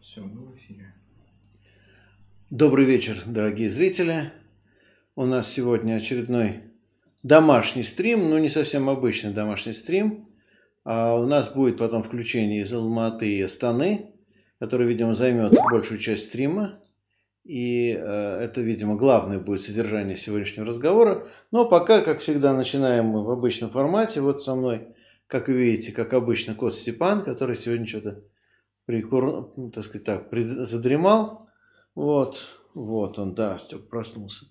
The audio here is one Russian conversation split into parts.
Все, мы в эфире. Добрый вечер, дорогие зрители. У нас сегодня очередной домашний стрим, ну не совсем обычный домашний стрим. А у нас будет потом включение из Алматы и Астаны, который, видимо, займет большую часть стрима. И э, это, видимо, главное будет содержание сегодняшнего разговора. Но пока, как всегда, начинаем мы в обычном формате. Вот со мной, как вы видите, как обычно, Кот Степан, который сегодня что-то прикур... ну, так сказать, так, прид... задремал. Вот, вот он, да, Степ проснулся.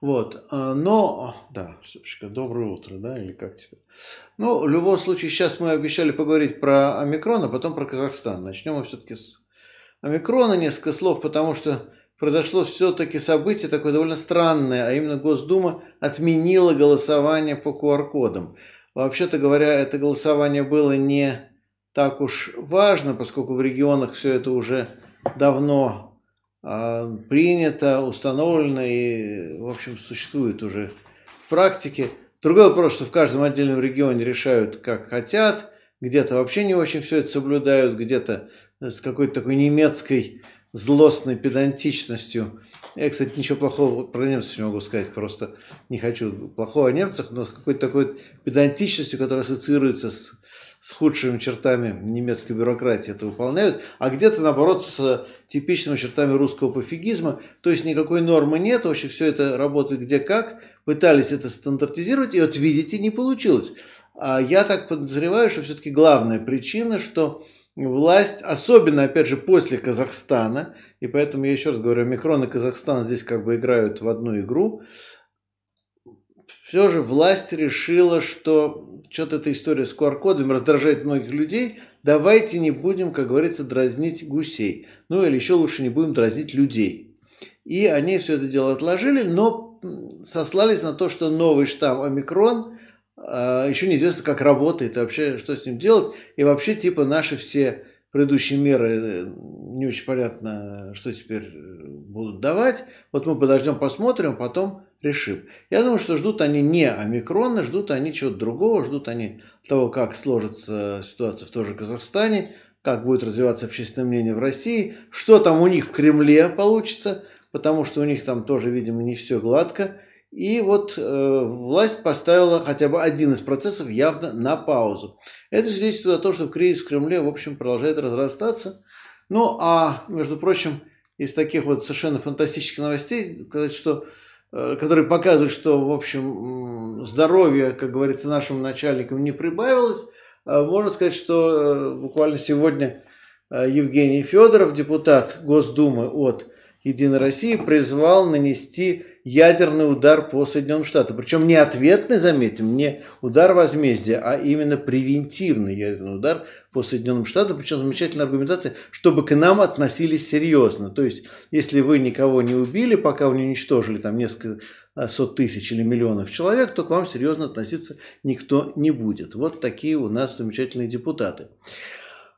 Вот, а, но, да, Степочка, доброе утро, да, или как тебе? Ну, в любом случае, сейчас мы обещали поговорить про омикрон, а потом про Казахстан. Начнем мы все-таки с омикрона, несколько слов, потому что произошло все-таки событие такое довольно странное, а именно Госдума отменила голосование по QR-кодам. Вообще-то говоря, это голосование было не так уж важно, поскольку в регионах все это уже давно а, принято, установлено и, в общем, существует уже в практике. Другой вопрос, что в каждом отдельном регионе решают, как хотят, где-то вообще не очень все это соблюдают, где-то с какой-то такой немецкой злостной педантичностью. Я, кстати, ничего плохого про немцев не могу сказать, просто не хочу плохого о немцах, но с какой-то такой педантичностью, которая ассоциируется с с худшими чертами немецкой бюрократии это выполняют, а где-то, наоборот, с типичными чертами русского пофигизма. То есть никакой нормы нет, вообще все это работает где как. Пытались это стандартизировать, и вот видите, не получилось. А я так подозреваю, что все-таки главная причина, что власть, особенно, опять же, после Казахстана, и поэтому я еще раз говорю, Микрон и Казахстан здесь как бы играют в одну игру, все же власть решила, что что-то эта история с QR-кодами раздражает многих людей, давайте не будем, как говорится, дразнить гусей. Ну или еще лучше не будем дразнить людей. И они все это дело отложили, но сослались на то, что новый штамм омикрон а, еще неизвестно, как работает, вообще, что с ним делать. И вообще, типа, наши все предыдущие меры э, не очень понятно, что теперь э, будут давать. Вот мы подождем, посмотрим, потом решим. Я думаю, что ждут они не омикрона, ждут они чего-то другого, ждут они того, как сложится ситуация в том же Казахстане, как будет развиваться общественное мнение в России, что там у них в Кремле получится, потому что у них там тоже, видимо, не все гладко. И вот э, власть поставила хотя бы один из процессов явно на паузу. Это свидетельствует о том, что кризис в Кремле, в общем, продолжает разрастаться. Ну, а, между прочим, из таких вот совершенно фантастических новостей, сказать, что которые показывают, что, в общем, здоровье, как говорится, нашим начальникам не прибавилось. Э, можно сказать, что э, буквально сегодня Евгений Федоров, депутат Госдумы от Единой России, призвал нанести ядерный удар по Соединенным Штатам. Причем не ответный, заметим, не удар возмездия, а именно превентивный ядерный удар по Соединенным Штатам. Причем замечательная аргументация, чтобы к нам относились серьезно. То есть, если вы никого не убили, пока вы не уничтожили там несколько а, сот тысяч или миллионов человек, то к вам серьезно относиться никто не будет. Вот такие у нас замечательные депутаты.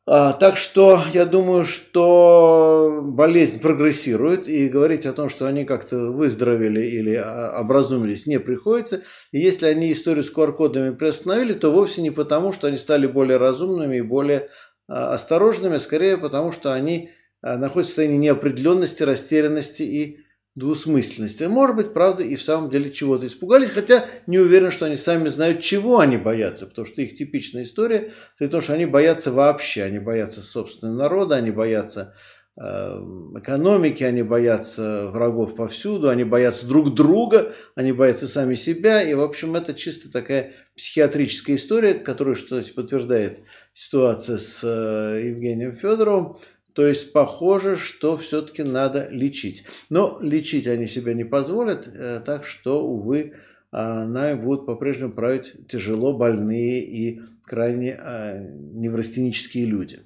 А, так что я думаю, что болезнь прогрессирует, и говорить о том, что они как-то выздоровели или а, образумились, не приходится. И если они историю с QR-кодами приостановили, то вовсе не потому, что они стали более разумными и более а, осторожными, скорее потому, что они находятся в состоянии неопределенности, растерянности и двусмысленности. Может быть, правда, и в самом деле чего-то испугались, хотя не уверен, что они сами знают, чего они боятся, потому что их типичная история это то, что они боятся вообще, они боятся собственного народа, они боятся э, экономики, они боятся врагов повсюду, они боятся друг друга, они боятся сами себя, и, в общем, это чисто такая психиатрическая история, которую, что подтверждает ситуация с э, Евгением Федоровым, то есть похоже, что все-таки надо лечить. Но лечить они себя не позволят, э, так что, увы, а, нами будут по-прежнему править тяжело больные и крайне а, неврастенические люди.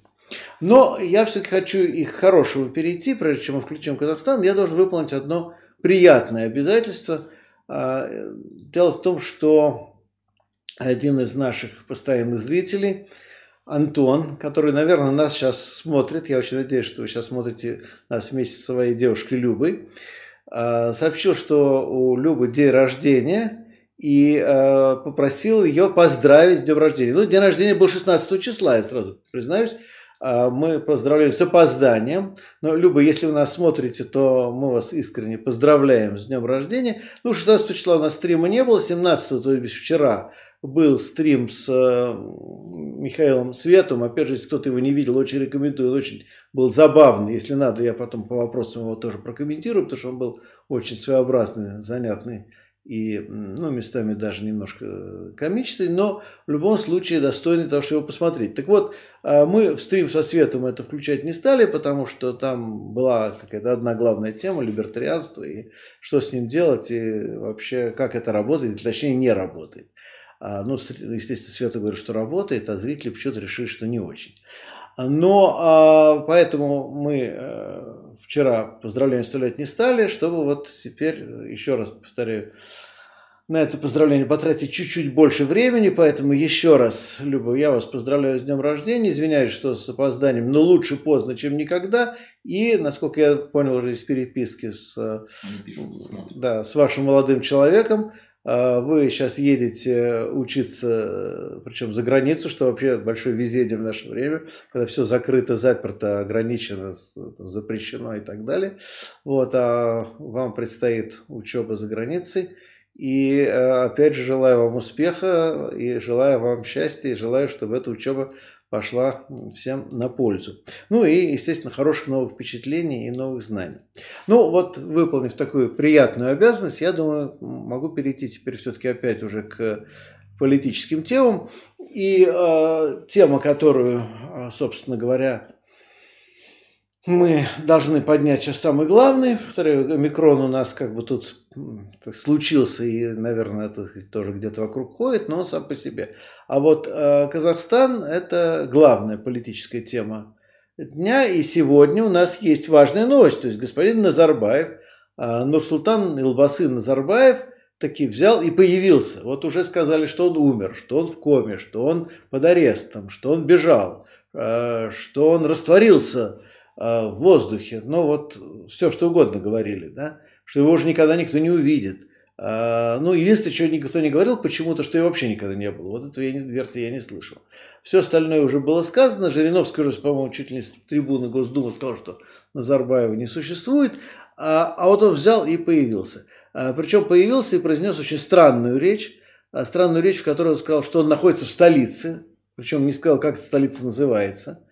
Но я все-таки хочу их хорошего перейти, прежде чем мы включим Казахстан, я должен выполнить одно приятное обязательство. А, дело в том, что один из наших постоянных зрителей – Антон, который, наверное, нас сейчас смотрит, я очень надеюсь, что вы сейчас смотрите нас вместе со своей девушкой Любой, а, сообщил, что у Любы день рождения и а, попросил ее поздравить с днем рождения. Ну, день рождения был 16 числа, я сразу признаюсь. а, мы поздравляем с опозданием. Но, Люба, если вы нас смотрите, то мы вас искренне поздравляем с днем рождения. Ну, 16 числа у нас стрима не было, 17, то есть вчера был стрим с э, Михаилом Светом. Опять же, если кто-то его не видел, очень рекомендую. Он очень был забавный. Если надо, я потом по вопросам его тоже прокомментирую, потому что он был очень своеобразный, занятный и ну, местами даже немножко комичный, но в любом случае достойный того, чтобы его посмотреть. Так вот, а, мы в стрим со Светом это включать не стали, потому что там была какая-то одна главная тема, либертарианство, и что с ним делать, и вообще как это работает, точнее не работает. А, ну, естественно, Света говорит, что работает, а зрители почему-то решили, что не очень. Но а, поэтому мы э, вчера поздравления оставлять не стали, чтобы вот теперь, еще раз повторяю, на это поздравление потратить чуть-чуть больше времени, поэтому еще раз, Люба, я вас поздравляю с днем рождения, извиняюсь, что с опозданием, но лучше поздно, чем никогда, и, насколько я понял уже из переписки с, пишут, да, с вашим молодым человеком, вы сейчас едете учиться, причем за границу, что вообще большое везение в наше время, когда все закрыто, заперто, ограничено, запрещено и так далее. Вот, а вам предстоит учеба за границей. И опять же желаю вам успеха, и желаю вам счастья, и желаю, чтобы эта учеба пошла всем на пользу. Ну и, естественно, хороших новых впечатлений и новых знаний. Ну вот, выполнив такую приятную обязанность, я думаю, могу перейти теперь все-таки опять уже к политическим темам. И э, тема, которую, собственно говоря, мы должны поднять сейчас самый главный. Второй микрон у нас как бы тут случился и, наверное, это тоже где-то вокруг ходит, но он сам по себе. А вот э, Казахстан – это главная политическая тема дня. И сегодня у нас есть важная новость. То есть господин Назарбаев, э, Нурсултан Илбасы Назарбаев таки взял и появился. Вот уже сказали, что он умер, что он в коме, что он под арестом, что он бежал, э, что он растворился в воздухе, ну вот все что угодно говорили, да, что его уже никогда никто не увидит. Э, ну, единственное, что никто не говорил, почему-то, что его вообще никогда не было. Вот эту версии я не слышал. Все остальное уже было сказано. Жириновский уже, по-моему, чуть ли не с трибуны Госдумы сказал, что Назарбаева не существует. А, а вот он взял и появился. А, причем появился и произнес очень странную речь. А, странную речь, в которой он сказал, что он находится в столице. Причем не сказал, как эта столица называется.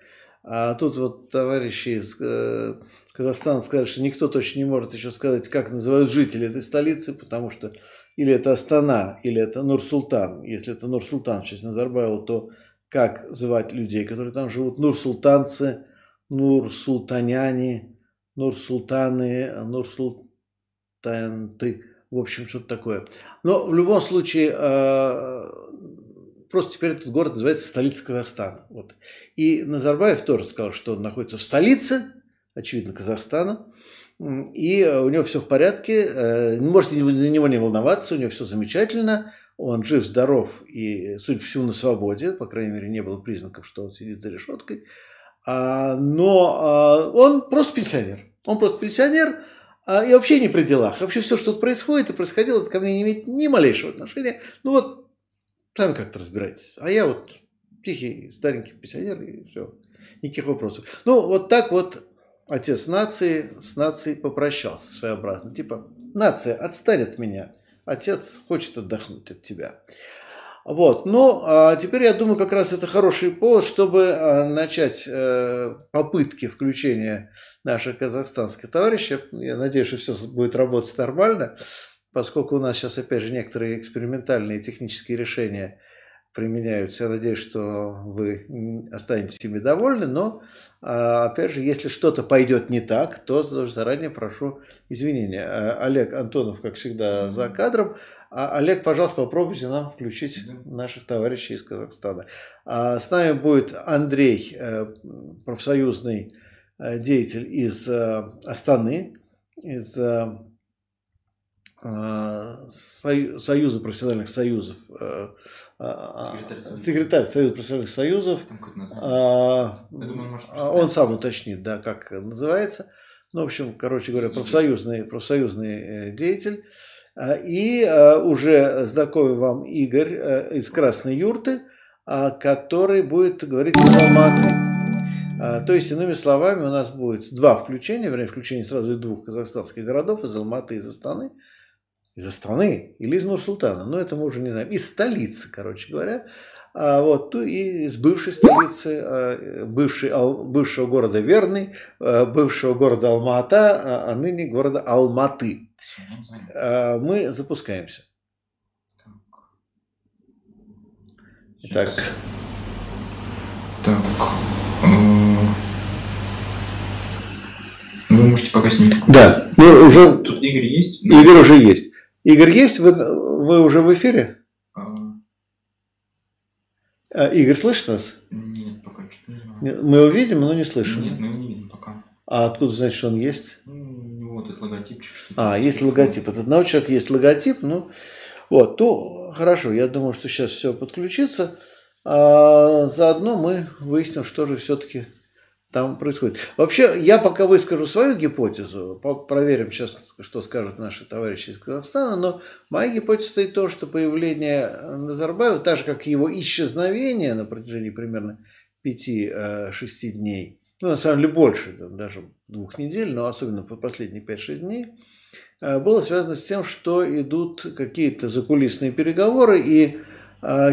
А тут вот товарищи из э, Казахстана сказали, что никто точно не может еще сказать, как называют жители этой столицы, потому что или это Астана, или это Нур-Султан. Если это Нур-Султан в честь Назарбаева, то как звать людей, которые там живут? Нур-Султанцы, Нур-Султаняне, Нур-Султаны, Нур-Султанты. В общем, что-то такое. Но в любом случае, э, просто теперь этот город называется столица Казахстана. Вот. И Назарбаев тоже сказал, что он находится в столице, очевидно, Казахстана, и у него все в порядке, э, можете на него не волноваться, у него все замечательно, он жив, здоров и, судя по всему, на свободе, по крайней мере, не было признаков, что он сидит за решеткой, а, но а, он просто пенсионер, он просто пенсионер, а, и вообще не при делах. Вообще все, что тут происходит и происходило, это ко мне не имеет ни малейшего отношения. Ну вот, сами как-то разбирайтесь. А я вот тихий, старенький пенсионер, и все. Никаких вопросов. Ну, вот так вот отец нации с нацией попрощался своеобразно. Типа, нация, отстань от меня. Отец хочет отдохнуть от тебя. Вот, ну, а теперь я думаю, как раз это хороший повод, чтобы а, начать э, попытки включения наших казахстанских товарищей. Я надеюсь, что все будет работать нормально, поскольку у нас сейчас, опять же, некоторые экспериментальные технические решения – применяются. Я надеюсь, что вы останетесь ими довольны, но, а, опять же, если что-то пойдет не так, то заранее прошу извинения. А, Олег Антонов, как всегда, за кадром. А Олег, пожалуйста, попробуйте нам включить наших товарищей из Казахстана. С нами будет Андрей, э, профсоюзный э, деятель из э, Астаны, из Союза профессиональных союзов, э, а, секретарь, секретарь Союза профессиональных союзов, а, думаю, он, он сам уточнит, да, как называется. Ну, в общем, короче говоря, профсоюзный, профсоюзный э, деятель. А, и уже знакомый вам Игорь э, из Красной Юрты, который будет говорить из Алматы. А, то есть, иными словами, у нас будет два включения, вернее, включение сразу двух казахстанских городов, из Алматы, из Астаны, из Астаны или из Нур-Султана, но это мы уже не знаем, из столицы, короче говоря, а вот, то и из бывшей столицы, а, бывшей, бывшего города Верный, бывшего города Алма-Ата, а ныне города Алматы. Мы запускаемся. Так. Так. Э, вы можете пока с ним. Да. Ну, уже... Тут Игорь есть? Игорь уже есть. Игорь есть? Вы, вы уже в эфире? А... А, Игорь, слышит нас? Нет, пока что не знаю. Мы его видим, но не слышим. Нет, мы его не видим пока. А откуда значит, что он есть? Ну, вот этот логотипчик. Что а, есть логотип. От одного человека есть логотип. Ну, вот, ну, хорошо. Я думаю, что сейчас все подключится. А заодно мы выясним, что же все-таки там происходит. Вообще, я пока выскажу свою гипотезу, проверим сейчас, что скажут наши товарищи из Казахстана, но моя гипотеза стоит то, что появление Назарбаева, так же как его исчезновение на протяжении примерно 5-6 дней, ну, на самом деле больше, даже двух недель, но особенно в последние 5-6 дней, э, было связано с тем, что идут какие-то закулисные переговоры, и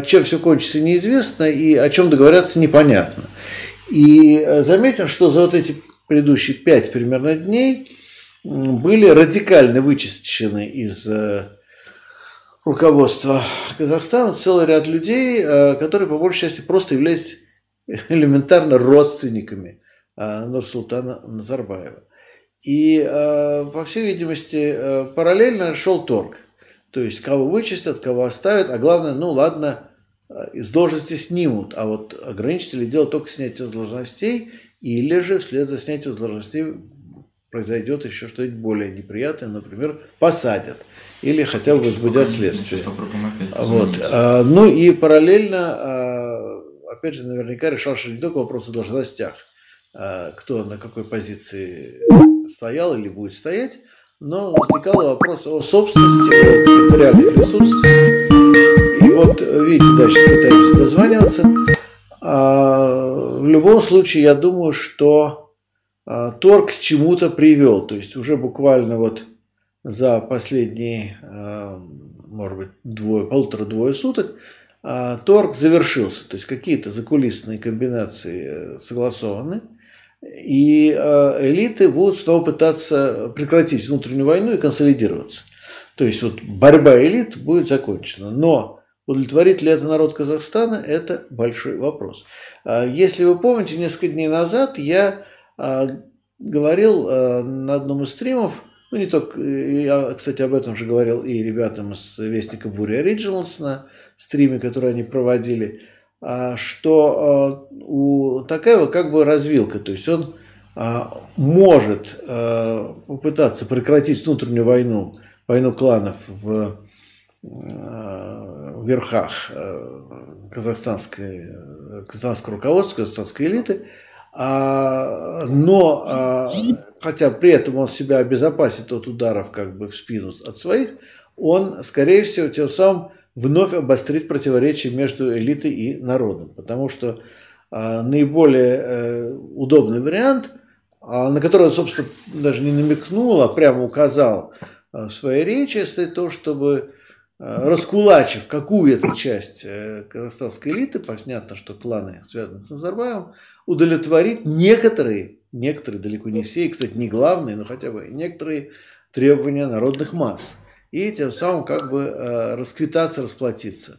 чем все кончится неизвестно и о чем договорятся непонятно. И э, заметим, что за вот эти предыдущие пять примерно дней были радикально вычищены из э, руководства Казахстана целый ряд людей, э, которые по большей части просто являются элементарно родственниками Нурсултана Назарбаева. И, по всей видимости, параллельно шел торг – то есть кого вычистят, кого оставят, а главное, ну ладно, из должности снимут, а вот ограничится ли дело только снятие с должностей, или же вслед за снятием с должностей произойдет еще что-нибудь более неприятное, например, посадят или хотя бы возбудят следствие. Вот. А, ну и параллельно, а, опять же, наверняка решался не только вопрос о должностях, а, кто на какой позиции стоял или будет стоять, но возникал вопрос о собственности, о капиталиальных ресурсах. Вот, видите, дальше пытаемся дозваниваться. А, в любом случае, я думаю, что а, торг к чему-то привел. То есть уже буквально вот за последние, а, может быть, двое, полутора-двое суток а, торг завершился. То есть какие-то закулисные комбинации э, согласованы. И э, элиты будут снова пытаться прекратить внутреннюю войну и консолидироваться. То есть вот борьба элит будет закончена. Но удовлетворит ли это народ Казахстана, это большой вопрос. А если вы помните, несколько дней назад я а, говорил э, на одном из стримов, ну не только, я, кстати, об этом же говорил и ребятам с Вестника Бури Originals на стриме, который они проводили – а, что а, у Такаева как бы развилка, то есть он а, может попытаться прекратить внутреннюю войну, войну кланов в верхах казахстанской, казахстанского руководства, казахстанской элиты, но хотя при этом он себя обезопасит от ударов как бы в спину от своих, он, скорее всего, тем самым вновь обострить противоречие между элитой и народом. Потому что а, наиболее э, удобный вариант, а, на который он, собственно, даже не намекнул, а прямо указал а, в своей речи, это то, чтобы а, раскулачив какую-то часть э, казахстанской элиты, понятно, что кланы связаны с Назарбаевым, удовлетворить некоторые, некоторые, далеко не все, и, кстати, не главные, но хотя бы некоторые требования народных масс и тем самым как бы э, расквитаться, расплатиться.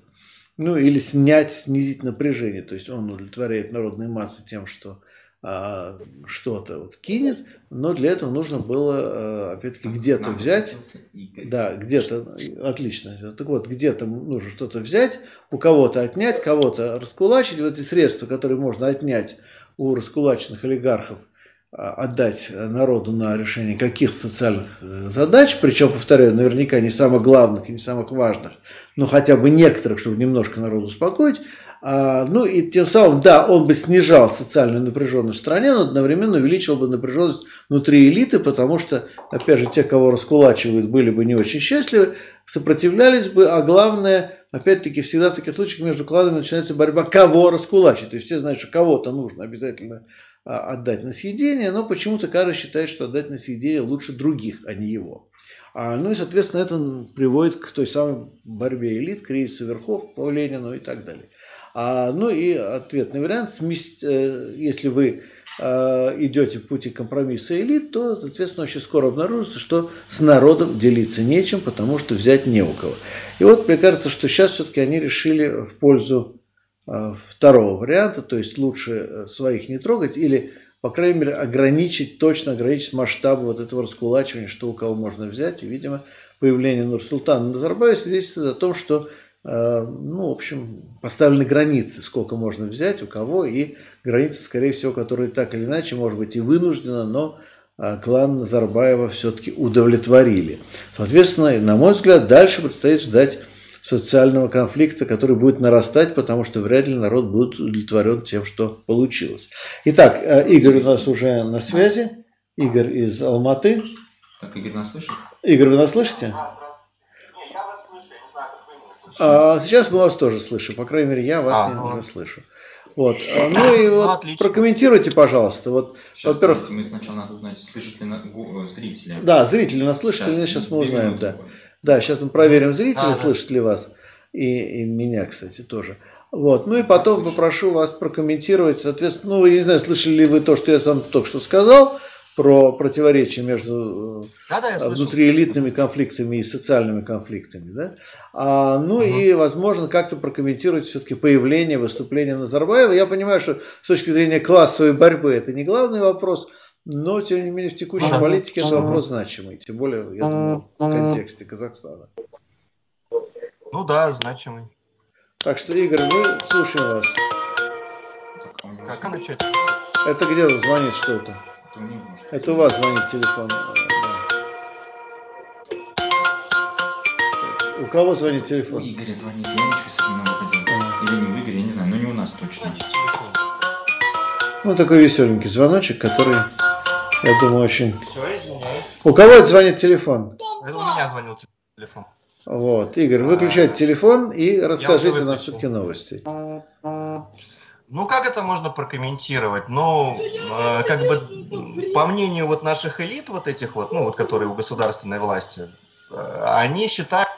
Ну или снять, снизить напряжение. То есть он удовлетворяет народные массы тем, что а, что-то вот кинет, но для этого нужно было, а, опять-таки, где-то взять. Да, где-то, отлично. Так вот, где-то нужно что-то взять, у кого-то отнять, кого-то раскулачить. Вот эти средства, которые можно отнять у раскулаченных олигархов, отдать народу на решение каких-то социальных э, задач, причем, повторяю, наверняка не самых главных и не самых важных, но хотя бы некоторых, чтобы немножко народу успокоить. А, ну и тем самым, да, он бы снижал социальную напряженность в стране, но одновременно увеличил бы напряженность внутри элиты, потому что, опять же, те, кого раскулачивают, были бы не очень счастливы, сопротивлялись бы, а главное, опять-таки, всегда в таких случаях между кланами начинается борьба, кого раскулачить. То есть все знают, что кого-то нужно обязательно отдать на съедение, но почему-то каждый считает, что отдать на съедение лучше других, а не его. А, ну и, соответственно, это приводит к той самой борьбе элит, кризису верхов по Ленину и так далее. А, ну и ответный вариант, сместь, э, если вы э, идете в пути компромисса элит, то, соответственно, очень скоро обнаружится, что с народом делиться нечем, потому что взять не у кого. И вот мне кажется, что сейчас все-таки они решили в пользу второго варианта, то есть лучше своих не трогать или по крайней мере, ограничить, точно ограничить масштаб вот этого раскулачивания, что у кого можно взять. И, видимо, появление Нурсултана Назарбаева свидетельствует о том, что, э, ну, в общем, поставлены границы, сколько можно взять, у кого, и границы, скорее всего, которые так или иначе, может быть, и вынужденно, но э, клан Назарбаева все-таки удовлетворили. Соответственно, на мой взгляд, дальше предстоит ждать социального конфликта, который будет нарастать, потому что вряд ли народ будет удовлетворен тем, что получилось. Итак, э, Игорь у нас уже на связи. Игорь из Алматы. Так, Игорь нас слышит? Игорь, вы нас слышите? А сейчас мы вас тоже слышим. По крайней мере, я вас а, не, ну... уже слышу. Вот. А, ну и вот ну, прокомментируйте, пожалуйста. Вот, во-первых, мы сначала надо узнать, слышат ли э, зрители. Да, зрители нас слышат, сейчас, сейчас мы узнаем, да. Будет. Да, сейчас мы проверим зрители, а, слышат ли вас. И, и меня, кстати, тоже. Вот. Ну и потом попрошу вас прокомментировать. Соответственно, ну, я не знаю, слышали ли вы то, что я сам только что сказал про противоречия между да, да, внутриэлитными конфликтами и социальными конфликтами. Да? А, ну угу. и, возможно, как-то прокомментировать все-таки появление, выступление Назарбаева. Я понимаю, что с точки зрения классовой борьбы это не главный вопрос – но, тем не менее, в текущей политике это вопрос значимый, тем более, я думаю, в контексте Казахстана. Ну да, значимый. Так что, Игорь, мы слушаем вас. Как начать? Это где звонит что-то? Это у вас звонит телефон. У кого звонит телефон? У Игоря звонит, я ничего с этим не могу поделать. Или не у Игоря, я не знаю, но не у нас точно. Ну, такой веселенький звоночек, который я думаю, очень... Все, извиняюсь. У кого звонит телефон? У меня звонил телефон. Вот, Игорь, выключайте телефон и расскажите нам все-таки новости. Ну, как это можно прокомментировать? Ну, э, как бы, по мнению вот наших элит, вот этих вот, ну, вот, которые у государственной власти, э, они считают,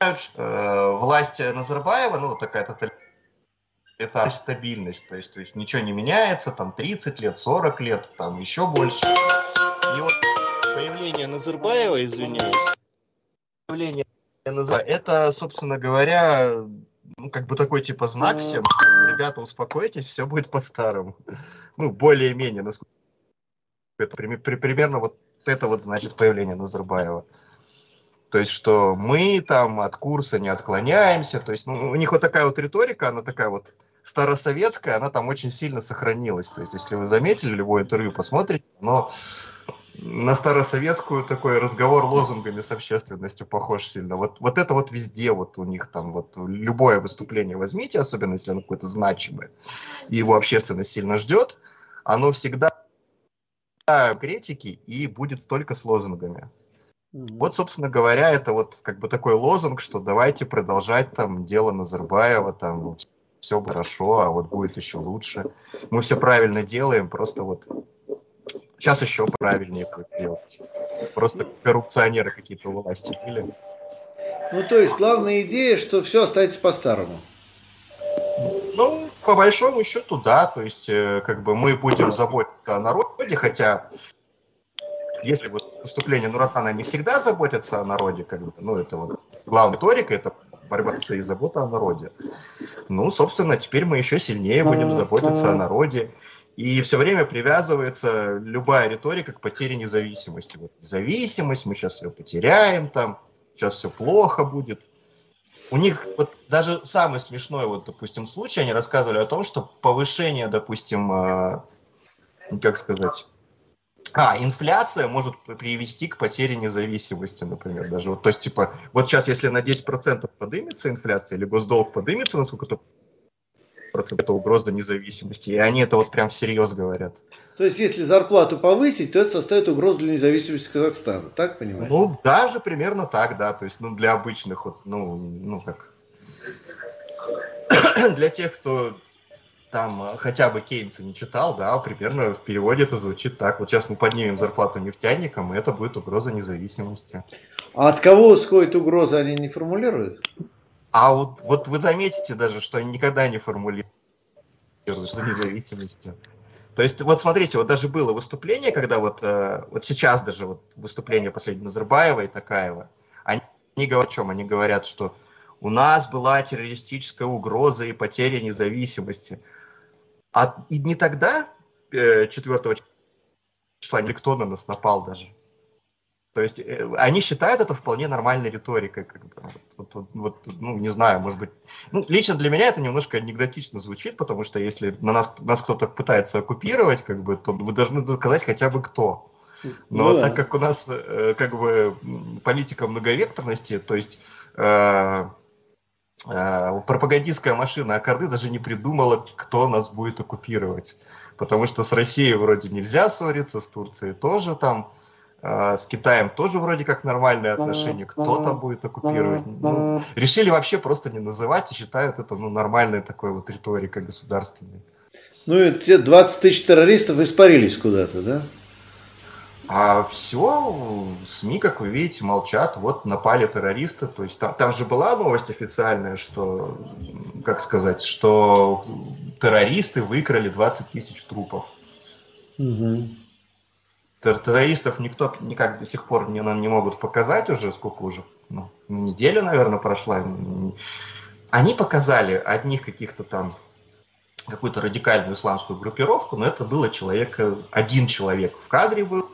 что э, власть Назарбаева, ну, вот такая тоталитарная это стабильность, то есть, то есть ничего не меняется, там 30 лет, 40 лет, там еще больше. И вот появление Назарбаева, извиняюсь, появление Назарбаева, это, собственно говоря, ну, как бы такой типа знак всем, что, ребята, успокойтесь, все будет по-старому. Ну, более-менее, насколько это при, при, примерно вот это вот значит появление Назарбаева. То есть, что мы там от курса не отклоняемся. То есть, ну, у них вот такая вот риторика, она такая вот старосоветская, она там очень сильно сохранилась. То есть, если вы заметили, любое интервью посмотрите, но на старосоветскую такой разговор лозунгами с общественностью похож сильно. Вот, вот это вот везде, вот у них там, вот любое выступление возьмите, особенно если оно какое-то значимое, и его общественность сильно ждет, оно всегда критики и будет только с лозунгами. Вот, собственно говоря, это вот как бы такой лозунг, что давайте продолжать там дело Назарбаева, там все хорошо, а вот будет еще лучше. Мы все правильно делаем, просто вот сейчас еще правильнее будет делать. Просто коррупционеры какие-то у власти были. Ну, то есть, главная идея, что все остается по-старому. Ну, по большому счету, да. То есть, э, как бы мы будем заботиться о народе, хотя если вот выступления Нуратана не всегда заботятся о народе, как бы, ну, это вот главная риторика, это борьба и забота о народе. Ну, собственно, теперь мы еще сильнее будем заботиться о народе. И все время привязывается любая риторика к потере независимости. Вот независимость, мы сейчас ее потеряем, там, сейчас все плохо будет. У них вот даже самый смешной, вот, допустим, случай, они рассказывали о том, что повышение, допустим, э, как сказать, а, инфляция может привести к потере независимости, например, даже. Вот, то есть, типа, вот сейчас, если на 10% подымется инфляция, или госдолг подымется на сколько-то процентов, это угроза независимости. И они это вот прям всерьез говорят. То есть, если зарплату повысить, то это составит угрозу для независимости Казахстана, так понимаешь? Ну, даже примерно так, да. То есть, ну, для обычных, вот, ну, ну, как... для тех, кто там э, хотя бы Кейнса не читал, да, примерно в переводе это звучит так. Вот сейчас мы поднимем зарплату нефтяникам, и это будет угроза независимости. А от кого исходит угроза, они не формулируют? А вот, вот вы заметите даже, что они никогда не формулируют за независимостью. То есть, вот смотрите, вот даже было выступление, когда вот, э, вот сейчас даже вот выступление последнее Назарбаева и Такаева, они, они говорят о чем? Они говорят, что у нас была террористическая угроза и потеря независимости. А и не тогда, 4 числа, никто на нас напал даже. То есть э, они считают это вполне нормальной риторикой. Как бы, вот, вот, вот, ну, не знаю, может быть. Ну, лично для меня это немножко анекдотично звучит, потому что если на нас, нас кто-то пытается оккупировать, как бы, то вы должны доказать хотя бы кто. Но ну, так да. как у нас э, как бы политика многовекторности, то есть э, э, пропагандистская машина Аккорды даже не придумала, кто нас будет оккупировать. Потому что с Россией вроде нельзя ссориться, с Турцией тоже там а, с Китаем тоже вроде как нормальные отношения, кто там будет оккупировать. Ну, решили вообще просто не называть и считают это ну, нормальной такой вот риторикой государственной. Ну и те 20 тысяч террористов испарились куда-то, да? А все, СМИ, как вы видите, молчат. Вот напали террористы. То есть там, там же была новость официальная, что, как сказать, что террористы выкрали 20 тысяч трупов. Угу террористов никто никак до сих пор не, не могут показать уже, сколько уже, ну, неделя, наверное, прошла. Они показали одних каких-то там какую-то радикальную исламскую группировку, но это было человек, один человек в кадре был,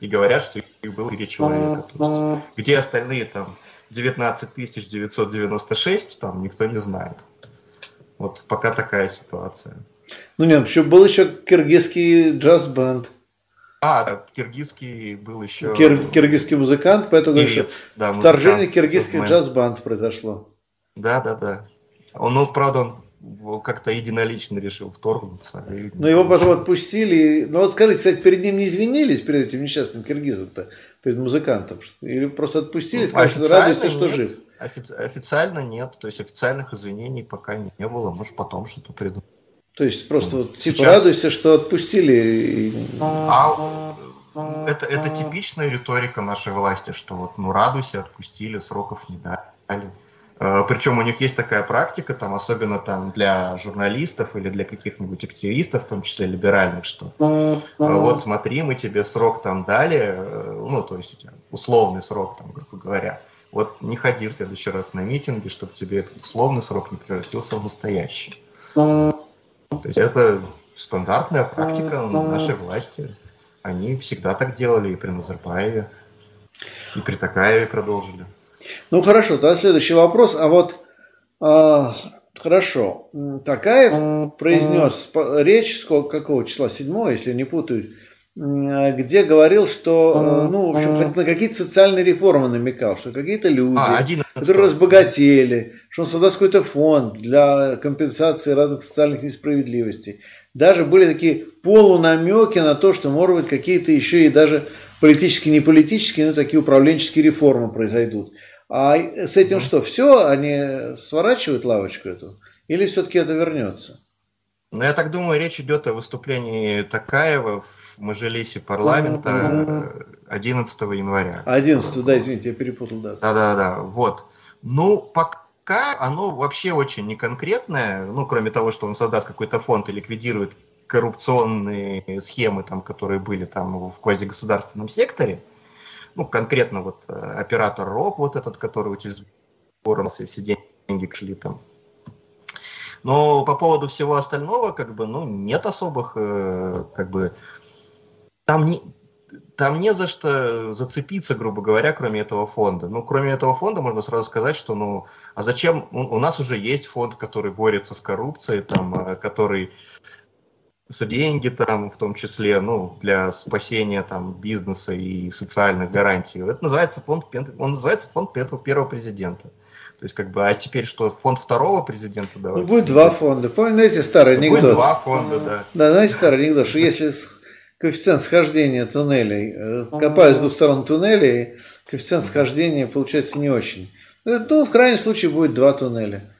и говорят, что их было три человека. То есть, где остальные там 19 996, там никто не знает. Вот пока такая ситуация. Ну нет, еще был еще киргизский джаз-банд. А, киргизский был еще... Кир, киргизский музыкант, поэтому Кирец, да, вторжение киргизский джаз-банд произошло. Да, да, да. Он, ну, правда, он как-то единолично решил вторгнуться. Но его потом отпустили. Ну вот скажите, кстати, перед ним не извинились, перед этим несчастным киргизом-то, перед музыкантом? Или просто отпустили, ну, сказали, что радуйся, что жив? Офици- официально нет. То есть официальных извинений пока не было. Может, потом что-то придумать. То есть просто вот, типа Сейчас... радуйся, что отпустили. А это, это типичная риторика нашей власти, что вот ну радуйся, отпустили, сроков не дали. А, Причем у них есть такая практика, там, особенно там для журналистов или для каких-нибудь активистов, в том числе либеральных, что а, вот смотри, мы тебе срок там дали, э, ну, то есть у тебя условный срок, там, грубо говоря. Вот не ходи в следующий раз на митинги, чтобы тебе этот условный срок не превратился в настоящий. То есть это стандартная практика нашей власти. Они всегда так делали и при Назарбаеве, и при Такаеве продолжили. Ну хорошо, тогда следующий вопрос. А вот э, хорошо, Такаев произнес речь сколько, какого числа? Седьмого, если не путаю, где говорил, что, ну, в общем, на какие-то социальные реформы намекал, что какие-то люди, а, которые разбогатели, что он создаст какой-то фонд для компенсации разных социальных несправедливостей. Даже были такие полунамеки на то, что, может быть, какие-то еще и даже политические, не политические, но такие управленческие реформы произойдут. А с этим что, все, они сворачивают лавочку эту? Или все-таки это вернется? Ну, я так думаю, речь идет о выступлении Такаева в Мажилисе парламента 11 января. 11, да, извините, я перепутал дату. Да-да-да, вот. Ну, пока оно вообще очень неконкретное, ну, кроме того, что он создаст какой-то фонд и ликвидирует коррупционные схемы, там, которые были там в квазигосударственном секторе, ну, конкретно вот э, оператор РОП, вот этот, который через все деньги шли там. Но по поводу всего остального, как бы, ну, нет особых, э, как бы, там не, там не за что зацепиться, грубо говоря, кроме этого фонда. Ну, кроме этого фонда можно сразу сказать, что, ну, а зачем, у нас уже есть фонд, который борется с коррупцией, там, э, который деньги там, в том числе, ну, для спасения там бизнеса и социальных гарантий. Это называется фонд, он называется фонд первого президента. То есть, как бы, а теперь что, фонд второго президента давайте? Ну, будет два фонда. Помните старый анекдот? Будет два фонда, да. Да, знаете старый анекдот, что если коэффициент схождения туннелей, э, копают с двух сторон туннелей, коэффициент схождения получается не очень. Ну, в крайнем случае будет два туннеля.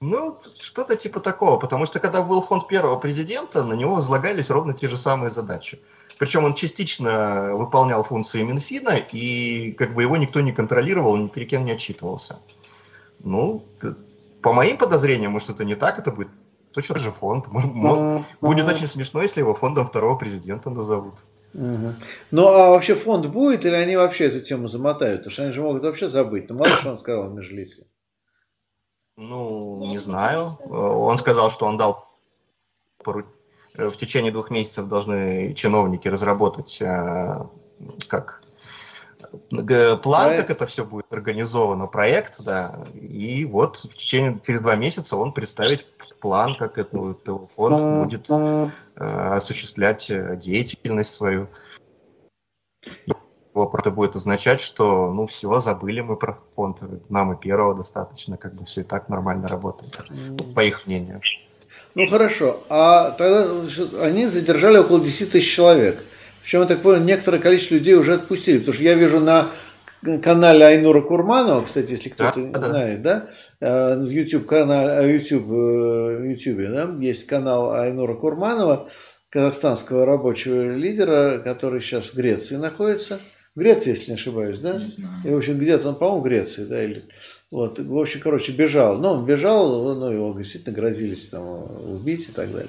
Ну, что-то типа такого, потому что когда был фонд первого президента, на него возлагались ровно те же самые задачи. Причем он частично выполнял функции Минфина, и как бы его никто не контролировал, ни перед кем не отчитывался. Ну, по моим подозрениям, может, это не так, это будет точно же фонд. Может, будет очень смешно, если его фондом второго президента назовут. Угу. Ну, а вообще фонд будет, или они вообще эту тему замотают? Потому что они же могут вообще забыть. Ну, мало что он сказал в Межлисе. Ну, не знаю. Он сказал, что он дал в течение двух месяцев должны чиновники разработать э, как план, проект. как это все будет организовано, проект, да, и вот в течение, через два месяца он представит план, как это, это фонд будет э, осуществлять э, деятельность свою. Это будет означать, что, ну, все, забыли мы про фонд, нам и первого достаточно, как бы все и так нормально работает, mm. по их мнению. Ну, хорошо, а тогда они задержали около 10 тысяч человек. Причем, я так понял, некоторое количество людей уже отпустили, потому что я вижу на канале Айнура Курманова, кстати, если кто-то да, знает, да, э, в YouTube канале, YouTube, YouTube, да, есть канал Айнура Курманова, казахстанского рабочего лидера, который сейчас в Греции находится. Греции, если не ошибаюсь, да? И, в общем, где-то он, по-моему, в Греции, да, или... Вот, в общем, короче, бежал. Но он бежал, ну, его действительно грозились там убить и так далее.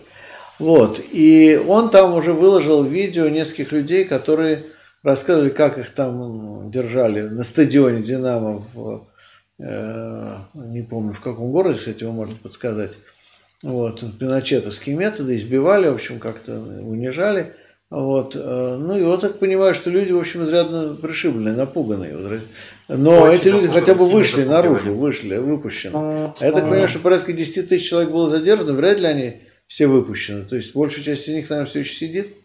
Вот. И он там уже выложил видео нескольких людей, которые рассказывали, как их там держали на стадионе Динамо в, э, не помню в каком городе, кстати, вы можете подсказать. Вот, пиночетовские методы, избивали, в общем, как-то унижали. Вот. Э, ну и вот так понимаю, что люди, в общем, изрядно пришибленные, напуганные. Но Очень эти люди хотя бы вышли наружу, вышли, выпущены. Я так понимаю, что порядка 10 тысяч человек было задержано, вряд ли они все выпущены. То есть большая часть из них, наверное, все еще сидит.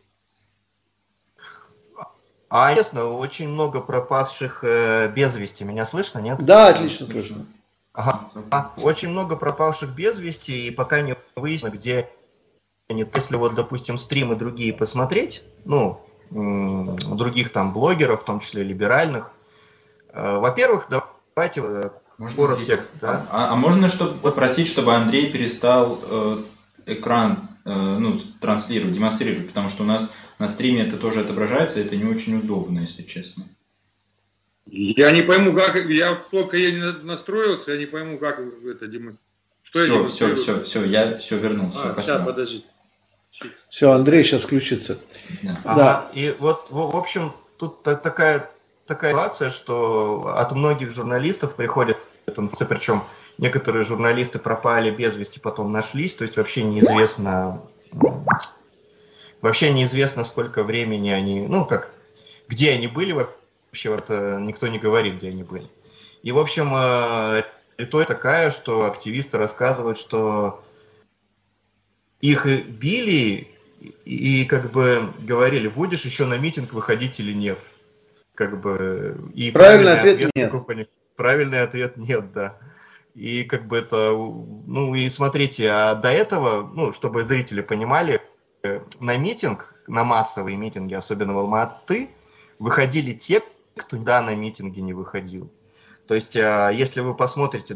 А ясно, очень много пропавших э, без вести. Меня слышно, нет? Да, отлично слышно. Ага. А, очень много пропавших без вести, и пока не выяснено, где. Если вот, допустим, стримы другие посмотреть, ну, других там блогеров, в том числе либеральных, э, во-первых, давайте э, город текст, да? А, а можно чтобы попросить, чтобы Андрей перестал э, экран э, ну, транслировать, демонстрировать, потому что у нас на стриме это тоже отображается, и это не очень удобно, если честно. Я не пойму, как я только я не настроился, я не пойму, как это демонстрировать. Что все, все, все, все, я все вернул. Все, а, спасибо. Да, подожди. Все, Андрей сейчас включится. Да. Ага. И вот, в общем, тут такая, такая ситуация, что от многих журналистов приходит информация, причем некоторые журналисты пропали без вести, потом нашлись, то есть вообще неизвестно, вообще неизвестно, сколько времени они, ну, как, где они были вообще, вот, э, никто не говорит, где они были. И, в общем, э, риторика такая, что активисты рассказывают, что их били и, как бы говорили, будешь еще на митинг выходить или нет. Как бы, и правильный, правильный ответ, ответ нет. Правильный ответ нет, да. И как бы это, ну и смотрите, а до этого, ну, чтобы зрители понимали, на митинг, на массовые митинги, особенно в Алматы, выходили те, кто да на митинге не выходил. То есть, а, если вы посмотрите,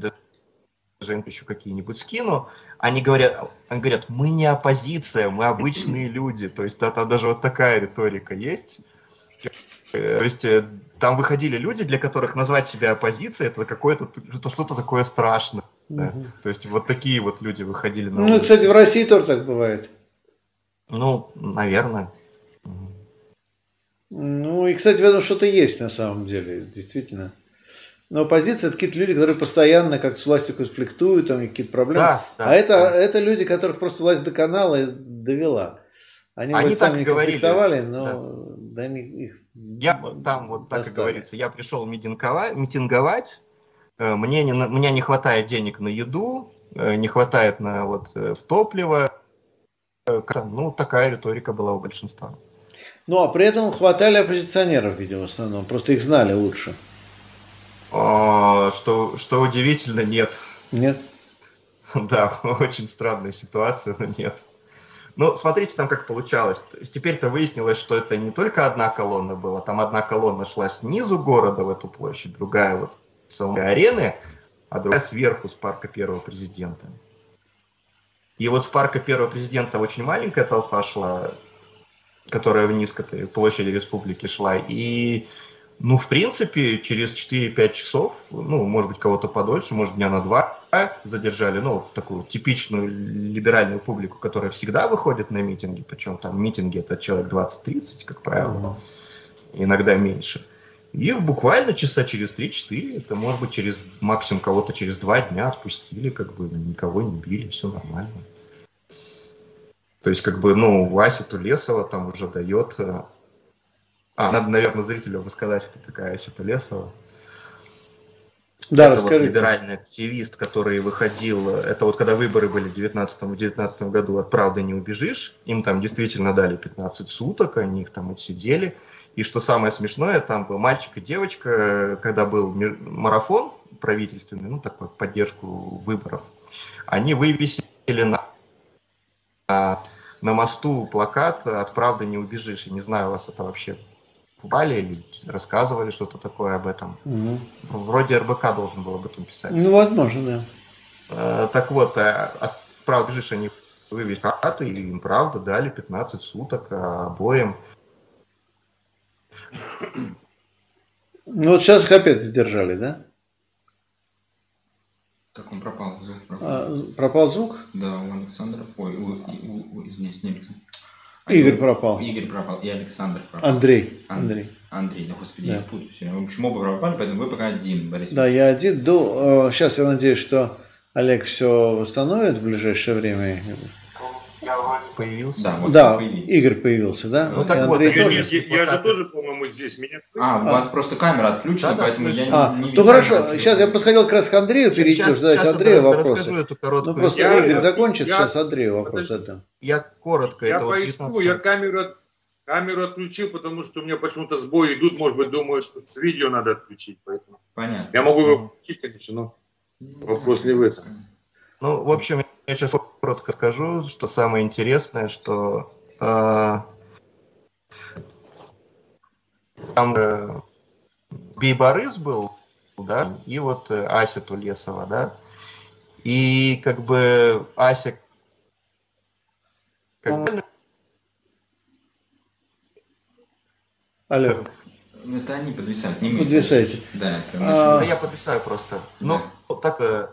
даже еще какие-нибудь скину, они говорят, они говорят, мы не оппозиция, мы обычные люди. То есть, это даже вот такая риторика есть. Э, то есть, э, там выходили люди, для которых назвать себя оппозицией, это какое-то, это что-то такое страшное. Да? Угу. То есть вот такие вот люди выходили на Ну, улицу. кстати, в России тоже так бывает. Ну, наверное. Ну, и, кстати, в этом что-то есть на самом деле, действительно. Но оппозиция – это какие-то люди, которые постоянно как с властью конфликтуют, там какие-то проблемы. Да, да, а это, да. это люди, которых просто власть до канала довела. Они, Они так сами говорили. но да. Да, они, их я там вот так и говорится, я пришел митинговать, митинговать э, мне не, мне не хватает денег на еду, э, не хватает на вот э, в топливо. Ну, такая риторика была у большинства. Ну, а при этом хватали оппозиционеров, видимо, в основном. Просто их знали лучше. А, что, что удивительно, нет. Нет? Да, очень странная ситуация, но нет. Ну, смотрите там, как получалось. То есть теперь-то выяснилось, что это не только одна колонна была, там одна колонна шла снизу города в эту площадь, другая вот с арены, а другая сверху с парка первого президента. И вот с парка первого президента очень маленькая толпа шла, которая вниз к этой площади республики шла. И, ну, в принципе, через 4-5 часов, ну, может быть, кого-то подольше, может, дня на два задержали, ну, такую типичную либеральную публику, которая всегда выходит на митинги, причем там митинги это человек 20-30, как правило, иногда меньше. Их буквально часа через 3-4, это может быть через максимум кого-то через два дня отпустили, как бы никого не били, все нормально. То есть, как бы, ну, Вася Тулесова там уже дает... Э, а, надо, наверное, зрителям рассказать, кто такая Ася Тулесова. Да, это расскажите. вот либеральный активист, который выходил, это вот когда выборы были в 2019 году, от правды не убежишь, им там действительно дали 15 суток, они их там отсидели, и что самое смешное, там был мальчик и девочка, когда был марафон правительственный, ну такой поддержку выборов, они вывесили на, на мосту плакат «От правды не убежишь». Я не знаю, у вас это вообще покупали или рассказывали что-то такое об этом. Угу. Вроде РБК должен был об этом писать. Ну, возможно, да. Э, так вот, э, от правды бежишь они вывели плакаты, и им правда дали 15 суток обоим. Ну вот сейчас их опять задержали, да? Так он пропал. Звук пропал. А, пропал звук? Да, у Александра. Ой, у, у, у, извиняюсь, не Александр. Игорь пропал. Игорь пропал, и Александр пропал. Андрей. Андрей. Андрей, ну господи, да. я путаю все. В общем, оба пропали, поэтому вы пока один, Борис. Да, я один. До, сейчас я надеюсь, что Олег все восстановит в ближайшее время появился. Да, вот да появился. Игорь появился, да? Ну, так вот, я, тоже. Я, я же тоже, по-моему, здесь. Меня... А, у а. вас просто камера отключена, да, поэтому да, я а, не, не Ну хорошо, сейчас я подходил как раз к Андрею перейти, сейчас, задать сейчас Андрею вопросы. Эту короткую... Ну просто я, Игорь я, закончит, я, сейчас Андрею вопрос задам. Я коротко. Я это поискаю, вот я камеру, камеру отключил, потому что у меня почему-то сбои идут, может быть, думаю, что с видео надо отключить, поэтому. Понятно. Я могу его включить, конечно, но вопрос не в этом. Ну, в общем, я сейчас коротко скажу, что самое интересное, что э, там э, Бейборыс был, да, и вот э, Ася Тулесова, да, и как бы Ася как бы, Алло. Это они подвисают, не мы. Подвисаете. Да, это а... да я подвисаю просто. Ну, да. так, э,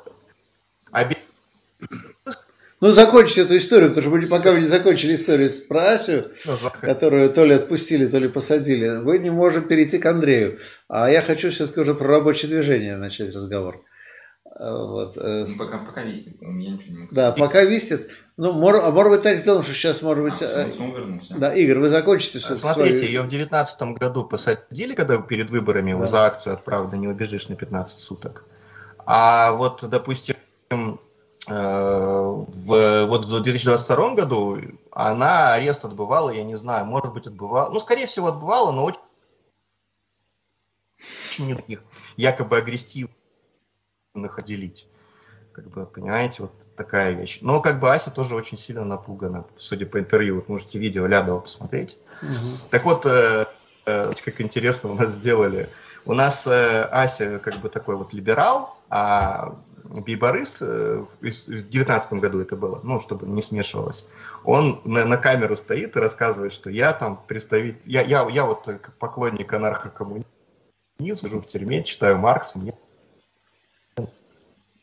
ну, закончите эту историю, потому что мы пока вы не закончили историю про Асю, ну, которую то ли отпустили, то ли посадили, вы не можем перейти к Андрею. А я хочу все-таки уже про рабочее движение начать разговор. А, вот. Э, ну, пока, пока виснет, я ничего не могу Да, пока виснет. Ну, может, а может быть так сделаем, что сейчас, может быть... А, снова вернулся. Да, Игорь, вы закончите все Смотрите, свою... ее в 2019 году посадили, когда перед выборами да. за акцию от правды не убежишь на 15 суток. А вот, допустим, Э, в, вот в 2022 году она арест отбывала, я не знаю, может быть отбывала, ну, скорее всего, отбывала, но очень, очень не якобы агрессивных отделить. Как бы, понимаете, вот такая вещь. Но как бы Ася тоже очень сильно напугана, судя по интервью. Вот можете видео Лядова посмотреть. Угу. Так вот, э, э, как интересно у нас сделали. У нас э, Ася как бы такой вот либерал, а Бейборыс, э, в 2019 году это было, ну, чтобы не смешивалось, он на, на камеру стоит и рассказывает, что я там представитель, я, я, я вот поклонник анархокоммунизма, сижу в тюрьме, читаю Маркса, мне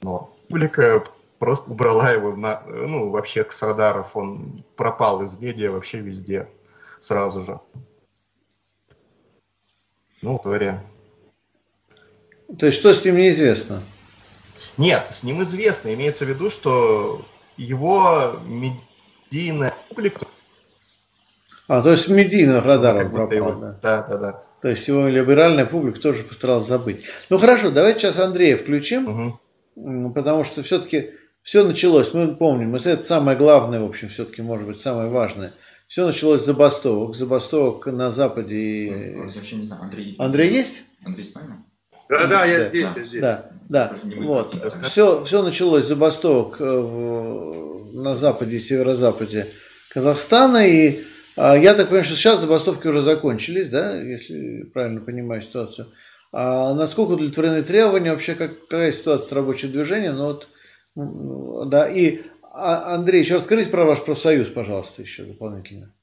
но публика просто убрала его на, ну, вообще с радаров, он пропал из медиа вообще везде сразу же. Ну, история. То есть, что с ним неизвестно? Нет, с ним известно. Имеется в виду, что его медийная публика... А, то есть медийных радаров пропал, его... да. Да, да, да. То есть его либеральная публика тоже постаралась забыть. Ну хорошо, давайте сейчас Андрея включим, угу. потому что все-таки все началось, мы помним, это самое главное, в общем, все-таки, может быть, самое важное. Все началось с забастовок, забастовок на Западе. Вообще не знаю, Андрей. Андрей есть? Андрей с нами? Да, да, я здесь, я здесь. Да, да. Вот. Все, все началось с забастовок э, на западе и северо-западе Казахстана. И а, я так понимаю, что сейчас забастовки уже закончились, да, если правильно понимаю ситуацию. А насколько удовлетворены требования, вообще как, какая ситуация с рабочим движением? Ну вот, да, и а, Андрей, еще расскажите про ваш профсоюз, пожалуйста, еще дополнительно.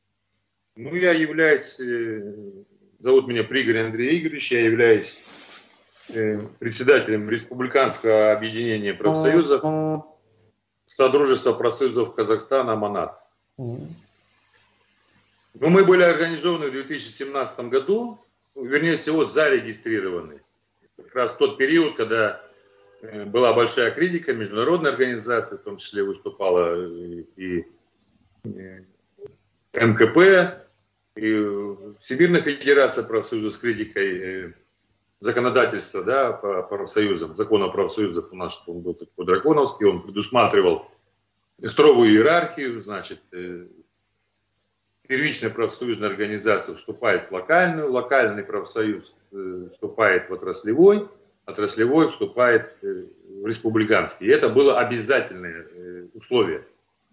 Ну, я являюсь, э, зовут меня Пригорь Андрей Игоревич, я являюсь председателем Республиканского объединения профсоюзов Содружества профсоюзов Казахстана «Аманат». Ну, мы были организованы в 2017 году, вернее всего зарегистрированы. Как раз тот период, когда э, была большая критика, международная организация, в том числе выступала и МКП, и Всемирная Федерация профсоюзов с критикой э, законодательства да, по профсоюзам, закон о профсоюзах у нас он был такой драконовский, он предусматривал строгую иерархию, значит, э, первичная профсоюзная организация вступает в локальную, локальный профсоюз э, вступает в отраслевой, отраслевой вступает в республиканский. И это было обязательное условие.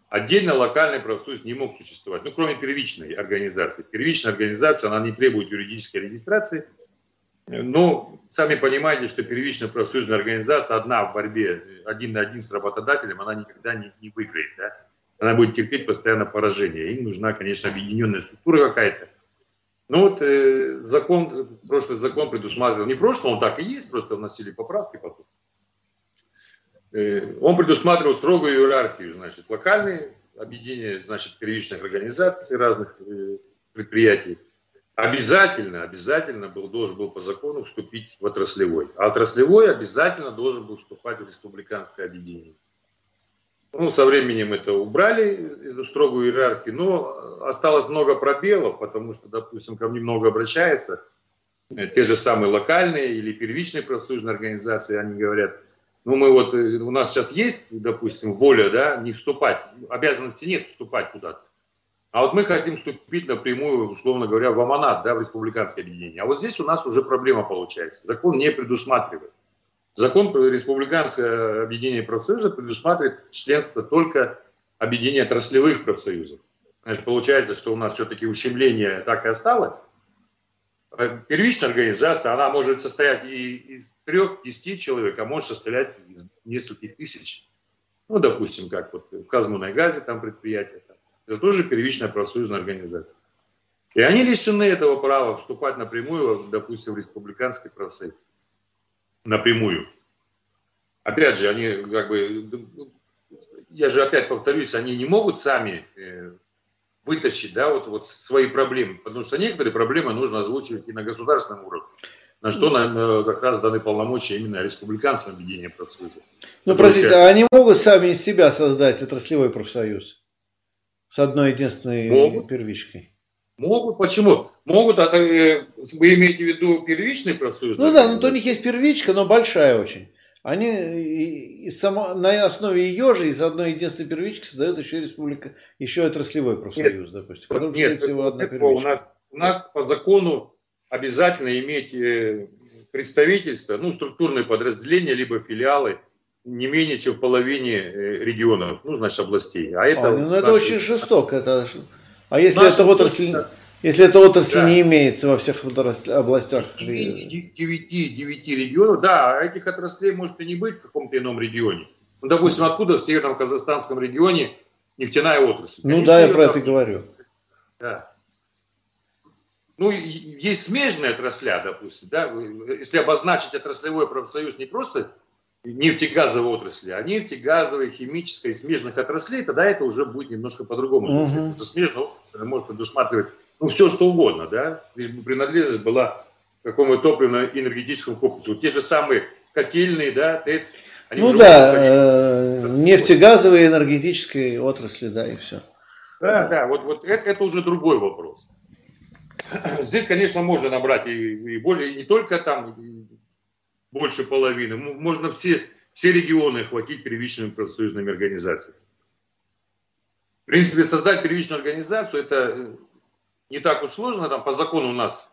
Отдельно локальный профсоюз не мог существовать, ну, кроме первичной организации. Первичная организация, она не требует юридической регистрации. Но сами понимаете, что первичная профсоюзная организация одна в борьбе один на один с работодателем, она никогда не, не выиграет. Да? Она будет терпеть постоянно поражение. Им нужна, конечно, объединенная структура какая-то. Ну вот э, закон, прошлый закон предусматривал, не прошлый, он так и есть, просто вносили поправки потом. Э, он предусматривал строгую иерархию, значит, локальные объединения, значит, первичных организаций разных э, предприятий. Обязательно, обязательно был, должен был по закону вступить в отраслевой. А отраслевой обязательно должен был вступать в республиканское объединение. Ну, со временем это убрали, эту строгую иерархию, но осталось много пробелов, потому что, допустим, ко мне много обращается, э, те же самые локальные или первичные профсоюзные организации, они говорят – ну, мы вот, э, у нас сейчас есть, допустим, воля, да, не вступать, обязанности нет вступать куда-то. А вот мы хотим вступить напрямую, условно говоря, в АМАНАТ, да, в республиканское объединение. А вот здесь у нас уже проблема получается. Закон не предусматривает. Закон республиканское объединение профсоюзов предусматривает членство только объединения отраслевых профсоюзов. Значит, получается, что у нас все-таки ущемление так и осталось. Э, первичная организация, она может состоять и из трех-десяти человек, а может состоять из нескольких тысяч. Ну, допустим, как вот в Казмунайгазе там предприятие. Это тоже первичная профсоюзная организация. И они лишены этого права вступать напрямую, допустим, в республиканский профсоюз. Напрямую. Опять же, они как бы, я же опять повторюсь, они не могут сами э, вытащить, да, вот, вот свои проблемы. Потому что некоторые проблемы нужно озвучивать и на государственном уровне. На что на, на, как раз даны полномочия именно республиканскому объединению профсоюзов. Ну, простите, а они могут сами из себя создать отраслевой профсоюз? С одной единственной могут. первичкой? Могут, почему? Могут, а вы имеете в виду первичный профсоюз? Ну да, ну то у них есть первичка, но большая очень. Они и само, на основе ее же из одной единственной первички создают еще республика, еще отраслевой профсоюз, нет, допустим. Потом нет, всего одна у нас, у нас по закону обязательно иметь э, представительство, ну, структурные подразделения, либо филиалы не менее чем в половине э, регионов, ну, значит, областей. А это, а, ну, это очень жестоко. Это... А если это отрасль... Если эта отрасль да. не имеется во всех областях. Девяти, девяти регионов, да, а этих отраслей может и не быть в каком-то ином регионе. Ну, допустим, откуда в северном казахстанском регионе нефтяная отрасль? Ну Конечно, да, я про это говорю. Да. Ну, есть смежные отрасля, допустим, да, если обозначить отраслевой профсоюз не просто нефтегазовой отрасли, а нефтегазовой, химической, смежных отраслей, тогда это уже будет немножко по-другому. Угу. Смежная отрасль может предусматривать ну, все что угодно, да, лишь бы принадлежность была к какому-то топливно-энергетическому комплексу. те же самые котельные, да, ТЭЦ. Они ну да, э, нефтегазовые, энергетические отрасли, да, и все. Да, да, вот, вот это, это уже другой вопрос. Здесь, конечно, можно набрать и, и больше, и не только там больше половины, можно все, все регионы охватить первичными профсоюзными организациями. В принципе, создать первичную организацию – это не так уж сложно, там по закону у нас,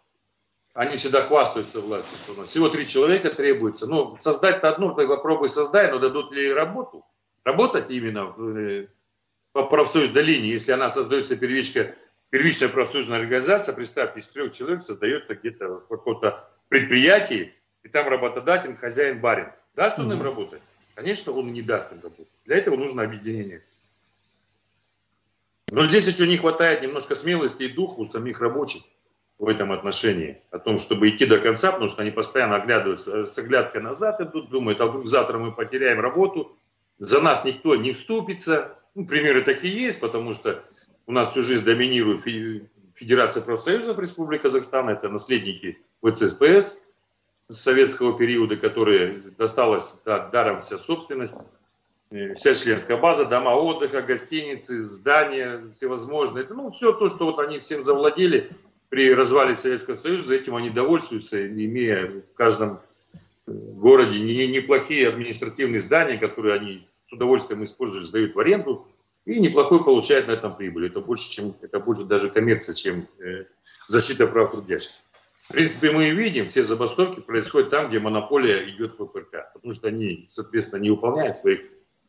они всегда хвастаются властью, что у нас всего три человека требуется. Ну, создать-то одну, ты попробуй создай, но дадут ли работу? Работать именно э, по профсоюзной линии, если она создается первичка, первичная профсоюзная организация, представьте, из трех человек создается где-то в каком-то предприятии, там работодатель, хозяин, барин. Даст он им работать? Конечно, он не даст им работать. Для этого нужно объединение. Но здесь еще не хватает немножко смелости и духа у самих рабочих в этом отношении. О том, чтобы идти до конца, потому что они постоянно оглядываются с оглядкой назад идут, думают, а вдруг завтра мы потеряем работу, за нас никто не вступится. Ну, примеры такие есть, потому что у нас всю жизнь доминирует Федерация профсоюзов Республики Казахстан, это наследники ВЦСПС советского периода, которые досталась да, даром вся собственность Э, вся членская база, дома отдыха, гостиницы, здания всевозможные. Это, ну, все то, что вот они всем завладели при развале Советского Союза, этим они довольствуются, имея в каждом э, городе неплохие административные здания, которые они с удовольствием используют, сдают в аренду, и неплохой получают на этом прибыль. Это больше, чем, это больше даже коммерция, чем э, защита прав трудящихся. В принципе, мы и видим, все забастовки происходят там, где монополия идет в ФПРК, потому что они, соответственно, не выполняют своих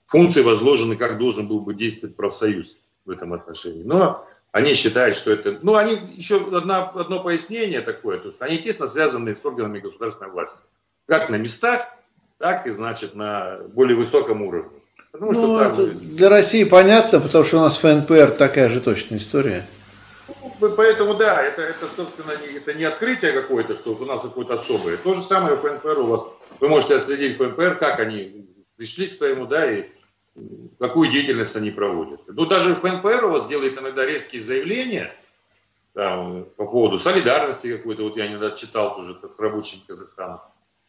функции возложены, как должен был бы действовать профсоюз в этом отношении. Но они считают, что это... Ну, они еще одно, одно пояснение такое, то есть они тесно связаны с органами государственной власти. Как на местах, так и, значит, на более высоком уровне. Потому что ну, там... Для России понятно, потому что у нас ФНПР такая же точная история. Поэтому, да, это, это собственно, не, это не открытие какое-то, что у нас какое-то особое. То же самое ФНПР у вас. Вы можете отследить ФНПР, как они пришли к своему, да, и какую деятельность они проводят. Ну, даже ФНПР у вас делает иногда резкие заявления там, по поводу солидарности какой-то, вот я недавно читал тоже с рабочими Казахстана.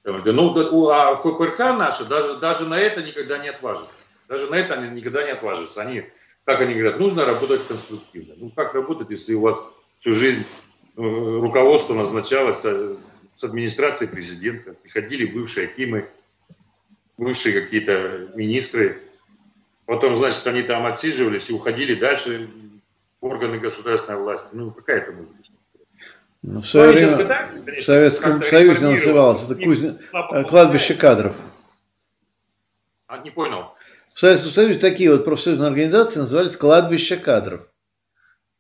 Ну, а ФПРК наши даже, даже на это никогда не отважится. Даже на это они никогда не отважатся. Они, как они говорят, нужно работать конструктивно. Ну, как работать, если у вас всю жизнь э, руководство назначалось с администрацией президента, приходили бывшие акимы, бывшие какие-то министры, Потом, значит, они там отсиживались и уходили дальше в органы государственной власти. Ну, какая это может быть? Ну, в свое время пытаются, в Советском Союзе называлось это кузня... Э, кладбище кадров. А, не понял. В Советском Союзе такие вот профсоюзные организации назывались кладбище кадров.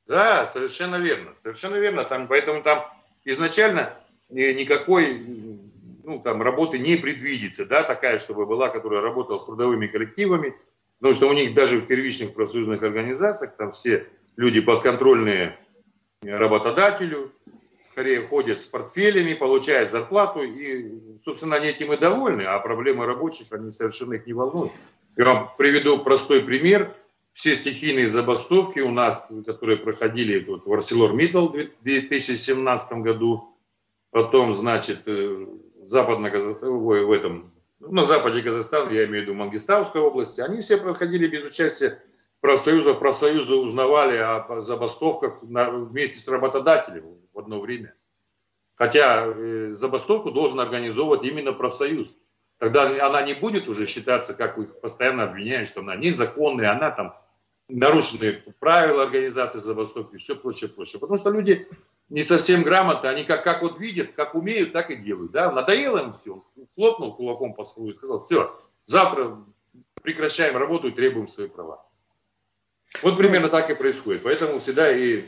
Да, совершенно верно. Совершенно верно. Там, поэтому там изначально никакой ну, там, работы не предвидится, да, такая, чтобы была, которая работала с трудовыми коллективами, Потому что у них даже в первичных профсоюзных организациях там все люди подконтрольные работодателю, скорее ходят с портфелями, получают зарплату, и, собственно, они этим и довольны, а проблемы рабочих, они совершенно их не волнуют. Я вам приведу простой пример. Все стихийные забастовки у нас, которые проходили тут в ArcelorMittal в 2017 году, потом, значит, э, западно в этом на западе Казахстана, я имею в виду Мангистауской области, они все происходили без участия профсоюза. Профсоюзы узнавали о забастовках вместе с работодателем в одно время. Хотя э, забастовку должен организовывать именно профсоюз. Тогда она не будет уже считаться, как их постоянно обвиняют, что она незаконная, она там нарушены правила организации забастовки и все прочее, прочее. Потому что люди не совсем грамотно, они как, как вот видят, как умеют, так и делают. Да? Надоело им все, хлопнул кулаком по столу и сказал, все, завтра прекращаем работу и требуем свои права. Вот примерно так и происходит. Поэтому всегда и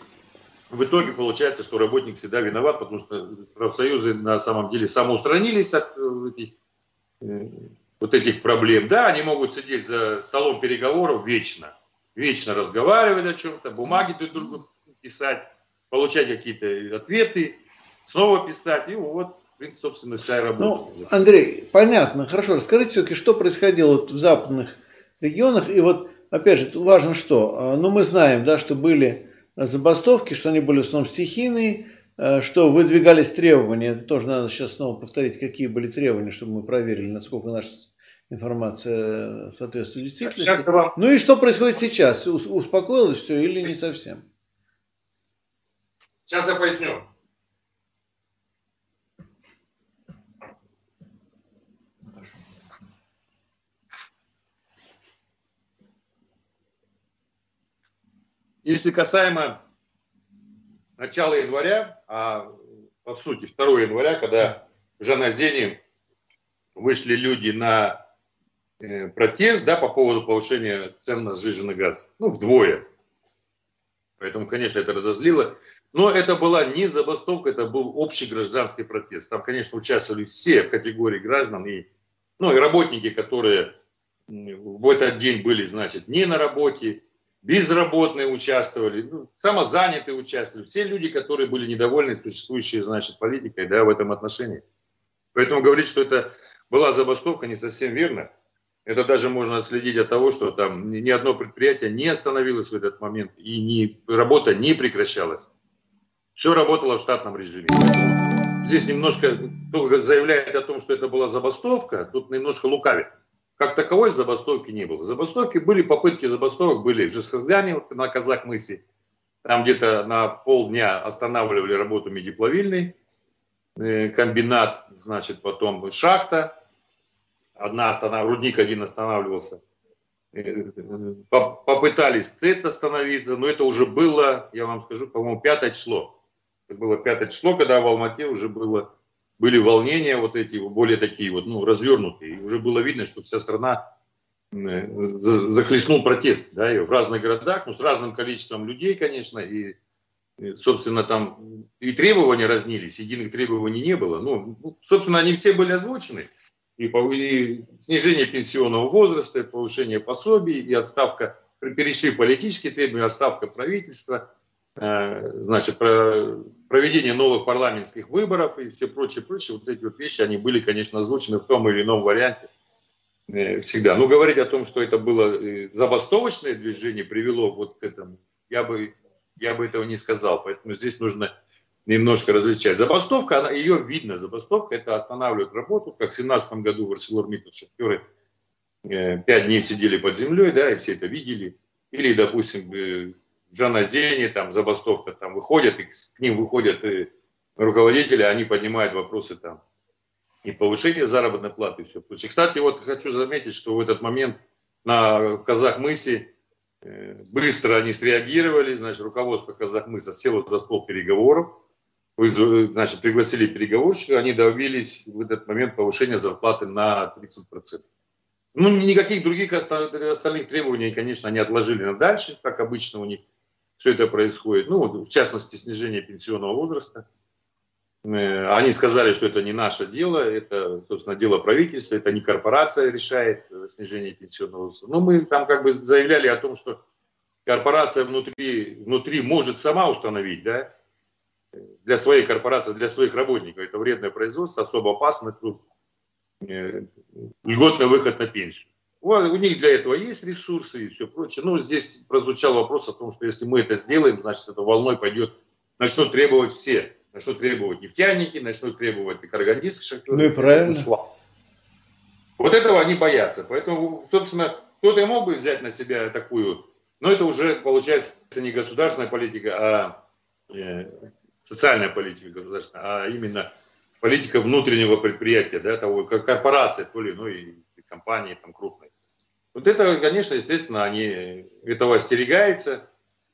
в итоге получается, что работник всегда виноват, потому что профсоюзы на самом деле самоустранились от э, этих, вот этих проблем. Да, они могут сидеть за столом переговоров вечно, вечно разговаривать о чем-то, бумаги друг другу писать, получать какие-то ответы, снова писать, и вот, в принципе, собственно, вся работа. Ну, Андрей, понятно, хорошо. Расскажите все-таки, что происходило в западных регионах, и вот, опять же, важно что. А, ну, мы знаем, да, что были забастовки, что они были в основном стихийные, что выдвигались требования, тоже надо сейчас снова повторить, какие были требования, чтобы мы проверили, насколько наша информация соответствует действительности. Ну и что происходит сейчас? Успокоилось все или не совсем? Сейчас я поясню. Если касаемо начала января, а по сути 2 января, когда в Жаназене вышли люди на э, протест да, по поводу повышения цен на сжиженный газ, ну, вдвое. Поэтому, конечно, это разозлило. Но это была не забастовка, это был общий гражданский протест. Там, конечно, участвовали все категории граждан и, ну, и работники, которые в этот день были, значит, не на работе, безработные участвовали, ну, самозанятые участвовали, все люди, которые были недовольны существующей, значит, политикой, да, в этом отношении. Поэтому говорить, что это была забастовка, не совсем верно. Это даже можно следить от того, что там ни одно предприятие не остановилось в этот момент и ни, работа не прекращалась. Все работало в штатном режиме. Здесь немножко, кто заявляет о том, что это была забастовка, тут немножко лукавит. Как таковой забастовки не было. Забастовки были, попытки забастовок были в Жесхазгане, вот на Казак-Мысе. Там где-то на полдня останавливали работу медиплавильный э, комбинат, значит, потом шахта, одна останов... рудник один останавливался. Э, попытались ТЭЦ остановиться, но это уже было, я вам скажу, по-моему, пятое число. Это было пятое число, когда в Алмате уже было, были волнения вот эти, более такие вот, ну, развернутые. И уже было видно, что вся страна э, захлестнул протест, да, и в разных городах, ну, с разным количеством людей, конечно, и, собственно, там и требования разнились, единых требований не было. Ну, ну собственно, они все были озвучены и, и снижение пенсионного возраста, и повышение пособий, и отставка, перешли политические требования, отставка правительства, значит, про проведение новых парламентских выборов и все прочее, прочее. Вот эти вот вещи, они были, конечно, озвучены в том или ином варианте э, всегда. Но говорить о том, что это было э, забастовочное движение, привело вот к этому, я бы, я бы этого не сказал. Поэтому здесь нужно немножко различать. Забастовка, она, ее видно, забастовка это останавливает работу, как в 17 году в ArcelorMittal шахтеры э, пять дней сидели под землей, да, и все это видели. Или, допустим, э, в Жаназене там забастовка, там выходят, и к ним выходят и э, руководители, они поднимают вопросы там и повышение заработной платы, и все прочее. Кстати, вот хочу заметить, что в этот момент на Казах-Мысе быстро они среагировали, значит, руководство Казахмыса село за стол переговоров, значит, пригласили переговорщика, они добились в этот момент повышения зарплаты на 30%. Ну, никаких других остальных требований, конечно, они отложили на дальше, как обычно у них все это происходит. Ну, в частности, снижение пенсионного возраста. Э, они сказали, что это не наше дело, это, собственно, дело правительства, это не корпорация решает э, снижение пенсионного возраста. Но мы там как бы заявляли о том, что корпорация внутри, внутри может сама установить, да, для своей корпорации, для своих работников. Это вредное производство, особо опасный труд, э, льготный выход на пенсию. У них для этого есть ресурсы и все прочее. Но здесь прозвучал вопрос о том, что если мы это сделаем, значит, это волной пойдет, начнут требовать все. Начнут требовать нефтяники, начнут требовать и карагандисты, шахтеры. Ну и правильно. Вот этого они боятся. Поэтому, собственно, кто-то и мог бы взять на себя такую, но это уже получается не государственная политика, а э, социальная политика государственная, а именно политика внутреннего предприятия, да, того, как корпорация, то ли иной компании там крупной. Вот это, конечно, естественно, они этого остерегаются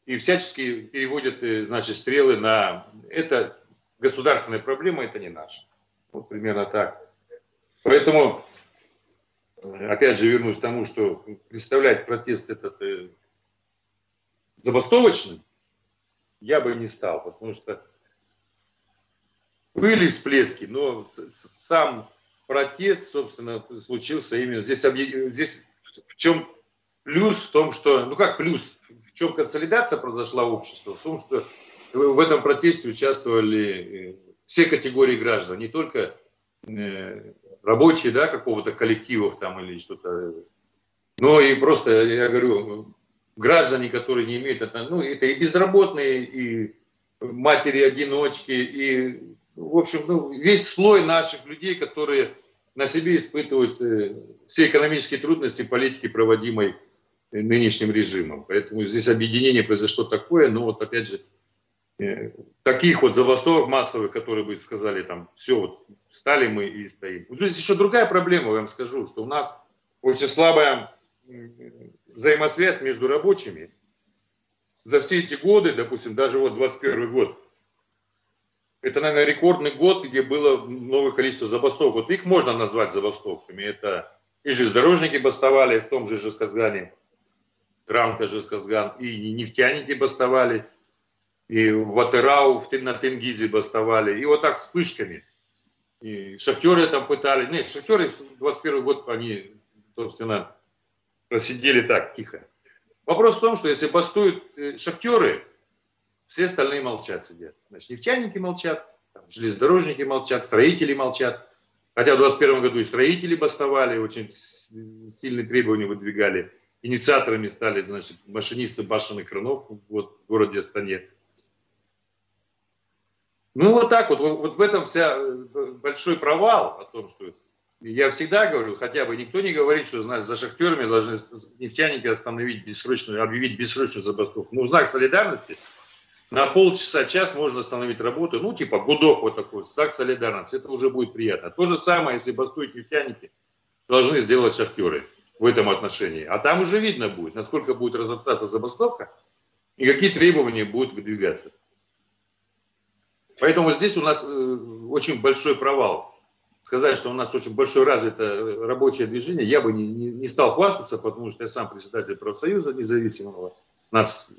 и всячески переводят, э, значит, стрелы на это государственная проблема, это не наша. Вот примерно так. Поэтому, опять же, вернусь к тому, что представлять протест этот э, забастовочным, я бы не стал, потому что были всплески, но сам протест, собственно, случился именно здесь. Здесь в чем плюс в том, что, ну как плюс, в чем консолидация произошла общества, в том, что в этом протесте участвовали э, все категории граждан, не только э, рабочие, да, какого-то коллективов там или что-то, но и просто, я говорю, граждане, которые не имеют, ну, это и безработные, и матери-одиночки, и в общем, ну, весь слой наших людей, которые на себе испытывают э, все экономические трудности политики, проводимой э, нынешним режимом. Поэтому здесь объединение произошло такое, но вот опять же, э, таких вот забастовок массовых, которые бы сказали там, все, вот стали мы и стоим. Здесь еще другая проблема, я вам скажу, что у нас очень слабая взаимосвязь между рабочими. За все эти годы, допустим, даже вот 21 год, это, наверное, рекордный год, где было новое количество забастовок. Вот их можно назвать забастовками. Это и железнодорожники бастовали в том же Жесказгане, Транка Жесказган, и нефтяники бастовали. и в Атерау на Тенгизе бастовали, и вот так вспышками. И шахтеры там пытали. Нет, шахтеры 21 год, они, собственно, просидели так, тихо. Вопрос в том, что если бастуют э, шахтеры, все остальные молчат сидят. Значит, нефтяники молчат, там, железнодорожники молчат, строители молчат. Хотя в 2021 году и строители бастовали, очень сильные требования выдвигали. Инициаторами стали, значит, машинисты башенных кранов вот, в городе Астане. Ну, вот так вот, вот в этом вся э, большой провал о том, что я всегда говорю, хотя бы никто не говорит, что значит, за шахтерами должны нефтяники остановить бессрочную, объявить бессрочную забастовку. Ну, в знак солидарности на полчаса, час можно остановить работу, ну, типа гудок вот такой, знак солидарности, это уже будет приятно. То же самое, если бастуют нефтяники, должны сделать шахтеры в этом отношении. А там уже видно будет, насколько будет разрастаться забастовка и какие требования будут выдвигаться. Поэтому здесь у нас э, очень большой провал. Сказать, что у нас очень большое развитое рабочее движение, я бы не, не, не стал хвастаться, потому что я сам председатель профсоюза независимого. Нас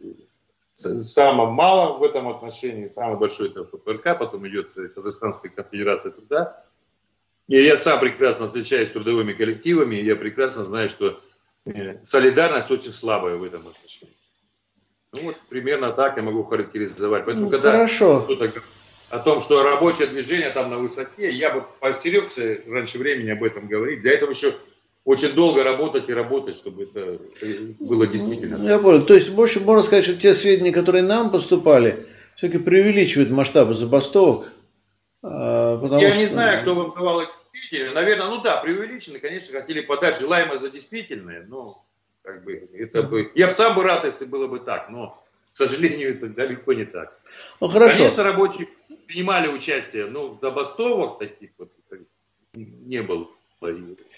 самое мало в этом отношении, самый большой это ФПРК, потом идет Казахстанская конфедерация труда. И я сам прекрасно встречаюсь с трудовыми коллективами, и я прекрасно знаю, что э, солидарность очень слабая в этом отношении. Ну вот примерно так я могу характеризовать. Поэтому, ну, когда хорошо. кто-то о том, что рабочее движение там на высоте, я бы постерегся раньше времени об этом говорить. Для этого еще очень долго работать и работать, чтобы это было действительно. Я понял. То есть, больше можно сказать, что те сведения, которые нам поступали, все-таки преувеличивают масштабы забастовок. А, я что... не знаю, кто вам давал эти сведения. Наверное, ну да, преувеличены, конечно, хотели подать желаемое за действительное, но как бы это бы... Я бы сам бы рад, если было бы так, но, к сожалению, это далеко не так. Ну, хорошо. Конечно, рабочие принимали участие, но забастовок таких вот не было.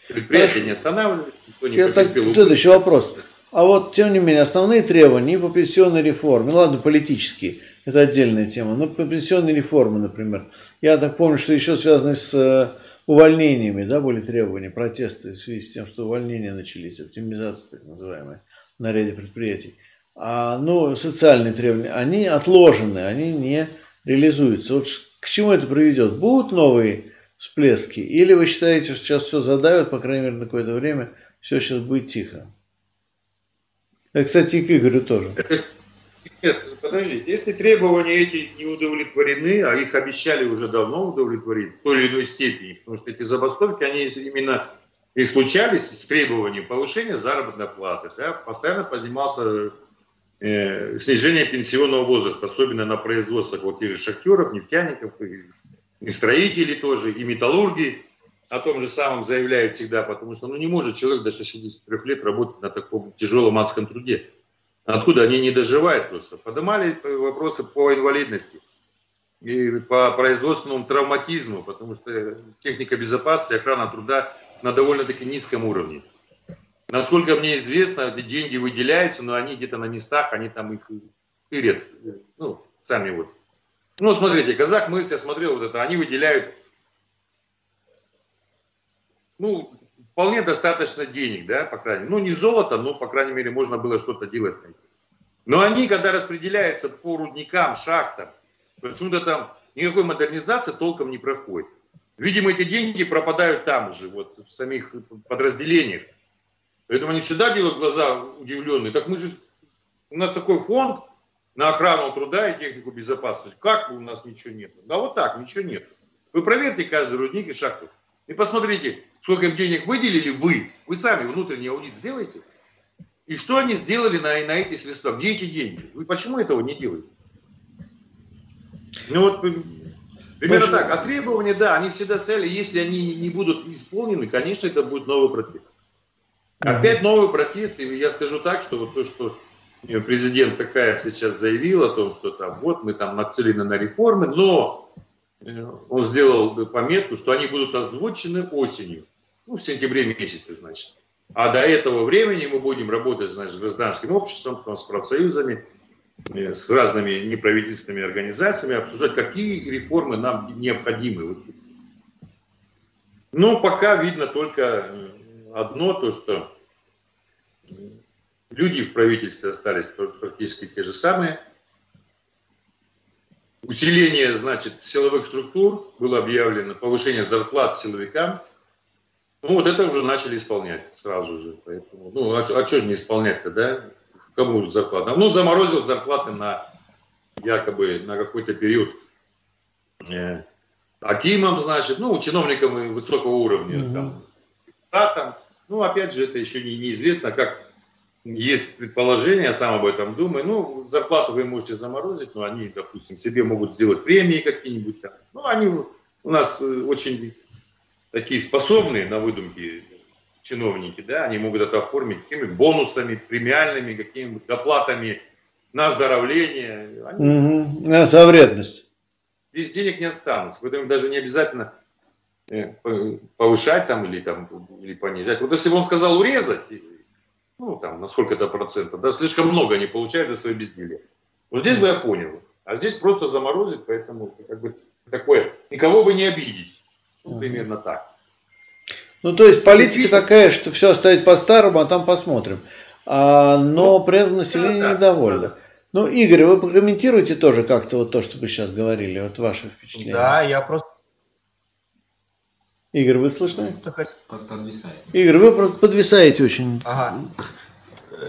Предприятия не останавливались, никто не так, Следующий вопрос. А вот, тем не менее, основные требования по пенсионной реформе, ну ладно, политические, это отдельная тема, но по пенсионной реформе, например, я так помню, что еще связаны с э, увольнениями, да, были требования, протесты в связи с тем, что увольнения начались, оптимизация так называемая на ряде предприятий. А, ну, социальные требования, они отложены, они не реализуются. Вот к чему это приведет? Будут новые всплески? Или вы считаете, что сейчас все задавят, по крайней мере, на какое-то время, все сейчас будет тихо? Это, кстати, и к Игорю тоже. Нет, подождите, если требования эти не удовлетворены, а их обещали уже давно удовлетворить в той или иной степени, потому что эти забастовки, они именно и случались с требованием повышения заработной платы. Да? Постоянно поднимался э, снижение пенсионного возраста, особенно на производствах вот тех же шахтеров, нефтяников, и строителей тоже, и металлурги о том же самом заявляют всегда, потому что ну, не может человек до 63 лет работать на таком тяжелом адском труде. Откуда они не доживают просто? Поднимали вопросы по инвалидности и по производственному травматизму, потому что техника безопасности, охрана труда на довольно-таки низком уровне. Насколько мне известно, деньги выделяются, но они где-то на местах, они там их тырят, ну, сами вот. Ну, смотрите, казах мыс, я смотрел вот это, они выделяют, ну, вполне достаточно денег, да, по крайней мере. Ну, не золото, но, по крайней мере, можно было что-то делать. Но они, когда распределяются по рудникам, шахтам, почему-то там никакой модернизации толком не проходит. Видимо, эти деньги пропадают там же, вот в самих подразделениях. Поэтому они всегда делают глаза удивленные. Так мы же, у нас такой фонд на охрану труда и технику безопасности. Как у нас ничего нет? Да вот так, ничего нет. Вы проверьте каждый рудник и шахту. И посмотрите, сколько им денег выделили вы. Вы сами внутренний аудит сделаете. И что они сделали на, на эти средства? Где эти деньги? Вы почему этого не делаете? Ну вот Примерно так. А требования, да, они всегда стояли. Если они не будут исполнены, конечно, это будет новый протест. Опять новый протест. И я скажу так, что вот то, что президент такая сейчас заявил о том, что там вот мы там нацелены на реформы, но э, он сделал пометку, что они будут озвучены осенью, ну, в сентябре месяце, значит. А до этого времени мы будем работать, значит, с гражданским обществом, с профсоюзами, Э, с разными неправительственными организациями, обсуждать, какие реформы нам необходимы. Но пока видно только э, одно, то что люди в правительстве остались практически те же самые. усиление, значит, силовых структур, было объявлено повышение зарплат силовикам. Ну, вот это уже начали исполнять сразу же. Поэтому, ну, а, а что же не исполнять-то, да? Кому зарплата? Ну, заморозил зарплаты на якобы на какой-то период э, Акимам, значит, ну, чиновникам высокого уровня, mm-hmm. там, депутатам. Ну, опять же, это еще не, неизвестно, как есть предположение, я сам об этом думаю. Ну, зарплату вы можете заморозить, но они, допустим, себе могут сделать премии какие-нибудь там. Ну, они у нас э, очень такие способные на выдумки чиновники, да, они могут это оформить какими бонусами, премиальными, какими-нибудь доплатами на оздоровление. Они... Угу. На совредность. Без денег не останутся. Поэтому даже не обязательно э, повышать там или, там или понижать. Вот если бы он сказал урезать, ну, там, на сколько-то процентов, да, слишком много они получают за свое безделие. Вот здесь бы я понял. А здесь просто заморозить, поэтому как бы такое, никого бы не обидеть. Ну, примерно так. Ну, то есть политика такая, что все оставить по-старому, а там посмотрим. А, но при этом население да, недовольно. Да. Ну, Игорь, вы прокомментируете тоже как-то вот то, что вы сейчас говорили, вот ваше впечатление. Да, я просто Игорь, вы слышны? Игорь, вы просто подвисаете очень. Ага.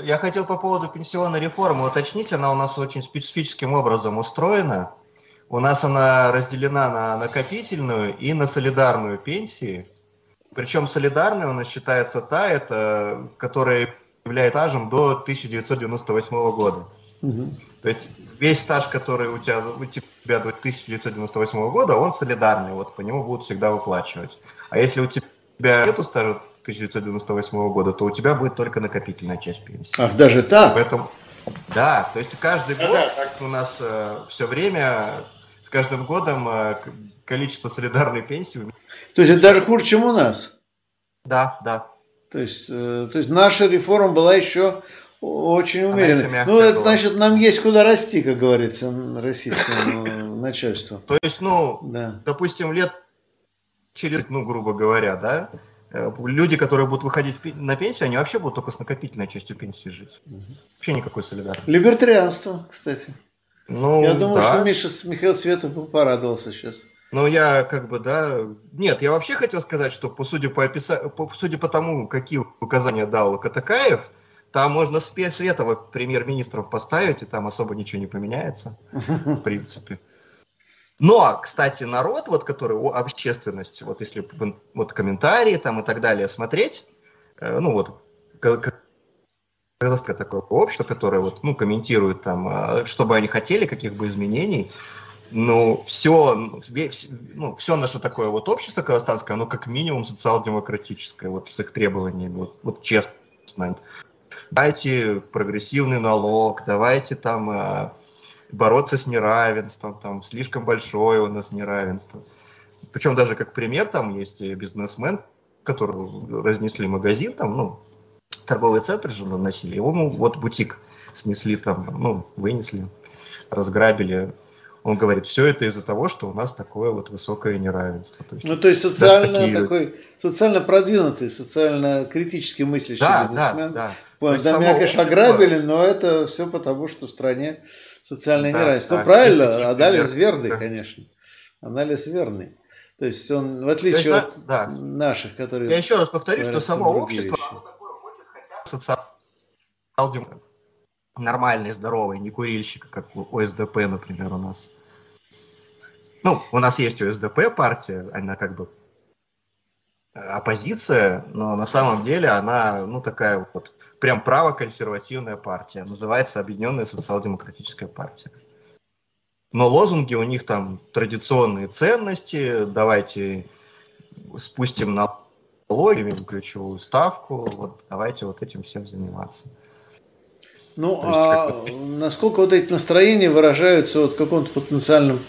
Я хотел по поводу пенсионной реформы уточнить. Она у нас очень специфическим образом устроена. У нас она разделена на накопительную и на солидарную пенсии. Причем солидарная у нас считается та, это, которая является стажем до 1998 года. Угу. То есть весь стаж, который у тебя, у тебя до 1998 года, он солидарный, вот по нему будут всегда выплачивать. А если у тебя нету стажа 1998 года, то у тебя будет только накопительная часть пенсии. Ах, даже так? Поэтому, да, то есть каждый год у нас э, все время, с каждым годом э, количество солидарной пенсии... То есть это даже хуже, чем у нас? Да, да. То есть, э, то есть наша реформа была еще очень умеренно. Ну, это значит, нам есть куда расти, как говорится, российскому начальству. То есть, ну, да. допустим, лет через, ну, грубо говоря, да, э, люди, которые будут выходить на пенсию, они вообще будут только с накопительной частью пенсии жить. Вообще никакой солидарности. Либертарианство, кстати. Ну, я думаю, да. что Миша, Михаил Светов бы порадовался сейчас. Ну, я как бы, да... Нет, я вообще хотел сказать, что по судя по, описа... по, судя по тому, какие указания дал Катакаев, там можно Светова премьер-министров поставить, и там особо ничего не поменяется, в принципе. Но, кстати, народ, вот, который, общественность, вот если вот комментарии там и так далее смотреть, э, ну вот, казахское такое общество, которое вот, ну, комментирует там, а, что бы они хотели, каких бы изменений, ну, все, ну, все наше такое вот общество казахстанское, оно как минимум социал-демократическое, вот с их требованиями, вот, вот честно. Давайте прогрессивный налог, давайте там э, бороться с неравенством, там слишком большое у нас неравенство. Причем даже как пример там есть бизнесмен, который разнесли магазин, там, ну, торговый центр же наносили, его ну, вот бутик снесли там, ну, вынесли, разграбили, он говорит, все это из-за того, что у нас такое вот высокое неравенство. То есть, ну, то есть социально такие... такой, социально продвинутый, социально критически мыслящий да, бизнесмен. Да, да. Да, меня, конечно, ограбили, но это все потому, что в стране социальное да, неравенство. Да, ну, правильно, анализ верный, да. конечно. Анализ верный. То есть он, в отличие есть, от да. наших, которые... Я еще раз повторю, что само общество, оно такое хочет хотя бы нормальный, здоровый, не курильщик, как у ОСДП, например, у нас. Ну, у нас есть ОСДП партия, она как бы оппозиция, но на самом деле она, ну, такая вот прям правоконсервативная партия. Называется Объединенная социал-демократическая партия. Но лозунги у них там традиционные ценности, давайте спустим налоги, ключевую ставку, вот давайте вот этим всем заниматься. Ну, а как насколько вот эти настроения выражаются вот в каком-то потенциальном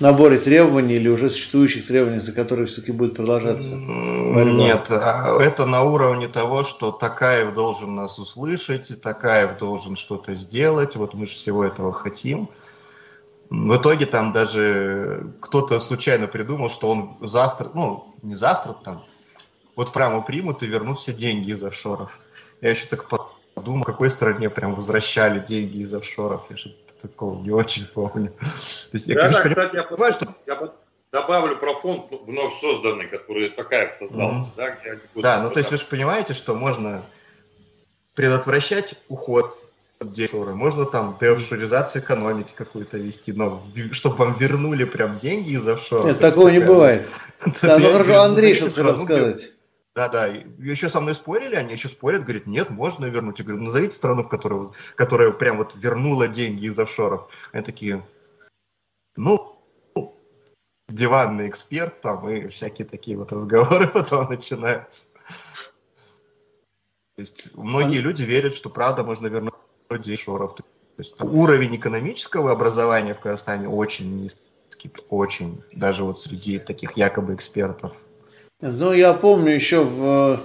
наборе требований или уже существующих требований, за которые все-таки будет продолжаться? Борьба? Нет, а это на уровне того, что Такаев должен нас услышать, Такаев должен что-то сделать, вот мы же всего этого хотим. В итоге там даже кто-то случайно придумал, что он завтра, ну, не завтра там, вот прямо примут и вернут все деньги из офшоров. Я еще так подумал, какой стране прям возвращали деньги из офшоров. Я же такого не очень помню. То есть, я, да, конечно, да, кстати, я понимаю, что... Я добавлю про фонд вновь созданный, который Токаев создал. Mm-hmm. Да, да ну то есть вы же понимаете, что можно предотвращать уход от дешевры, можно там деофшоризацию экономики какую-то вести, но чтобы вам вернули прям деньги из офшора. Нет, такого не бывает. Да, ну хорошо, Андрей что хотел сказать. Да, да. Еще со мной спорили, они еще спорят, говорят, нет, можно вернуть. Я говорю, назовите страну, в которой, которая прям вот вернула деньги из офшоров. Они такие, ну, диванный эксперт там и всякие такие вот разговоры потом начинаются. То есть многие люди верят, что правда можно вернуть офшоров. То есть уровень экономического образования в Казахстане очень низкий, очень, даже вот среди таких якобы экспертов. Ну, я помню еще в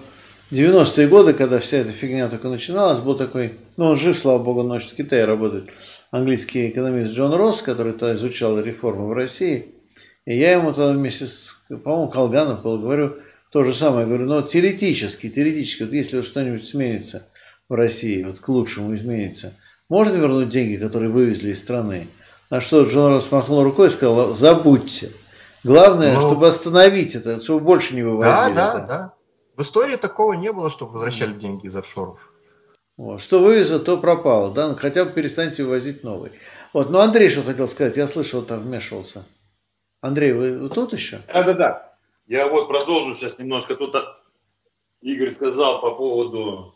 90-е годы, когда вся эта фигня только начиналась, был такой, ну, он жив, слава богу, ночь в Китае работает, английский экономист Джон Росс, который тогда изучал реформы в России. И я ему тогда вместе с, по-моему, Колганов был, говорю то же самое. Говорю, ну, теоретически, теоретически, вот если что-нибудь сменится в России, вот к лучшему изменится, можно вернуть деньги, которые вывезли из страны? На что Джон Росс махнул рукой и сказал, забудьте. Главное, ну, чтобы остановить это, чтобы больше не вывозили. Да, да, это. да. В истории такого не было, чтобы возвращали mm. деньги из офшоров. Вот. Что вывезло, то пропало. Да? Ну, хотя бы перестаньте вывозить новый. Вот. Ну, Андрей что хотел сказать? Я слышал, там вмешивался. Андрей, вы, вы тут еще? Да, да, да. Я вот продолжу сейчас немножко. Тут Игорь сказал по поводу,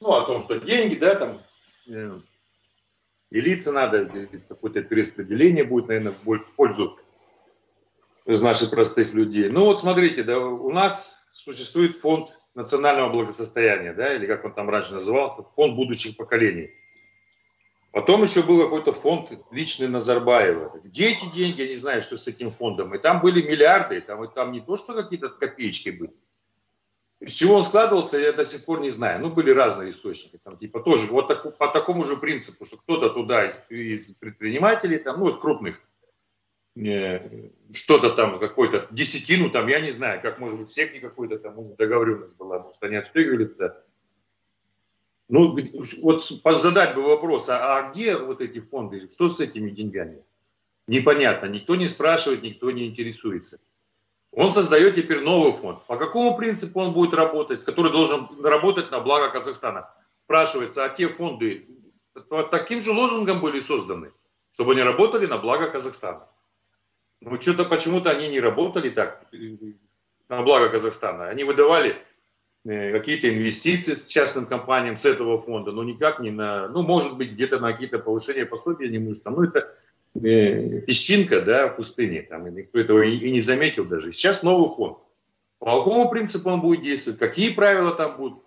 ну, о том, что деньги, да, там, э, делиться надо, какое-то перераспределение будет, наверное, в пользу из наших простых людей. Ну вот смотрите, да, у нас существует фонд национального благосостояния, да, или как он там раньше назывался, фонд будущих поколений. Потом еще был какой-то фонд личный Назарбаева. Где эти деньги, я не знаю, что с этим фондом. И там были миллиарды, там, там не то, что какие-то копеечки были. Из чего он складывался, я до сих пор не знаю. Ну, были разные источники. Там, типа, тоже вот так, по такому же принципу, что кто-то туда из, из предпринимателей, там, ну, из крупных что-то там, какой-то десятину там, я не знаю, как может быть, всех какой-то там договоренность была, может, они отстегивали туда. Ну, вот задать бы вопрос, а, а где вот эти фонды, что с этими деньгами? Непонятно, никто не спрашивает, никто не интересуется. Он создает теперь новый фонд. По какому принципу он будет работать, который должен работать на благо Казахстана? Спрашивается, а те фонды таким же лозунгом были созданы, чтобы они работали на благо Казахстана. Ну, что-то почему-то они не работали так на благо Казахстана. Они выдавали э, какие-то инвестиции с частным компаниям с этого фонда, но никак не на, ну, может быть, где-то на какие-то повышения пособия, не может, там, ну, это э, песчинка, да, в пустыне, там, никто этого и, и не заметил даже. Сейчас новый фонд. По какому принципу он будет действовать, какие правила там будут,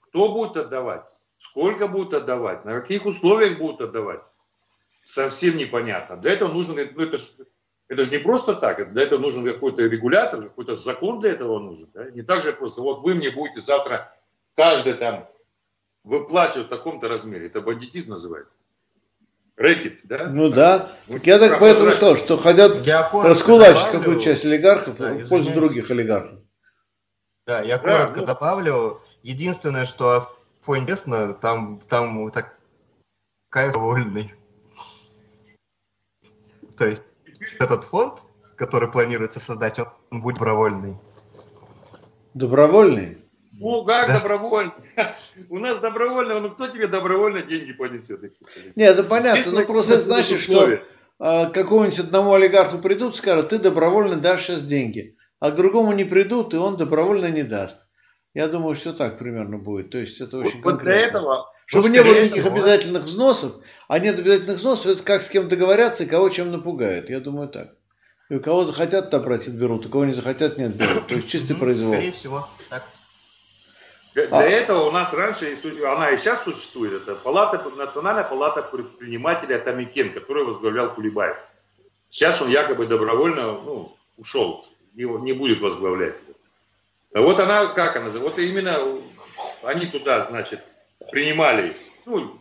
кто будет отдавать, сколько будет отдавать, на каких условиях будут отдавать, совсем непонятно. Для этого нужно, ну, это это же не просто так, для этого нужен какой-то регулятор, какой-то закон для этого нужен. Да? Не так же просто, вот вы мне будете завтра каждый там выплачивать в таком-то размере. Это бандитизм называется. Рэкет, да? Ну да. Так я так поэтому сказал, что хотят раскулачить какую-то часть олигархов да, в пользу других олигархов. Да, я коротко ну... добавлю. Единственное, что фонд интересно, там, там такая довольный. То есть этот фонд, который планируется создать, он будет добровольный. Добровольный? Ну, как да. добровольно? У нас добровольно, ну кто тебе добровольно деньги понесет? Нет, это понятно, но просто значит, что а, какому-нибудь одному олигарху придут, скажут, ты добровольно дашь сейчас деньги, а к другому не придут, и он добровольно не даст. Я думаю, что так примерно будет. То есть это очень вот конкретно. Для этого, Чтобы ну, не было никаких всего. обязательных взносов, а нет обязательных взносов, это как с кем договорятся и кого чем напугают. Я думаю так. И у кого захотят отобрать, отберут, у кого не захотят, не отберут. То есть чистый произвол. Скорее всего, так. Для, а. этого у нас раньше, она и сейчас существует, это палата, Национальная палата предпринимателей Атамикен, которую возглавлял Кулибаев. Сейчас он якобы добровольно ну, ушел, его не будет возглавлять. А вот она, как она, вот именно они туда, значит, принимали, ну,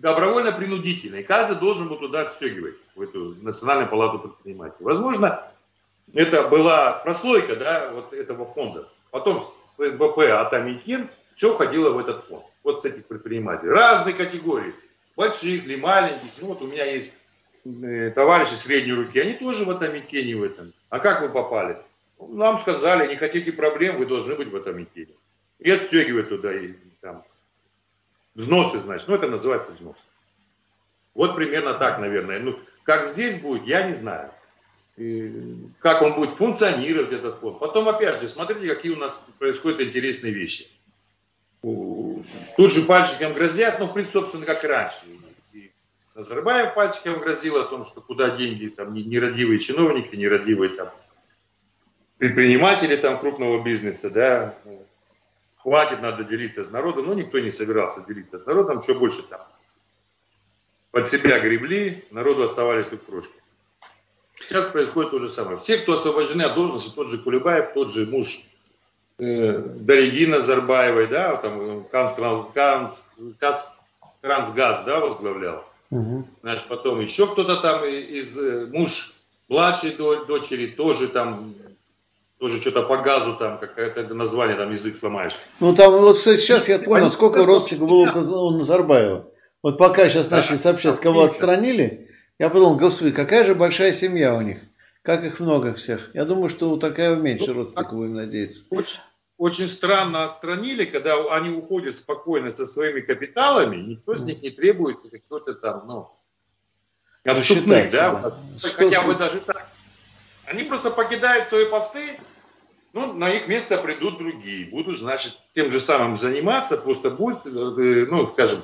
добровольно-принудительно, и каждый должен был туда отстегивать, в эту Национальную палату предпринимателей. Возможно, это была прослойка, да, вот этого фонда. Потом с НБП Атамикин все входило в этот фонд. Вот с этих предпринимателей. Разные категории. больших или маленьких. Ну вот у меня есть э, товарищи средней руки, они тоже в этом Икене в этом. А как вы попали? Нам сказали, не хотите проблем, вы должны быть в этом Икене. И отстегивать туда и там взносы, значит. Ну это называется взнос. Вот примерно так, наверное. Ну, как здесь будет, я не знаю. И как он будет функционировать, этот фонд. Потом, опять же, смотрите, какие у нас происходят интересные вещи. Тут же пальчиком грозят, ну, в принципе, собственно, как и раньше. И Назарбаев пальчиком грозил о том, что куда деньги, там, нерадивые чиновники, нерадивые там предприниматели там крупного бизнеса, да, хватит, надо делиться с народом. Но никто не собирался делиться с народом, что больше там. Под себя гребли, народу оставались только крошки. Сейчас происходит то же самое. Все, кто освобождены от должности, тот же Кулебаев, тот же муж э, Дариги Назарбаевой, да, там Трансгаз, да, возглавлял. Угу. Значит, потом еще кто-то там из э, муж младшей дочери тоже там тоже что-то по газу там, какое-то название, там язык сломаешь. Ну там вот кстати, сейчас я понял, сколько родственников было у Назарбаева. Вот пока сейчас начали сообщать, кого отстранили, я подумал, господи, какая же большая семья у них. Как их много всех. Я думаю, что такая меньше ну, родственников будем надеяться. Очень, очень странно отстранили, когда они уходят спокойно со своими капиталами, никто из них не требует какой-то там, ну, отступных, да, да. хотя бы даже так. Они просто покидают свои посты, ну, на их место придут другие, будут, значит, тем же самым заниматься, просто будет, э, ну, скажем,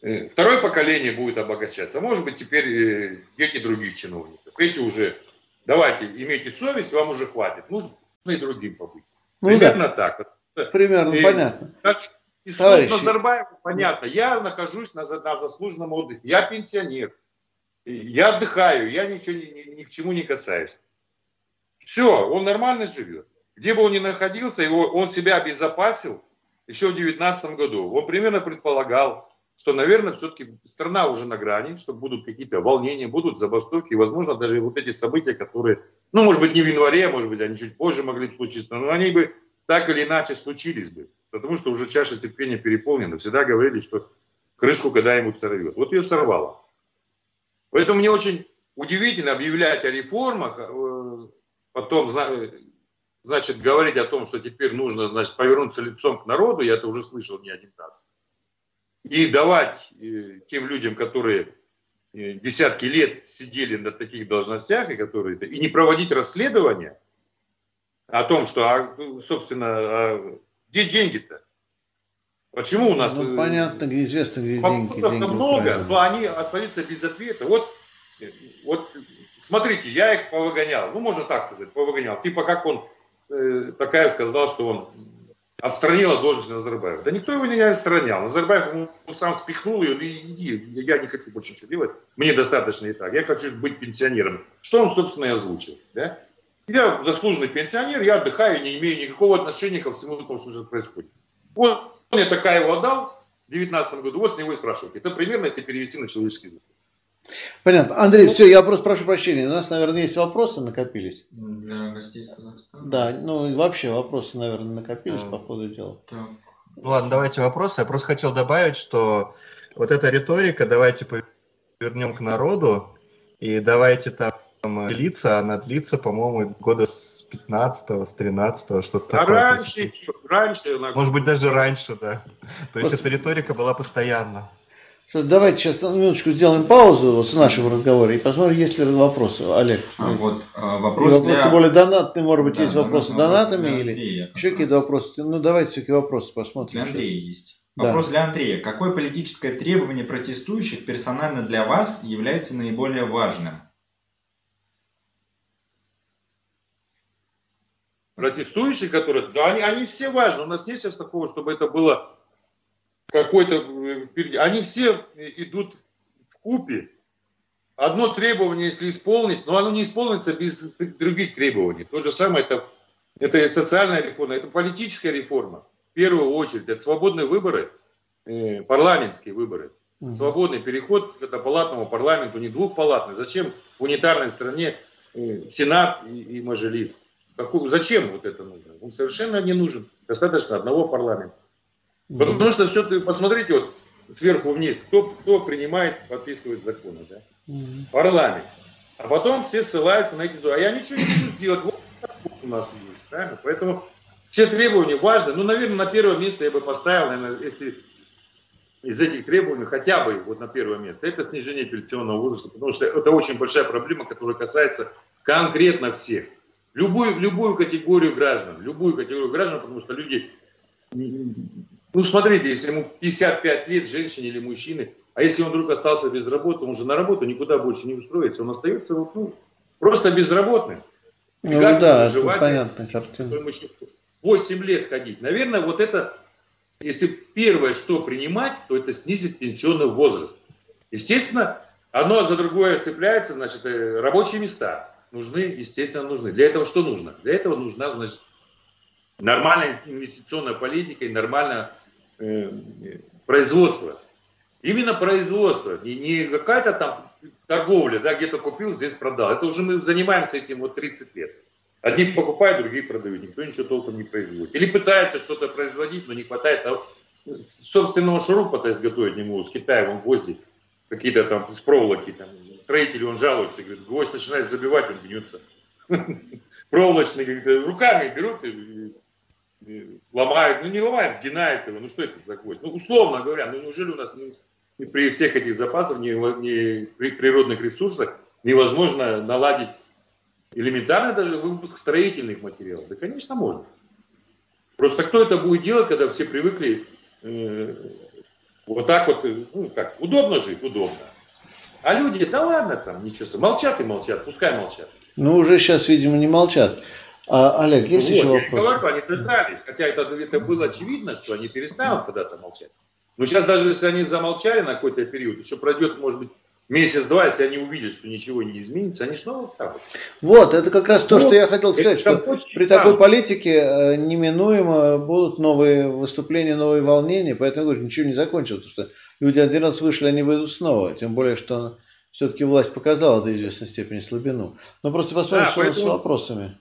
Э, второе поколение будет обогащаться. Может быть, теперь э, дети других чиновников. Эти уже, давайте, имейте совесть, вам уже хватит. Нужно и другим побыть. Ну, Примерно да. так. Примерно, и, понятно. Как, и слов Назарбаева понятно. Я нахожусь на, на заслуженном отдыхе. Я пенсионер. Я отдыхаю. Я ничего, ни, ни, ни к чему не касаюсь. Все, он нормально живет. Где бы он ни находился, его, он себя обезопасил еще в 2019 году. Он примерно предполагал, что, наверное, все-таки страна уже на грани, что будут какие-то волнения, будут забастовки, возможно, даже вот эти события, которые, ну, может быть, не в январе, может быть, они чуть позже могли случиться, но они бы так или иначе случились бы, потому что уже чаша терпения переполнена. Всегда говорили, что крышку когда-нибудь сорвет. Вот ее сорвало. Поэтому мне очень удивительно объявлять о реформах, э, потом, значит, говорить о том, что теперь нужно, значит, повернуться лицом к народу, я это уже слышал не один раз и давать э, тем людям, которые э, десятки лет сидели на таких должностях, и, которые, и не проводить расследования о том, что, а, собственно, а где деньги-то? Почему у нас... Ну, понятно, где известно, где деньги. деньги много, но они остаются без ответа. Вот, вот, смотрите, я их повыгонял, ну, можно так сказать, повыгонял. Типа, как он, э, такая сказал, что он отстранила должность Назарбаева. Да никто его не отстранял. Назарбаев ему сам спихнул ее, иди, я не хочу больше ничего делать, мне достаточно и так, я хочу быть пенсионером. Что он, собственно, и озвучил. Да? Я заслуженный пенсионер, я отдыхаю, не имею никакого отношения ко всему тому, что сейчас происходит. Вот он мне такая его отдал в 2019 году, вот с него и спрашивайте. Это примерно, если перевести на человеческий язык. Понятно. Андрей, ну, все, я просто прошу прощения. У нас, наверное, есть вопросы накопились. Для гостей из Казахстана. Да, ну вообще вопросы, наверное, накопились а, по ходу дела. Так. Ну ладно, давайте вопросы. Я просто хотел добавить, что вот эта риторика, давайте вернем к народу, и давайте там длиться, она длится, по-моему, года с 15 с 13 что-то а такое. раньше, раньше. Может быть, даже раньше, да. То есть эта риторика была постоянно. Давайте сейчас на минуточку сделаем паузу вот с нашего разговора и посмотрим, есть ли вопросы. Олег. А, вот, а, вопрос, вопрос для... Тем более донатные, может быть, да, есть вопросы донатами или Андрея, еще какие-то вопросы. Ну, давайте все-таки вопросы посмотрим. Для Андрея сейчас. есть. Вопрос да. для Андрея. Какое политическое требование протестующих персонально для вас является наиболее важным? Протестующие, которые... Да, они, они все важны. У нас нет сейчас такого, чтобы это было какой-то... Э, они все идут в купе. Одно требование, если исполнить, но оно не исполнится без других требований. То же самое, это, это социальная реформа, это политическая реформа. В первую очередь, это свободные выборы, э, парламентские выборы. Свободный переход к однопалатному парламенту, не двухпалатный. Зачем в унитарной стране э, Сенат и, и Мажилис? Какой, зачем вот это нужно? Он совершенно не нужен. Достаточно одного парламента. Потому что все, посмотрите, вот сверху вниз, кто, кто принимает, подписывает законы, да? Mm-hmm. Парламент. А потом все ссылаются на эти... А я ничего не буду сделать. Вот у нас есть, правильно? Поэтому все требования важны. Ну, наверное, на первое место я бы поставил, наверное, если из этих требований хотя бы вот на первое место, это снижение пенсионного возраста, потому что это очень большая проблема, которая касается конкретно всех. Любую, любую категорию граждан, любую категорию граждан, потому что люди, ну смотрите, если ему 55 лет, женщине или мужчине, а если он вдруг остался без работы, он же на работу никуда больше не устроится, он остается вот, ну, просто безработным. Ну да, это понятно, картина. 8 лет ходить. Наверное, вот это, если первое, что принимать, то это снизить пенсионный возраст. Естественно, одно за другое цепляется, значит, э, рабочие места нужны, естественно, нужны. Для этого что нужно? Для этого нужна, значит, нормальная инвестиционная политика и нормальное э, производство. Именно производство, и не какая-то там торговля, да, где-то купил, здесь продал. Это уже мы занимаемся этим вот 30 лет. Одни покупают, другие продают. Никто ничего толком не производит. Или пытается что-то производить, но не хватает а собственного шурупа-то изготовить не могут. С Китая вон гвозди какие-то там с проволоки. Там, строители, он жалуется, говорит, гвоздь начинает забивать, он гнется. Проволочный, руками берут ломают. Ну, не ломают, сгинают его. Ну, что это за гвоздь? Ну, условно говоря, ну, неужели у нас не, не при всех этих запасах, не, не при природных ресурсах невозможно наладить элементарно даже выпуск строительных материалов? Да, конечно, можно. Просто кто это будет делать, когда все привыкли э, вот так вот, ну как, удобно жить, удобно. А люди, да ладно там, ничего, молчат и молчат, пускай молчат. Ну, уже сейчас, видимо, не молчат. А, Олег, есть ну, еще вот, вопрос? Я говорю, они признались, хотя это, это было очевидно, что они перестанут когда-то молчать. Но сейчас даже если они замолчали на какой-то период, еще пройдет, может быть, месяц-два, если они увидят, что ничего не изменится, они снова встанут. Вот, это как раз то, что я хотел сказать, что при такой политике э, неминуемо будут новые выступления, новые волнения, поэтому говорю, ничего не закончилось, потому что люди один раз вышли, они выйдут снова, тем более, что все-таки власть показала до известной степени слабину. Но просто посмотрим, да, что поэтому... с вопросами.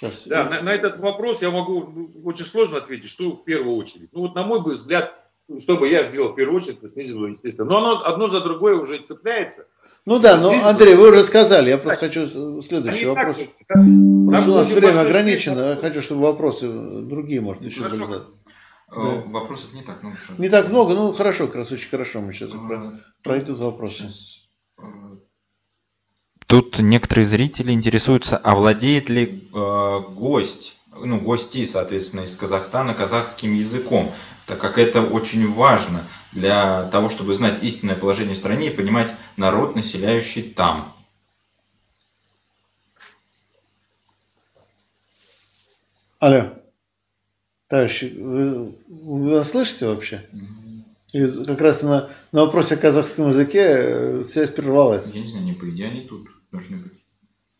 Сейчас. Да, на, на этот вопрос я могу ну, очень сложно ответить, что в первую очередь. Ну вот на мой взгляд, что бы я сделал в первую очередь, это снизило, естественно. Но оно одно за другое уже цепляется. Ну да, но, Андрей, вы уже сказали, я просто хочу следующий Они вопрос. Так, у нас время ограничено, я хочу, чтобы вопросы другие, может, еще были заданы. Э, да. Вопросов не так много. Не так много, ну хорошо, очень хорошо, мы сейчас а, пройдут за вопросы. Э, тут некоторые зрители интересуются, а владеет ли э, гость, ну, гости, соответственно, из Казахстана казахским языком? так как это очень важно для того, чтобы знать истинное положение в стране и понимать народ, населяющий там. Алло, товарищи, вы, вы нас слышите вообще? И как раз на, на вопросе о казахском языке э, связь прервалась. Я не знаю, не по идее они тут должны быть.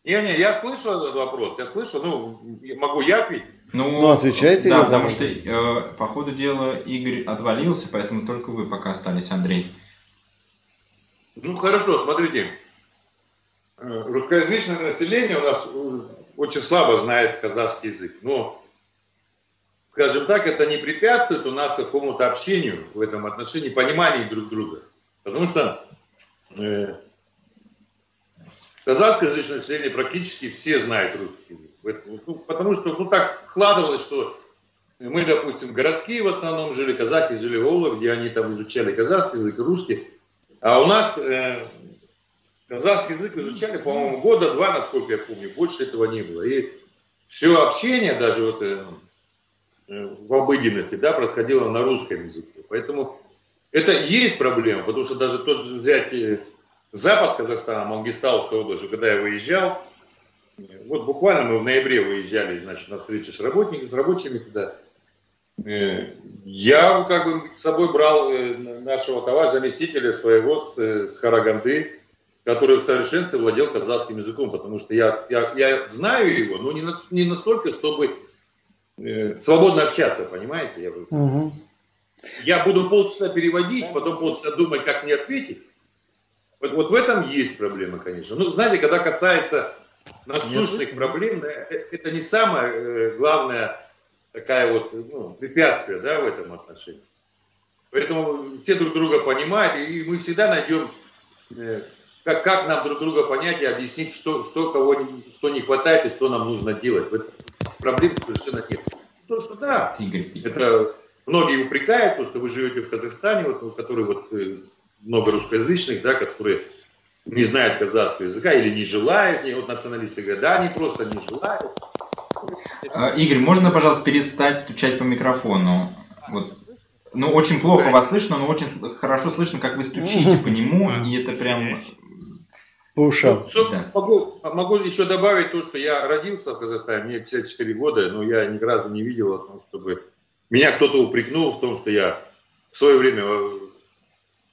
Не, не, я слышу этот вопрос, я слышу, ну, могу я ответить? Ну, ну отвечайте. Да, потому что э, по ходу дела Игорь отвалился, поэтому только вы пока остались, Андрей. Ну, хорошо, смотрите. Э, русскоязычное население у нас э, очень слабо знает казахский язык, но, скажем так, это не препятствует у нас какому-то общению в этом отношении, пониманию друг друга. Потому что э, казахскоязычное население практически все знают русский язык. Ну, потому что ну, так складывалось, что мы, допустим, городские в основном жили, казахи жили в Ола, где они там изучали казахский язык и русский. А у нас э, казахский язык изучали, по-моему, года два, насколько я помню, больше этого не было. И все общение, даже вот э, в обыденности, да, происходило на русском языке. Поэтому это есть проблема, потому что даже тот же взять э, запад Казахстана, Мангистауская область, когда я выезжал, вот буквально мы в ноябре выезжали, значит, на встречу с работниками, с рабочими туда. Э, я как бы с собой брал э, нашего товарища заместителя своего с, э, с Хараганды, который в совершенстве владел казахским языком, потому что я, я, я знаю его, но не, на, не настолько, чтобы э, свободно общаться, понимаете? Я, угу. я буду полчаса переводить, потом полчаса думать, как мне ответить. Вот, вот в этом есть проблема, конечно. Ну, знаете, когда касается насущных проблем, э, это не самое э, главное такая вот ну, препятствие да, в этом отношении. Поэтому все друг друга понимают, и мы всегда найдем, э, как, как нам друг друга понять и объяснить, что, что, кого, что не хватает и что нам нужно делать. Проблем совершенно нет. То, что да, Игорь, это многие упрекают, то, что вы живете в Казахстане, вот, который вот много русскоязычных, да, которые не знают казахского языка или не желают, вот националисты говорят, да, они просто не желают. А, Игорь, можно, пожалуйста, перестать стучать по микрофону? Вот. Ну, очень плохо вас слышно, но очень хорошо слышно, как вы стучите по нему, и это прям... По ушам. Ну, да. могу, могу еще добавить то, что я родился в Казахстане, мне 54 года, но я ни разу не видел о том, чтобы меня кто-то упрекнул в том, что я в свое время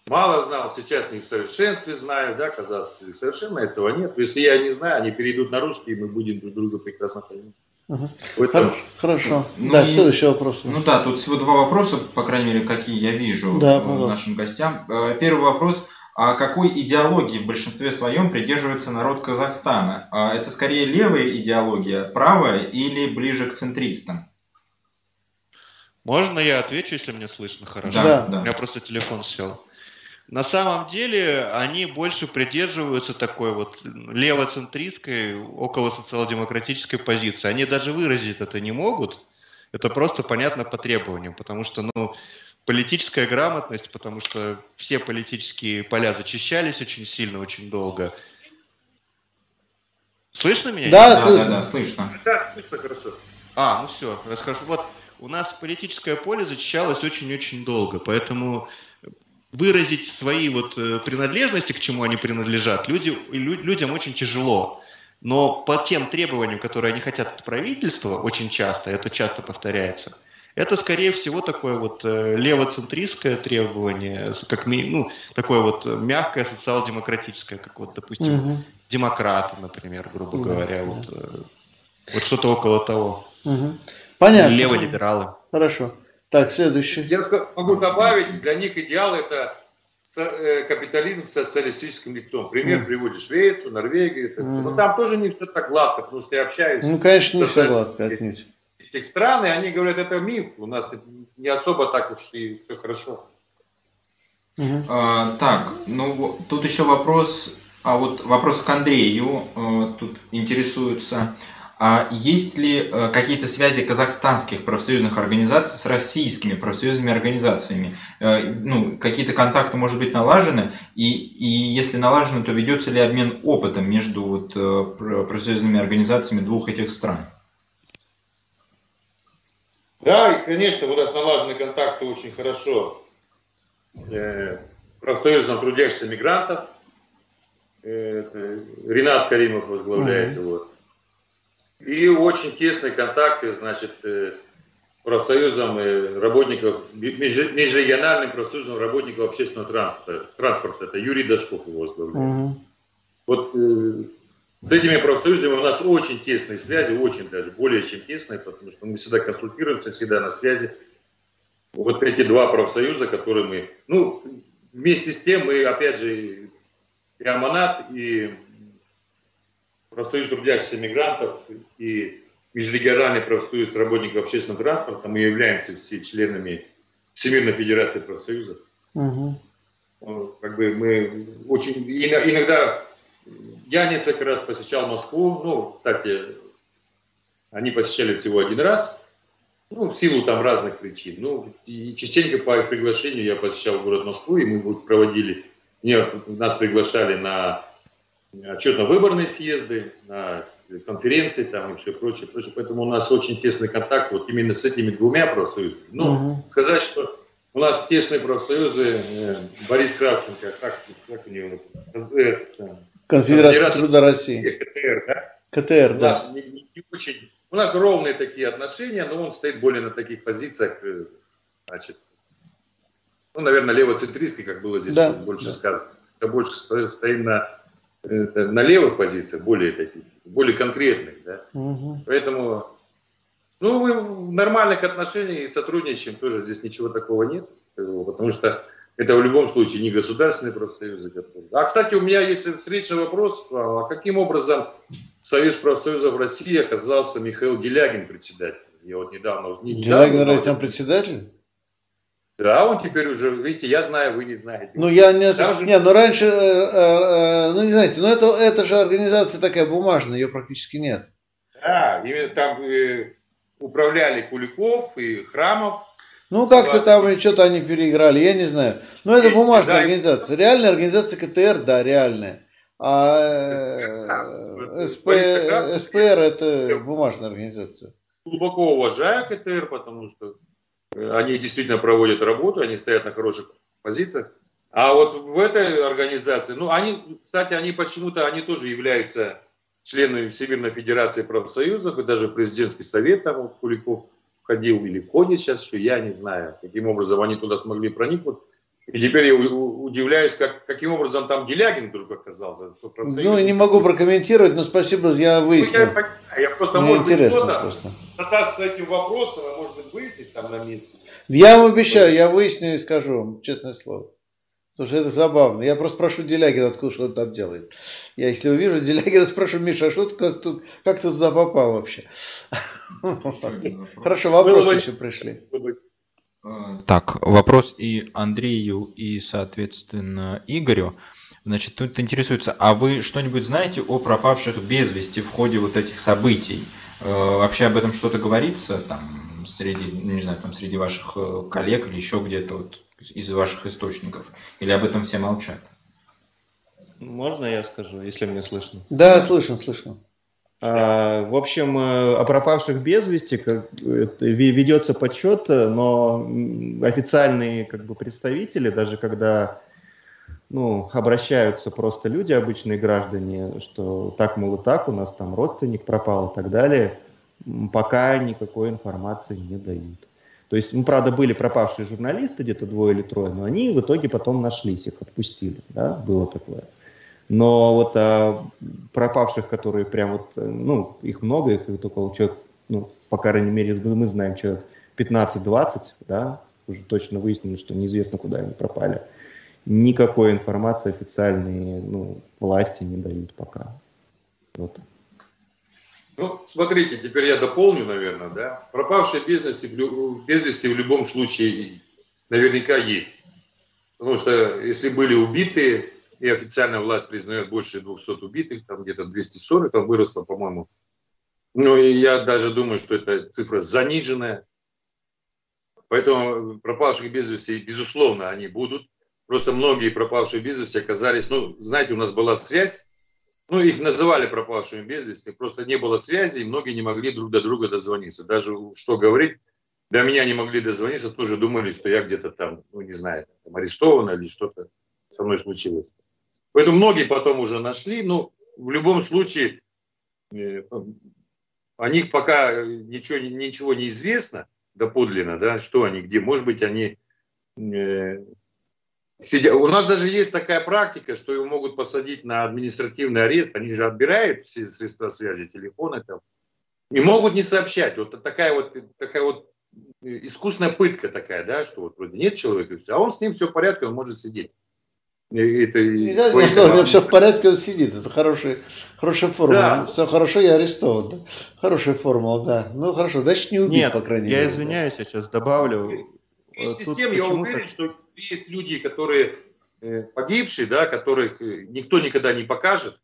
мало знал, сейчас не в совершенстве знаю, да, казахский, совершенно этого нет. Если я не знаю, они перейдут на русский, и мы будем друг друга прекрасно понимать. Угу. Этом... Хорошо. Ну, да, следующий вопрос. Ну да, тут всего два вопроса, по крайней мере, какие я вижу да, нашим гостям. Э, первый вопрос. А какой идеологии в большинстве своем придерживается народ Казахстана? А это скорее левая идеология, правая или ближе к центристам? Можно я отвечу, если мне слышно хорошо? Да, да. У меня просто телефон сел. На самом деле они больше придерживаются такой вот левоцентристской, около социал-демократической позиции. Они даже выразить это не могут. Это просто понятно по требованиям, потому что, ну, политическая грамотность, потому что все политические поля зачищались очень сильно, очень долго. Слышно меня? Да, да, слышно. Да, да, слышно. Да, слышно хорошо. А, ну все, расскажу. Вот у нас политическое поле зачищалось очень-очень долго, поэтому выразить свои вот э, принадлежности, к чему они принадлежат, люди, людям очень тяжело. Но по тем требованиям, которые они хотят от правительства, очень часто, это часто повторяется, это, скорее всего, такое вот э, левоцентристское требование, как ну, такое вот мягкое социал-демократическое, как вот, допустим, угу. демократы, например, грубо угу. говоря, вот, э, вот что-то около того. Угу. Понятно. Леволибералы. Хорошо. Так, следующий. Я могу добавить, для них идеал это э, капитализм с социалистическим лицом. Пример mm. приводит Швецию, Норвегию. Mm. Но там тоже не все так гладко, потому что я общаюсь ну, конечно, не все гладко, отнюдь. Этих стран, и они говорят, это миф, у нас не особо так уж и все хорошо. Угу. А, так, ну тут еще вопрос, а вот вопрос к Андрею, а, тут интересуется. А есть ли э, какие-то связи казахстанских профсоюзных организаций с российскими профсоюзными организациями? Э, ну, какие-то контакты, может быть, налажены? И, и если налажены, то ведется ли обмен опытом между вот, э, профсоюзными организациями двух этих стран? Да, и, конечно, у нас налажены контакты очень хорошо. Профсоюзом трудящихся мигрантов. Ренат Каримов возглавляет mm-hmm. его и очень тесные контакты, значит, э, профсоюзом э, работников, межрегиональным профсоюзом работников общественного транспорта. транспорта. Это Юрий Дашков его возглавляет. Угу. Вот э, с этими профсоюзами у нас очень тесные связи, очень даже, более чем тесные, потому что мы всегда консультируемся, всегда на связи. Вот эти два профсоюза, которые мы... Ну, вместе с тем мы, опять же, и Аманат, и профсоюз трудящихся мигрантов и Межрегиональный профсоюз работников общественного транспорта, мы являемся все членами Всемирной Федерации профсоюзов. Угу. Как бы мы очень иногда я несколько раз посещал Москву, ну, кстати, они посещали всего один раз, ну, в силу там разных причин. Ну, и частенько по приглашению я посещал город Москву, и мы проводили, нас приглашали на отчетно-выборные съезды, на конференции там и все прочее, прочее. Поэтому у нас очень тесный контакт вот именно с этими двумя профсоюзами. Ну, угу. сказать, что у нас тесные профсоюзы, э, Борис Кравченко, как, как у него? Э, Конфедерация труда России. КТР, да? КТР, у да. Нас не, не, не очень, у нас ровные такие отношения, но он стоит более на таких позициях, э, значит, ну, наверное, левоцентристский, как было здесь да. больше да. сказано. Больше стоим на на левых позициях, более таких, более конкретных, да. Угу. Поэтому, ну, мы в нормальных отношениях и сотрудничаем, тоже здесь ничего такого нет, потому что это в любом случае не государственные профсоюзы. Которые... А, кстати, у меня есть встречный вопрос, а каким образом Союз профсоюзов России оказался Михаил Делягин председателем? Я вот недавно... недавно Делягин, там председатель? Да, он теперь уже, видите, я знаю, вы не знаете. Ну, я не знаю. Же... Не, ну раньше, э, э, ну, не знаете, ну, это, это же организация такая бумажная, ее практически нет. Да, именно там э, управляли Куликов и Храмов. Ну, как-то там что-то они переиграли, я не знаю. Но это бумажная да, организация. Реальная организация КТР, да, реальная. А э, СП, СПР это бумажная организация. Глубоко уважаю КТР, потому что они действительно проводят работу, они стоят на хороших позициях. А вот в этой организации, ну, они, кстати, они почему-то, они тоже являются членами Всемирной Федерации профсоюзов, и даже президентский совет там вот, Куликов входил или входит сейчас, что я не знаю, каким образом они туда смогли проникнуть. И теперь я удивляюсь, как, каким образом там Делягин вдруг оказался. Ну, не могу прокомментировать, но спасибо, я выясню. Ну, я, я просто, Мне может быть, кто-то с этим вопросом, а может выяснить там на месте. Я вам обещаю, я выясню и скажу вам, честное слово. Потому что это забавно. Я просто спрошу Делягина, откуда что он там делает. Я если увижу Делягина, спрошу, Миша, а что ты, как, ты, как ты туда попал вообще? Хорошо, вопросы еще пришли. Так, вопрос и Андрею, и, соответственно, Игорю. Значит, тут интересуется, а вы что-нибудь знаете о пропавших без вести в ходе вот этих событий? Э, вообще об этом что-то говорится там среди, ну, не знаю, там среди ваших э, коллег или еще где-то вот из ваших источников? Или об этом все молчат? Можно я скажу, если мне слышно? Да, слышно, слышно. А, в общем, э, о пропавших без вести как, ведется подсчет, но официальные как бы, представители, даже когда ну, обращаются просто люди, обычные граждане, что так, мол, и так, у нас там родственник пропал и так далее, пока никакой информации не дают. То есть, ну, правда, были пропавшие журналисты, где-то двое или трое, но они в итоге потом нашлись, их отпустили, да, было такое. Но вот а, пропавших, которые прям вот, э, ну, их много, их около человек, ну, по крайней мере, мы знаем, человек 15-20, да, уже точно выяснили, что неизвестно, куда они пропали. Никакой информации официальные ну, власти не дают пока. Вот. Ну, смотрите, теперь я дополню, наверное, да. Пропавшие без вести, без вести в любом случае наверняка есть. Потому что если были убитые, и официальная власть признает больше 200 убитых, там где-то 240, там выросло, по-моему. Ну, и я даже думаю, что эта цифра заниженная. Поэтому пропавших без вести, безусловно, они будут. Просто многие пропавшие без вести оказались, ну, знаете, у нас была связь, ну, их называли пропавшими без вести, просто не было связи, и многие не могли друг до друга дозвониться. Даже, что говорить, до меня не могли дозвониться, тоже думали, что я где-то там, ну, не знаю, там, арестован или что-то со мной случилось. Поэтому многие потом уже нашли, но в любом случае э, о них пока ничего, ничего не известно доподлинно, да, что они, где. Может быть, они э, сидят. У нас даже есть такая практика, что его могут посадить на административный арест. Они же отбирают все средства связи, телефоны там. И могут не сообщать. Вот такая вот, такая вот искусная пытка такая, да, что вот вроде нет человека, и все, а он с ним все в порядке, он может сидеть. Это не знаю, что команды. у меня все в порядке, он сидит. Это хороший, хорошая формула. Да. Все хорошо, я арестован. Да? Хорошая формула, да. Ну хорошо, значит не убит, Нет, по крайней я мере. Я извиняюсь, я сейчас добавлю. Вместе с тем, я уверен, что есть люди, которые э, погибшие, да, которых э, никто никогда не покажет,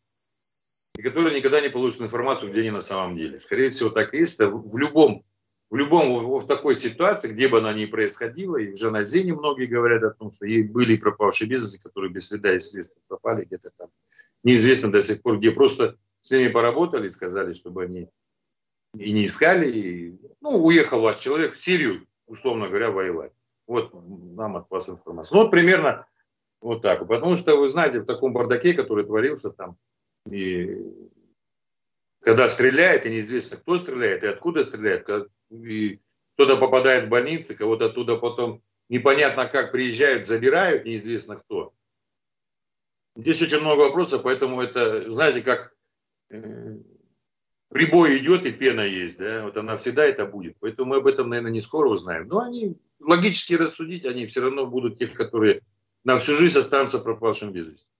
и которые никогда не получат информацию, где они на самом деле. Скорее всего, так и есть. В любом в любом, в, такой ситуации, где бы она ни происходила, и в Жаназине многие говорят о том, что были пропавшие бизнесы, которые без следа и следствия пропали где-то там. Неизвестно до сих пор, где просто с ними поработали, сказали, чтобы они и не искали. И, ну, уехал ваш человек в Сирию, условно говоря, воевать. Вот нам от вас информация. Ну, вот примерно вот так. Потому что, вы знаете, в таком бардаке, который творился там, и когда стреляет, и неизвестно, кто стреляет, и откуда стреляет, и кто-то попадает в больницы, кого-то оттуда потом непонятно как приезжают, забирают, неизвестно кто. Здесь очень много вопросов, поэтому это, знаете, как э, прибой идет и пена есть, да, вот она всегда это будет. Поэтому мы об этом, наверное, не скоро узнаем. Но они, логически рассудить, они все равно будут тех, которые на всю жизнь останутся пропавшим без вести.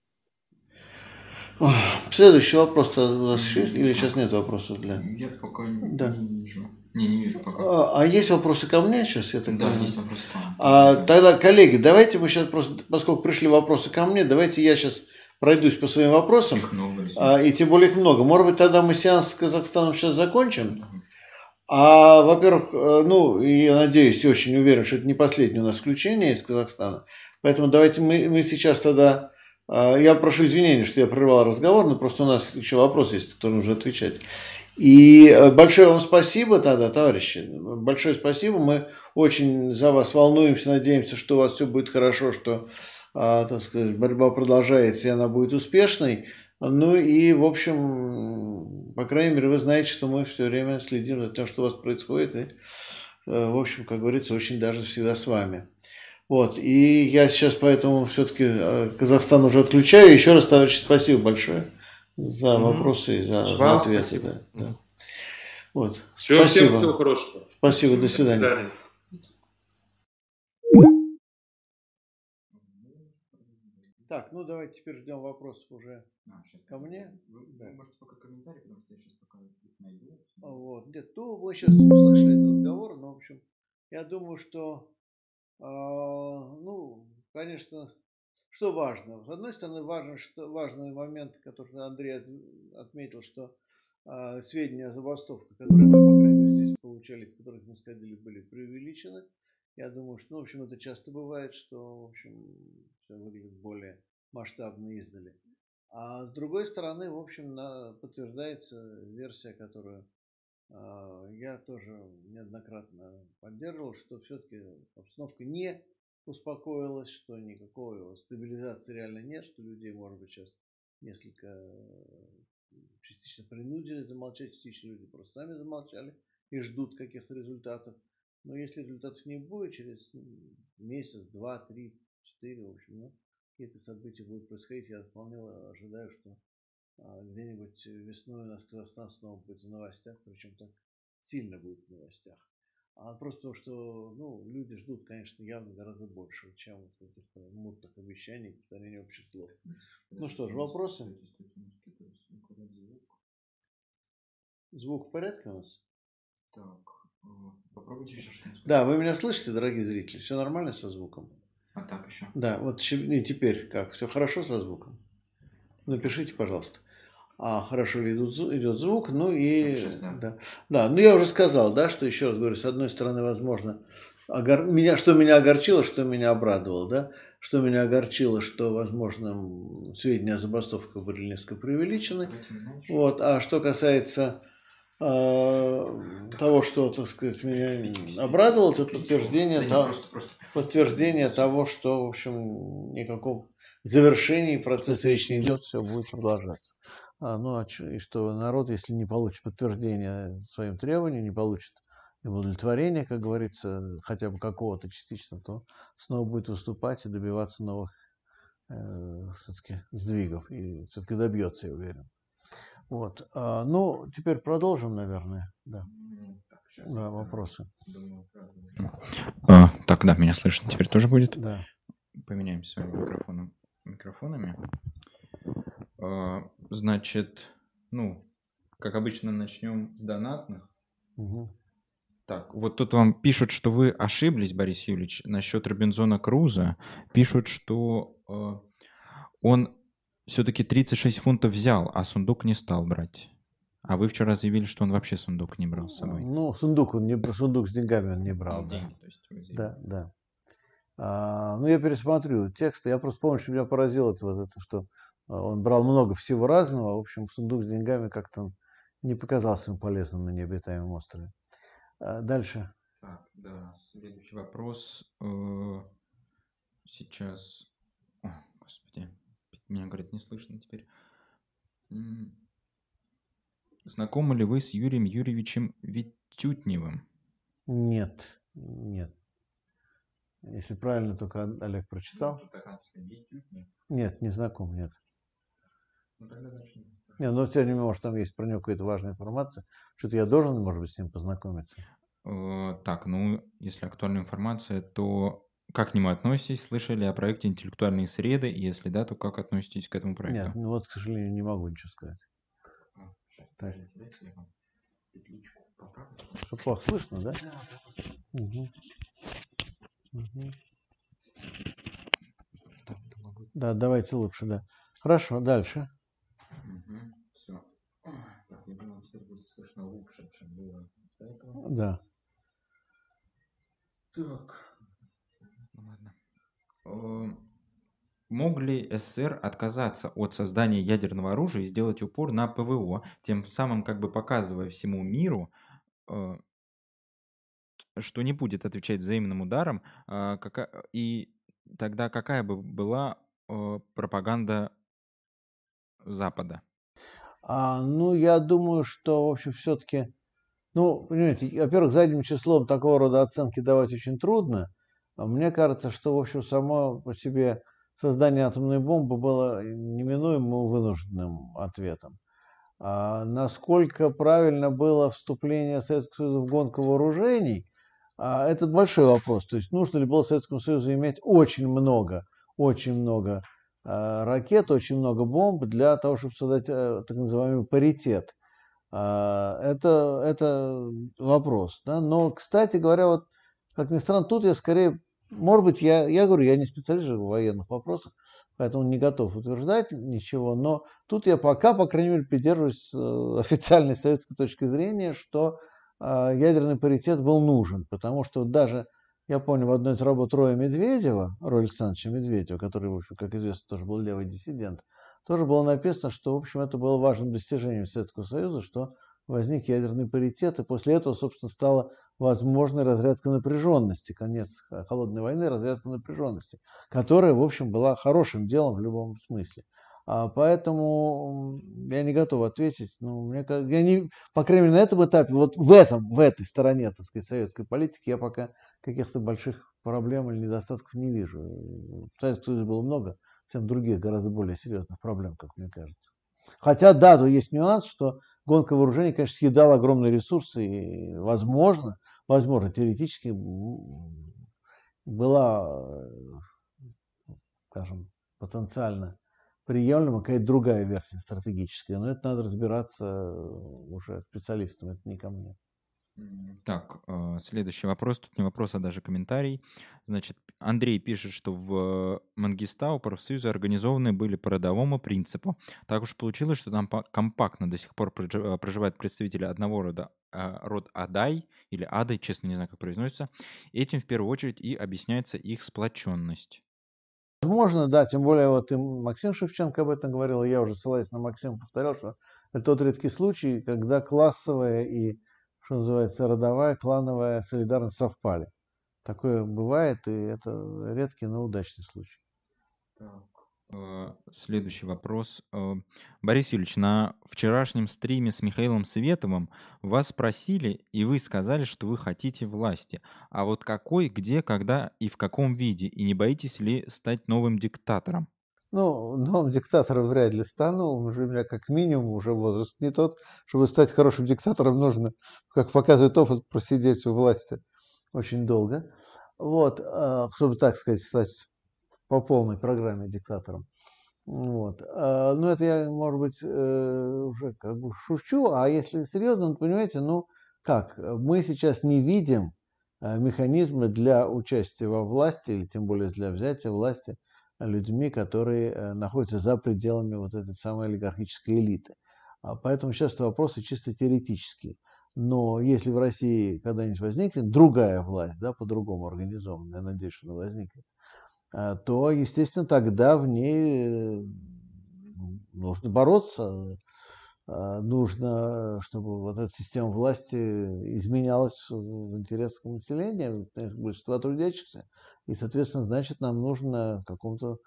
Следующий вопрос у вас есть? Или сейчас нет вопросов для... Я пока не, Да. не вижу. Не, не вижу пока. А, а есть вопросы ко мне сейчас? Я так да, понимаю? есть вопросы к вам. А, тогда, коллеги, давайте мы сейчас просто, поскольку пришли вопросы ко мне, давайте я сейчас пройдусь по своим вопросам. Их много, А, и тем более их много. Может быть, тогда мы сеанс с Казахстаном сейчас закончим? А, во-первых, э, ну, я надеюсь и очень уверен, что это не последнее у нас включение из Казахстана. Поэтому давайте мы, мы сейчас тогда... а, Я прошу извинения, что я прервал разговор, но просто у нас еще вопрос есть, который нужно отвечать. И э, большое вам спасибо тогда, товарищи. Большое спасибо. Мы очень за вас волнуемся, надеемся, что у вас все будет хорошо, что а, так сказать, борьба продолжается и она будет успешной. Ну и, в общем, по крайней мере, вы знаете, что мы все время следим за тем, что у вас происходит. И, э, в общем, как говорится, очень даже всегда с вами. Вот, и я сейчас поэтому все-таки Казахстан уже отключаю. Еще раз, товарищи, спасибо большое за вопросы и за, за ответы. спасибо. да, да. Вот. Всего, всем Спасибо. всего хорошего. Спасибо, до До свидания. Так, ну давайте теперь ждем вопросов уже. А. Ко мне? Вы, Да. вы можете пока комментарий, потому что я сейчас пока их найду. Вот. Нет, ну вы сейчас услышали этот разговор, но в общем, я думаю, что, а, ну, конечно, что важно. С одной стороны, важно, что, важный момент, который Андрей от- отметил, что а, сведения о забастовках, которые мы, по крайней мере, здесь получали, в которых мы сходили, были преувеличены. Я думаю, что, ну, в общем, это часто бывает, что, в общем, все выглядит более масштабно издали. А с другой стороны, в общем, подтверждается версия, которую а, я тоже неоднократно поддерживал, что все-таки обстановка не успокоилась, что никакой стабилизации реально нет, что людей, может быть, сейчас несколько частично принудили замолчать, частично люди просто сами замолчали и ждут каких-то результатов. Но если результатов не будет, через м, месяц, два, три, четыре, в общем, ну, какие-то события будут происходить, я вполне ожидаю, что а, где-нибудь весной у нас Казахстан снова будет в новостях, причем так сильно будет в новостях. А просто потому, что ну, люди ждут, конечно, явно гораздо больше, чем вот этих мутных обещаний, повторения общих слов. Ну что ж, вопросы? Звук в порядке у нас? Так, э, попробуйте еще что-нибудь. Да, вы меня слышите, дорогие зрители? Все нормально со звуком? А так еще. Да, вот и теперь как? Все хорошо со звуком? Напишите, пожалуйста. А, хорошо ли идут идет звук, ну и... Сейчас, да. да. да, ну я уже сказал, да, что еще раз говорю, с одной стороны, возможно, огор- меня, что меня огорчило, что меня обрадовало, да, что меня огорчило, что, возможно, сведения о забастовках были несколько преувеличены, вот. А что касается того, что, так сказать, меня обрадовало, это подтверждение, Да того- просто, просто. подтверждение того, что, в общем, никакого завершения процесс речи не идет, все будет продолжаться. А, ну, а и что народ, если не получит подтверждения своим требованиям, не получит удовлетворения, как говорится, хотя бы какого-то частично, то снова будет выступать и добиваться новых все-таки сдвигов. И все-таки добьется, я уверен. Вот. А, ну, теперь продолжим, наверное. Да, щас, да вопросы. А, так, да, меня слышно теперь тоже будет. Да. Поменяемся с вами микрофоном, микрофонами. А, значит, ну, как обычно, начнем с донатных. Мгм. Так, вот тут вам пишут, что вы ошиблись, Борис Юрьевич, насчет Робинзона Круза. Пишут, что э, он все-таки 36 фунтов взял, а сундук не стал брать. А вы вчера заявили, что он вообще сундук не брал с собой. Ну, сундук, он не, сундук с деньгами он не брал. Ну, да. деньги, то есть. Да, да. А, ну, я пересмотрю текст. Я просто помню, что меня поразило это, вот это, что а, он брал много всего разного. В общем, сундук с деньгами как-то не показался им полезным на необитаемом острове. А, дальше. Так, да, следующий вопрос. Э, Сейчас... Меня, говорит, не слышно теперь. Знакомы ли вы с Юрием Юрьевичем Витютневым? Нет, нет. Если правильно только Олег прочитал. Так написано, Витютнев. Нет, не знаком, нет. Ну, тогда дальше не. Не, не менее, может, там есть про него какая-то важная информация. Что-то я должен, может быть, с ним познакомиться. Э, Так, ну, если актуальная информация, то как к нему относитесь? Слышали о проекте «Интеллектуальные среды»? Если да, то как относитесь к этому проекту? Нет, ну вот, к сожалению, не могу ничего сказать. Так. Что, плохо слышно, да? Угу. Угу. Да, давайте лучше, да. Хорошо, дальше. Угу. Все. Так, я думаю, теперь будет слышно лучше, чем было до этого. Да. Так. Ну, ладно. Э, Мог ли СССР отказаться от создания ядерного оружия и сделать упор на ПВО, тем самым как бы показывая всему миру, э, что не будет отвечать взаимным ударом, кака- и тогда какая бы была э, пропаганда Запада? А, ну, я думаю, что, в общем, все-таки, ну, понимаете, во-первых, задним числом такого рода оценки давать очень трудно. А Мне кажется, что, в общем, само по себе создание атомной бомбы было неминуемым вынужденным ответом. А насколько правильно было вступление Советского Союза в гонку вооружений, а, это большой вопрос. То есть нужно ли было Советскому Союзу иметь очень много, очень много а, ракет, очень много бомб для того, чтобы создать э, так называемый паритет. А, Это, это вопрос. Да? Но, кстати говоря, вот, как ни странно, тут я скорее может быть, я, я говорю, я не специалист в военных вопросах, поэтому не готов утверждать ничего, но тут я пока, по крайней мере, придерживаюсь э, официальной советской точки зрения, что э, ядерный паритет был нужен, потому что даже, я помню, в одной из работ Роя Медведева, Роя Александровича Медведева, который, в общем, как известно, тоже был левый диссидент, тоже было написано, что, в общем, это было важным достижением Советского Союза, что возник ядерный паритет, и после этого, собственно, стала возможной разрядка напряженности, конец холодной войны, разрядка напряженности, которая, в общем, была хорошим делом в любом смысле. А поэтому я не готов ответить. Ну, мне, я не, по крайней мере, на этом этапе, вот в, этом, в этой стороне, так сказать, советской политики, я пока каких-то больших проблем или недостатков не вижу. В Советском Союзе было много совсем других, гораздо более серьезных проблем, как мне кажется. Хотя, да, то есть нюанс, что гонка вооружений, конечно, съедала огромные ресурсы, и, возможно, возможно, теоретически была, скажем, потенциально приемлема какая-то другая версия стратегическая, но это надо разбираться уже специалистам, это не ко мне. Так, э, следующий вопрос. Тут не вопрос, а даже комментарий. Значит, Андрей пишет, что в Мангистау профсоюзы организованы были по родовому принципу. Так уж получилось, что там компактно до сих пор проживают представители одного рода, э, род Адай или Адай, честно не знаю, как произносится. Этим в первую очередь и объясняется их сплоченность. Возможно, да, тем более вот и Максим Шевченко об этом говорил, я уже ссылаясь на Максима повторял, что это тот редкий случай, когда классовая и что называется, родовая, клановая солидарность совпали. Такое бывает, и это редкий, но удачный случай. Так. Э, следующий вопрос. Э, Борис Юрьевич, на вчерашнем стриме с Михаилом Световым вас спросили, и вы сказали, что вы хотите власти. А вот какой, где, когда и в каком виде? И не боитесь ли стать новым диктатором? Ну, новым диктатором вряд ли стану. Уже у меня как минимум уже возраст не тот. Чтобы стать хорошим диктатором, нужно, как показывает опыт, просидеть у власти очень долго. Вот, а, чтобы, так сказать, стать по полной программе диктатором. Вот. А, ну, это я, может быть, э, уже как бы шучу, а если серьезно, ну, понимаете, ну, как, мы сейчас не видим э, механизмы для участия во власти, или тем более для взятия власти людьми, которые э, находятся за пределами вот этой самой олигархической элиты. А поэтому сейчас вопросы чисто теоретические. Но если в России когда-нибудь возникнет другая власть, да, по-другому организованная, я надеюсь, что она возникнет, э, то, естественно, тогда в ней э, нужно бороться, нужно, чтобы вот эта система власти изменялась в интересах населения, большинства трудящихся, и, соответственно, значит, нам нужно в каком-то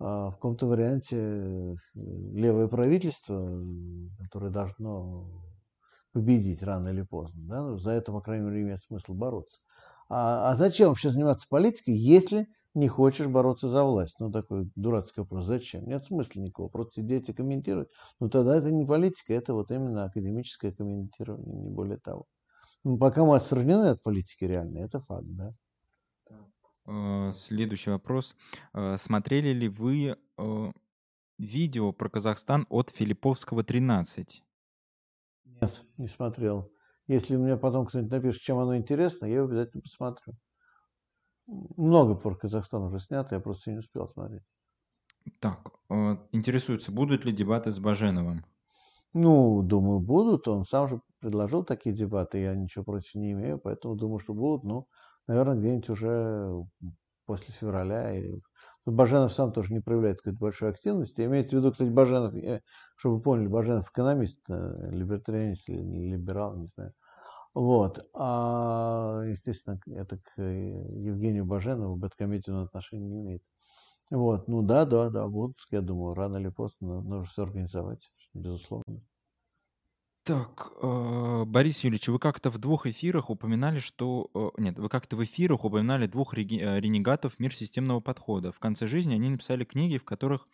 а, в каком-то варианте э, левое правительство, которое должно победить рано или поздно. Да? Ну, за это, по крайней мере, имеет смысл бороться. А, а зачем вообще заниматься политикой, если не хочешь бороться за власть? Ну, такой дурацкий вопрос. Зачем? Нет смысла никакого. Просто сидеть и комментировать. Ну, тогда это не политика, это вот именно академическое комментирование, не более того. Ну, пока мы отстранены от политики реально, это факт, да. э, следующий вопрос. Э, смотрели ли вы э, видео про Казахстан от Филипповского 13? Нет, не смотрел. Если мне потом кто-нибудь напишет, чем оно интересно, я его обязательно посмотрю. Много про Казахстан уже снято, я просто не успел смотреть. Так, э, интересуется, будут ли дебаты с Баженовым? Ну, думаю, будут. Он сам же предложил такие дебаты, я ничего против не имею, поэтому думаю, что будут. Ну, наверное, где-нибудь уже после февраля. И... Баженов сам тоже не проявляет какой-то большой активности. Имеется в виду, кстати, Баженов, чтобы вы поняли, Баженов экономист, э, либертарианец или либерал, не знаю. Вот. А, естественно, это к Евгению Баженову, Бэткомедию отношения не имеет. Вот, ну да, да, да, будут, я думаю, рано или поздно нужно все организовать, безусловно. Так, э, Борис Юрьевич, вы как-то в двух эфирах упоминали, что... э, Нет, вы как-то в эфирах упоминали двух реги- э, ренегатов мир системного подхода. В конце жизни они написали книги, в которых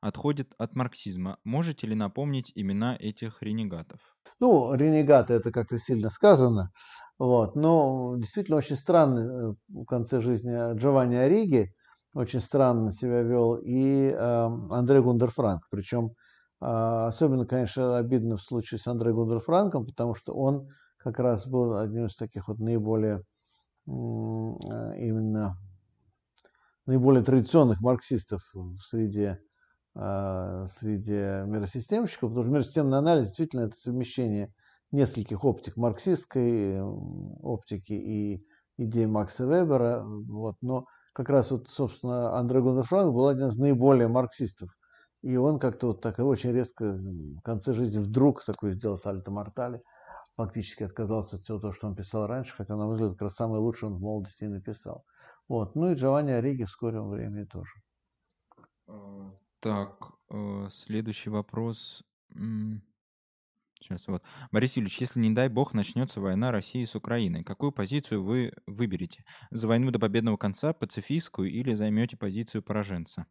отходят от марксизма. Можете ли напомнить имена этих ренегатов? Ну, ренегаты это как-то сильно сказано. Вот. Но действительно очень странно э, в конце жизни Джованни Ориги очень странно себя вел и э, Андрей Гундерфранк. Причем э, особенно, конечно, обидно в случае с Андреем Гундерфранком, потому что он как раз был одним из таких вот наиболее э, именно наиболее традиционных марксистов в среде а, среди миросистемщиков, потому что миросистемный анализ действительно это совмещение нескольких оптик марксистской оптики и идей Макса Вебера. Вот. Но как раз вот, собственно, Андре Гундерфранк был один из наиболее марксистов. И он как-то вот так очень резко в конце жизни вдруг такой сделал сальто мортали. Фактически отказался от всего того, что он писал раньше, хотя, на мой как раз самое лучшее он в молодости и написал. Вот. Ну и Джованни Ориги в скором времени тоже. А, так, э, следующий вопрос. Сейчас вот. Борис Юрьевич, если, не дай бог, начнется война России с Украиной, какую позицию вы выберете? За войну до победного конца, пацифистскую или займете позицию пораженца?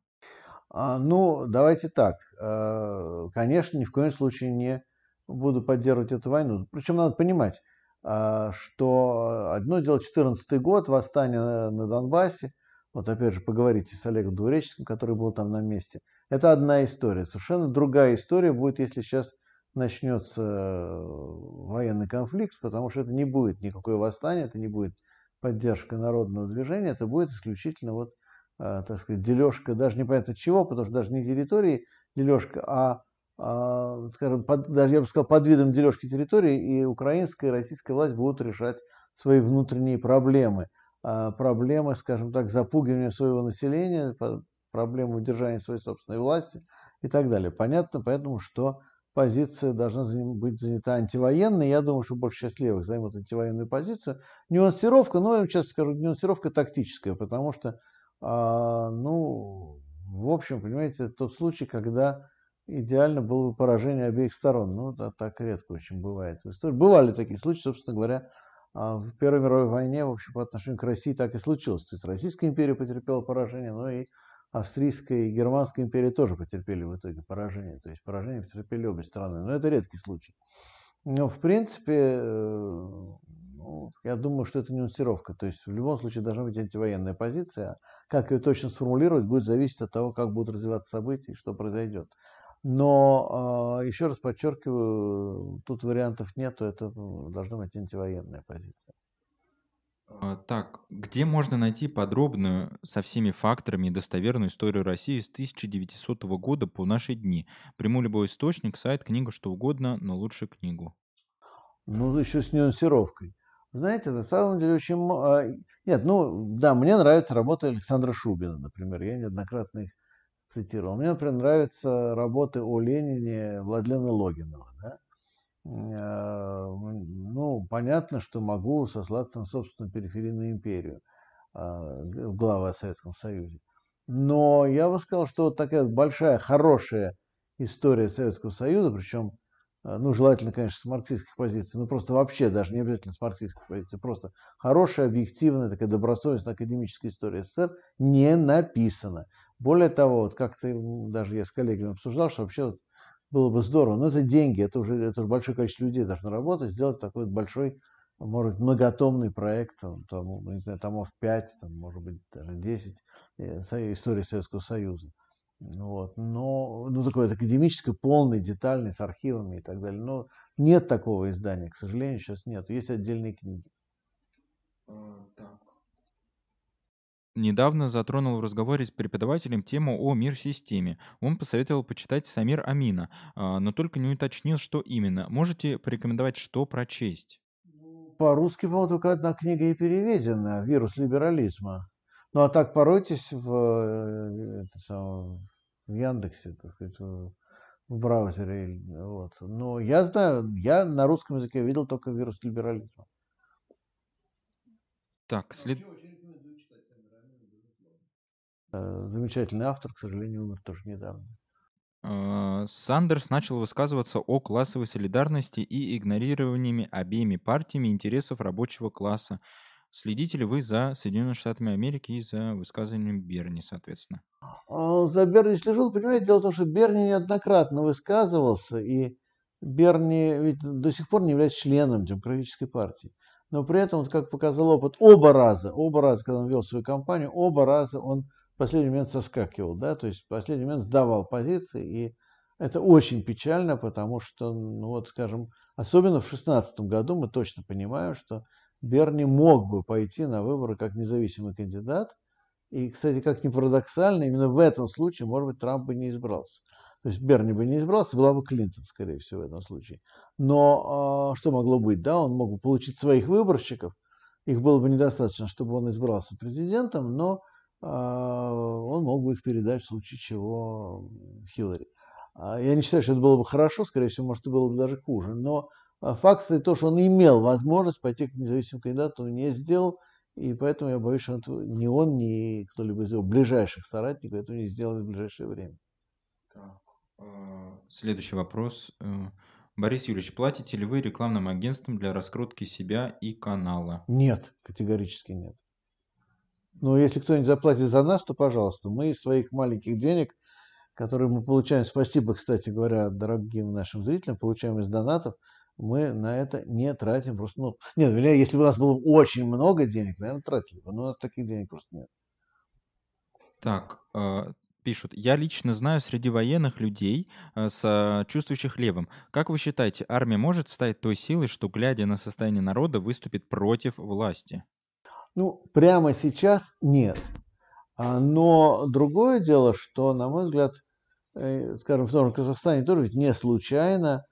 А, ну, давайте так. Э, конечно, ни в коем случае не буду поддерживать эту войну. Причем надо понимать, а, что одно дело 14 год, восстание на Донбассе, вот опять же поговорите с Олегом Двуреческим, который был там на месте. Это одна история. Совершенно другая история будет, если сейчас начнется э, военный конфликт, потому что это не будет никакое восстание, это не будет поддержка народного движения, это будет исключительно вот, так сказать, дележка, даже непонятно чего, потому что даже не территории дележка, а, а скажем, под, даже я бы сказал, под видом дележки территории, и украинская и российская власть будут решать свои внутренние проблемы – а, проблемы, скажем так, запугивания своего населения, проблемы удержания своей собственной власти и так далее. Понятно поэтому, что позиция должна быть занята антивоенной. Я думаю, что больше сейчас левых займут антивоенную позицию. Нюансировка, ну, я сейчас скажу, нюансировка тактическая, потому что, а, ну, в общем, понимаете, тот случай, когда идеально было бы поражение обеих сторон. Ну, да, так редко очень бывает в истории. Бывали такие случаи, собственно говоря, а в Первой мировой войне, в общем, по отношению к России так и случилось. То есть Российская империя потерпела поражение, но и Австрийская и Германская империя тоже потерпели в итоге поражение. То есть поражение потерпели обе страны. Но это редкий случай. Но, в принципе, э, я думаю, что это нюансировка. То есть в любом случае должна быть антивоенная позиция. Как ее точно сформулировать, будет зависеть от того, как будут развиваться события и что произойдет. Но, а, еще раз подчеркиваю, тут вариантов нету, это должна быть антивоенная позиция. А, так, где можно найти подробную со всеми факторами и достоверную историю России с 1900 года по наши дни? Приму любой источник, сайт, книга, что угодно, но лучше книгу. Ну, еще с нюансировкой. Знаете, на самом деле очень... А, нет, ну, да, мне нравится работа Александра Шубина, например. Я неоднократно их цитировал. Мне, например, нравятся работы о Ленине Владлена Логинова. Да? Э, ну, понятно, что могу сослаться на собственную периферийную империю, э, главы о Советском Союзе. Но я бы сказал, что вот такая большая, хорошая история Советского Союза, причем, ну, желательно, конечно, с марксистских позиций, ну, просто вообще, даже не обязательно с марксистских позиций, просто хорошая, объективная, такая добросовестная академическая история СССР не написана. Более того, вот как-то даже я с коллегами обсуждал, что вообще вот было бы здорово, но это деньги, это уже, это уже большое количество людей должно работать, сделать такой большой может быть, многотомный проект, там, там, не знаю, томов 5, там, может быть, даже 10, э, истории Советского Союза. Вот. Но, ну, такое академическое, полный, детальный, с архивами и так далее. Но нет такого издания, к сожалению, сейчас нет. Есть отдельные книги. А, так. Недавно затронул в разговоре с преподавателем тему о мир-системе. Он посоветовал почитать Самир Амина, а, но только не уточнил, что именно. Можете порекомендовать, что прочесть? По-русски, по-моему, только одна книга и переведена «Вирус либерализма». Ну, а так поройтесь в, э, это самое, в Яндексе, так сказать, в, браузере. Вот. Но я знаю, я на русском языке видел только «Вирус либерализма». Так, след... Э, замечательный автор, к сожалению, умер тоже недавно. А, Сандерс начал высказываться о классовой солидарности и игнорированиями обеими партиями интересов рабочего класса. Следите ли вы за Соединенными Штатами Америки и за высказыванием Берни, соответственно? А, за Берни слежу. Понимаете, дело в том, что Берни неоднократно высказывался, и Берни ведь до сих пор не является членом Демократической партии. Но при этом, вот как показал опыт, оба раза, оба раза, когда он вел свою кампанию, оба раза он в последний момент соскакивал, да, то есть в последний момент сдавал позиции, и это очень печально, потому что, ну вот, скажем, особенно в 2016 году мы точно понимаем, что Берни мог бы пойти на выборы как независимый кандидат, и, кстати, как ни парадоксально, именно в этом случае, может быть, Трамп бы не избрался. То есть Берни бы не избрался, была бы Клинтон, скорее всего, в этом случае. Но э, что могло быть? Да, он мог бы получить своих выборщиков, их было бы недостаточно, чтобы он избрался президентом, но а, он мог бы их передать в случае чего Хиллари. А, я не считаю, что это было бы хорошо, скорее всего, может, это было бы даже хуже. Но а, факт стоит то, что он имел возможность пойти к независимому кандидату, он не сделал, и поэтому я боюсь, что ни он, ни кто-либо из его ближайших соратников этого не сделает в ближайшее время. Так. Следующий вопрос. Э, Борис Юрьевич, платите ли вы рекламным агентствам для раскрутки себя и канала? Нет, категорически нет. Но если кто-нибудь заплатит за нас, то пожалуйста. Мы из своих маленьких денег, которые мы получаем, спасибо, кстати говоря, дорогим нашим зрителям, получаем из донатов, мы на это не тратим просто. Ну, нет, вернее, если бы у нас было очень много денег, наверное, тратили бы, но таких денег просто нет. Так, э, пишут. Я лично знаю среди военных людей, э, чувствующих левым. Как вы считаете, армия может стать той силой, что, глядя на состояние народа, выступит против власти? Ну, прямо сейчас нет. А, но другое дело, что, на мой взгляд, э, скажем, в том же Казахстане тоже ведь не случайно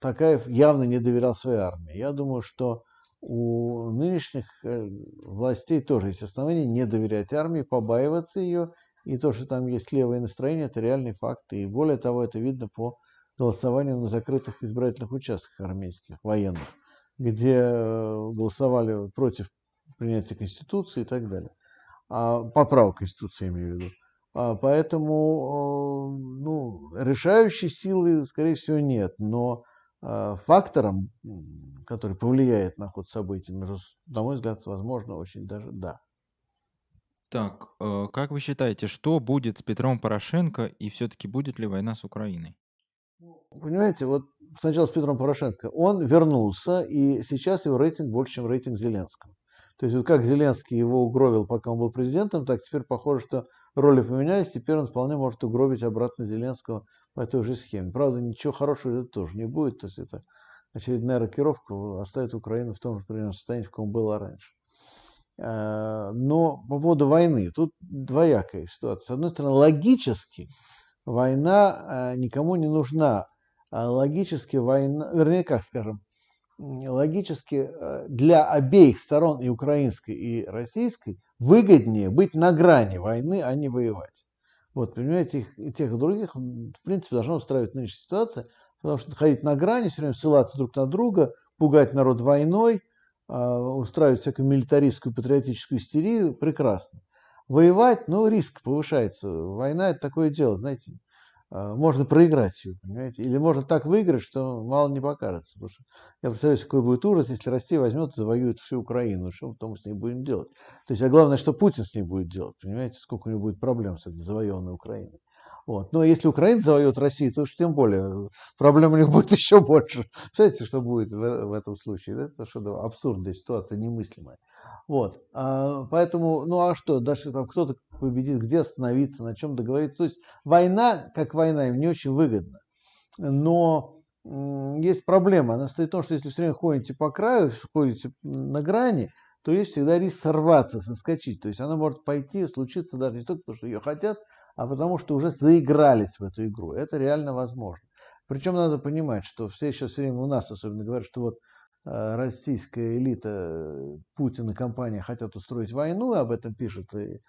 Такаев явно не доверял своей армии. Я думаю, что у нынешних э, властей тоже есть основания не доверять армии, побаиваться ее. И то, что там есть левое настроение, это реальный факт. И более того, это видно по голосованию на закрытых избирательных участках армейских, военных где э, голосовали против принятия Конституции и так далее. А, поправок Конституции, я имею в виду. А, поэтому э, ну, решающей силы, скорее всего, нет. Но э, фактором, который повлияет на ход событий, на мой взгляд, возможно, очень даже да. Так, как вы считаете, что будет с Петром Порошенко и все-таки будет ли война с Украиной? Понимаете, вот сначала с Петром Порошенко, он вернулся, и сейчас его рейтинг больше, чем рейтинг Зеленского. То есть вот как Зеленский его угробил, пока он был президентом, так теперь похоже, что роли поменялись, теперь он вполне может угробить обратно Зеленского по той же схеме. Правда, ничего хорошего это тоже не будет, то есть это очередная рокировка оставит Украину в том же примерно состоянии, в каком была раньше. А, но по поводу войны, тут двоякая ситуация. С одной стороны, логически война а, никому не нужна а логически война, вернее, как скажем, логически э, для обеих сторон, и украинской, и российской, выгоднее быть на грани войны, а не воевать. Вот, понимаете, их, и тех, и других, в принципе, должна устраивать нынешняя ситуация, потому что ходить на грани, все время ссылаться друг на друга, пугать народ войной, а, устраивать всякую милитаристскую, патриотическую истерию, прекрасно. Воевать, ну, риск повышается. Война – это такое дело, знаете, можно проиграть ее, понимаете? Или можно так выиграть, что мало не покажется. Потому что я представляю, какой будет ужас, если Россия возьмет и завоюет всю Украину. Что потом мы с ней будем делать? То есть, а главное, что Путин с ней будет делать, понимаете? Сколько у него будет проблем с этой завоеванной Украиной. Вот. Но если украинцы завоюют Россию, то уж тем более проблем у них будет еще больше. Представляете, что будет в, в этом случае? Это что-то абсурдная ситуация, немыслимая. Вот. А, поэтому, ну а что, дальше там кто-то победит, где остановиться, на чем договориться. То есть война, как война, им не очень выгодна. Но есть проблема. Она стоит в том, что если все время ходите по краю, ходите на грани, то есть всегда риск сорваться, соскочить. То есть она может пойти, случиться даже не только потому, что ее хотят, а потому что уже заигрались в эту игру. Это реально возможно. Причем надо понимать, что все сейчас все время у нас особенно говорят, что вот российская элита, Путин и компания хотят устроить войну, об этом пишут и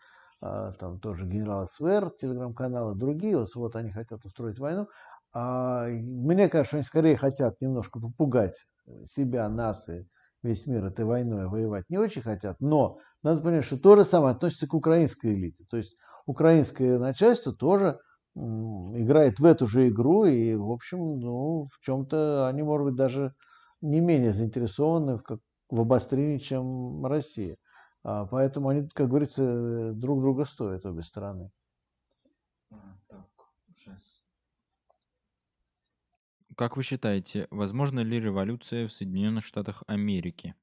а, там тоже генерал СВР, телеграм-каналы, другие, вот, вот они хотят устроить войну. А, мне кажется, они скорее хотят немножко попугать себя, нас и весь мир этой войной воевать не очень хотят, но надо понять, что то же самое относится к украинской элите. То есть украинское начальство тоже играет в эту же игру, и, в общем, ну, в чем-то они, может быть, даже не менее заинтересованы в, как, в обострении, чем Россия. А, поэтому они, как говорится, друг друга стоят, обе стороны. А, так, сейчас. Как вы считаете, возможно ли революция в Соединенных Штатах Америки?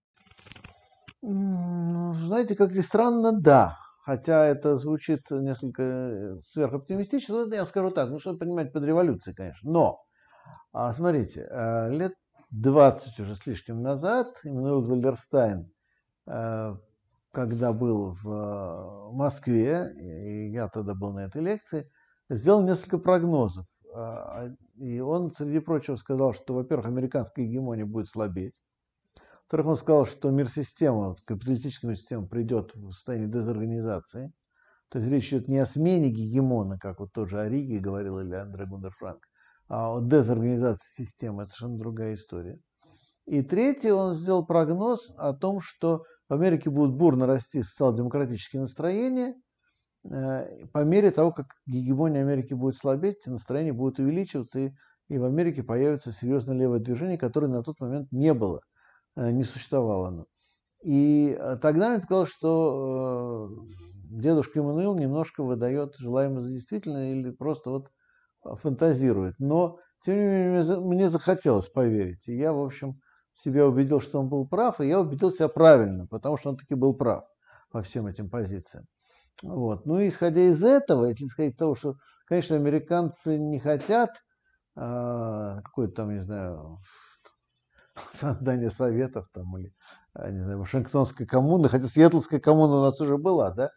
Знаете, как ни странно, да. Хотя это звучит несколько сверхоптимистично, но я скажу так, ну что понимать под революцией, конечно. Но, а, смотрите, э, лет 20 уже с лишним назад Иммануил Вальдерстайн, э, когда был в Москве, и я тогда был на этой лекции, сделал несколько прогнозов. А, и он, среди прочего, сказал, что, во-первых, американская гегемония будет слабеть. Во-вторых, он сказал, что мир-система, капиталистическая мир-система придет в состояние дезорганизации. То есть речь идет не о смене гегемона, как вот тот же Ориги говорил или Андре Гундерфранк, а о дезорганизации системы. Это совершенно другая история. И третье, он сделал прогноз о том, что в Америке будут бурно расти социал-демократические настроения, э, по мере того, как гегемония Америки будет слабеть, настроение будет увеличиваться, и, и в Америке появится серьезное левое движение, которое на тот момент не было – Э, не существовало оно. И э, тогда мне показалось, что дедушка Эммануил немножко выдает желаемое за действительное или просто вот фантазирует. Но, тем не менее, мне захотелось поверить. И я, в общем, себя убедил, что он был прав, и я убедил себя правильно, потому что он таки был прав по всем этим позициям. Вот. Ну и исходя из этого, если из того, что, конечно, американцы не хотят а, какой-то там, не знаю, создание советов там или, а, не знаю, Вашингтонской коммуны, хотя Сиэтлская коммуна у нас уже была, да,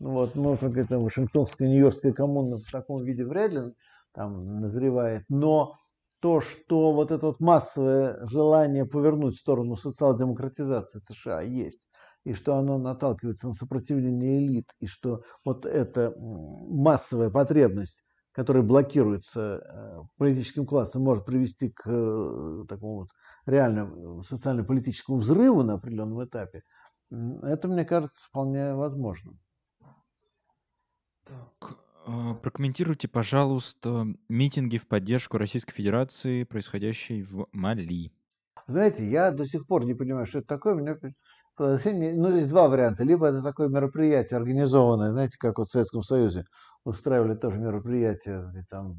вот, но как это Вашингтонская, Нью-Йоркская коммуна в таком виде вряд ли там назревает, но то, что вот это вот массовое желание повернуть в сторону социал-демократизации США есть, и что оно наталкивается на сопротивление элит, и что вот эта массовая потребность который блокируется э, политическим классом, может привести к э, такому вот реальному социально-политическому взрыву на определенном этапе, это, мне кажется, вполне возможно. Так, а, прокомментируйте, пожалуйста, митинги в поддержку Российской Федерации, происходящие в Мали. Знаете, я до сих пор не понимаю, что это такое. У меня ну, есть два варианта. Либо это такое мероприятие организованное, знаете, как вот в Советском Союзе устраивали тоже мероприятия, там,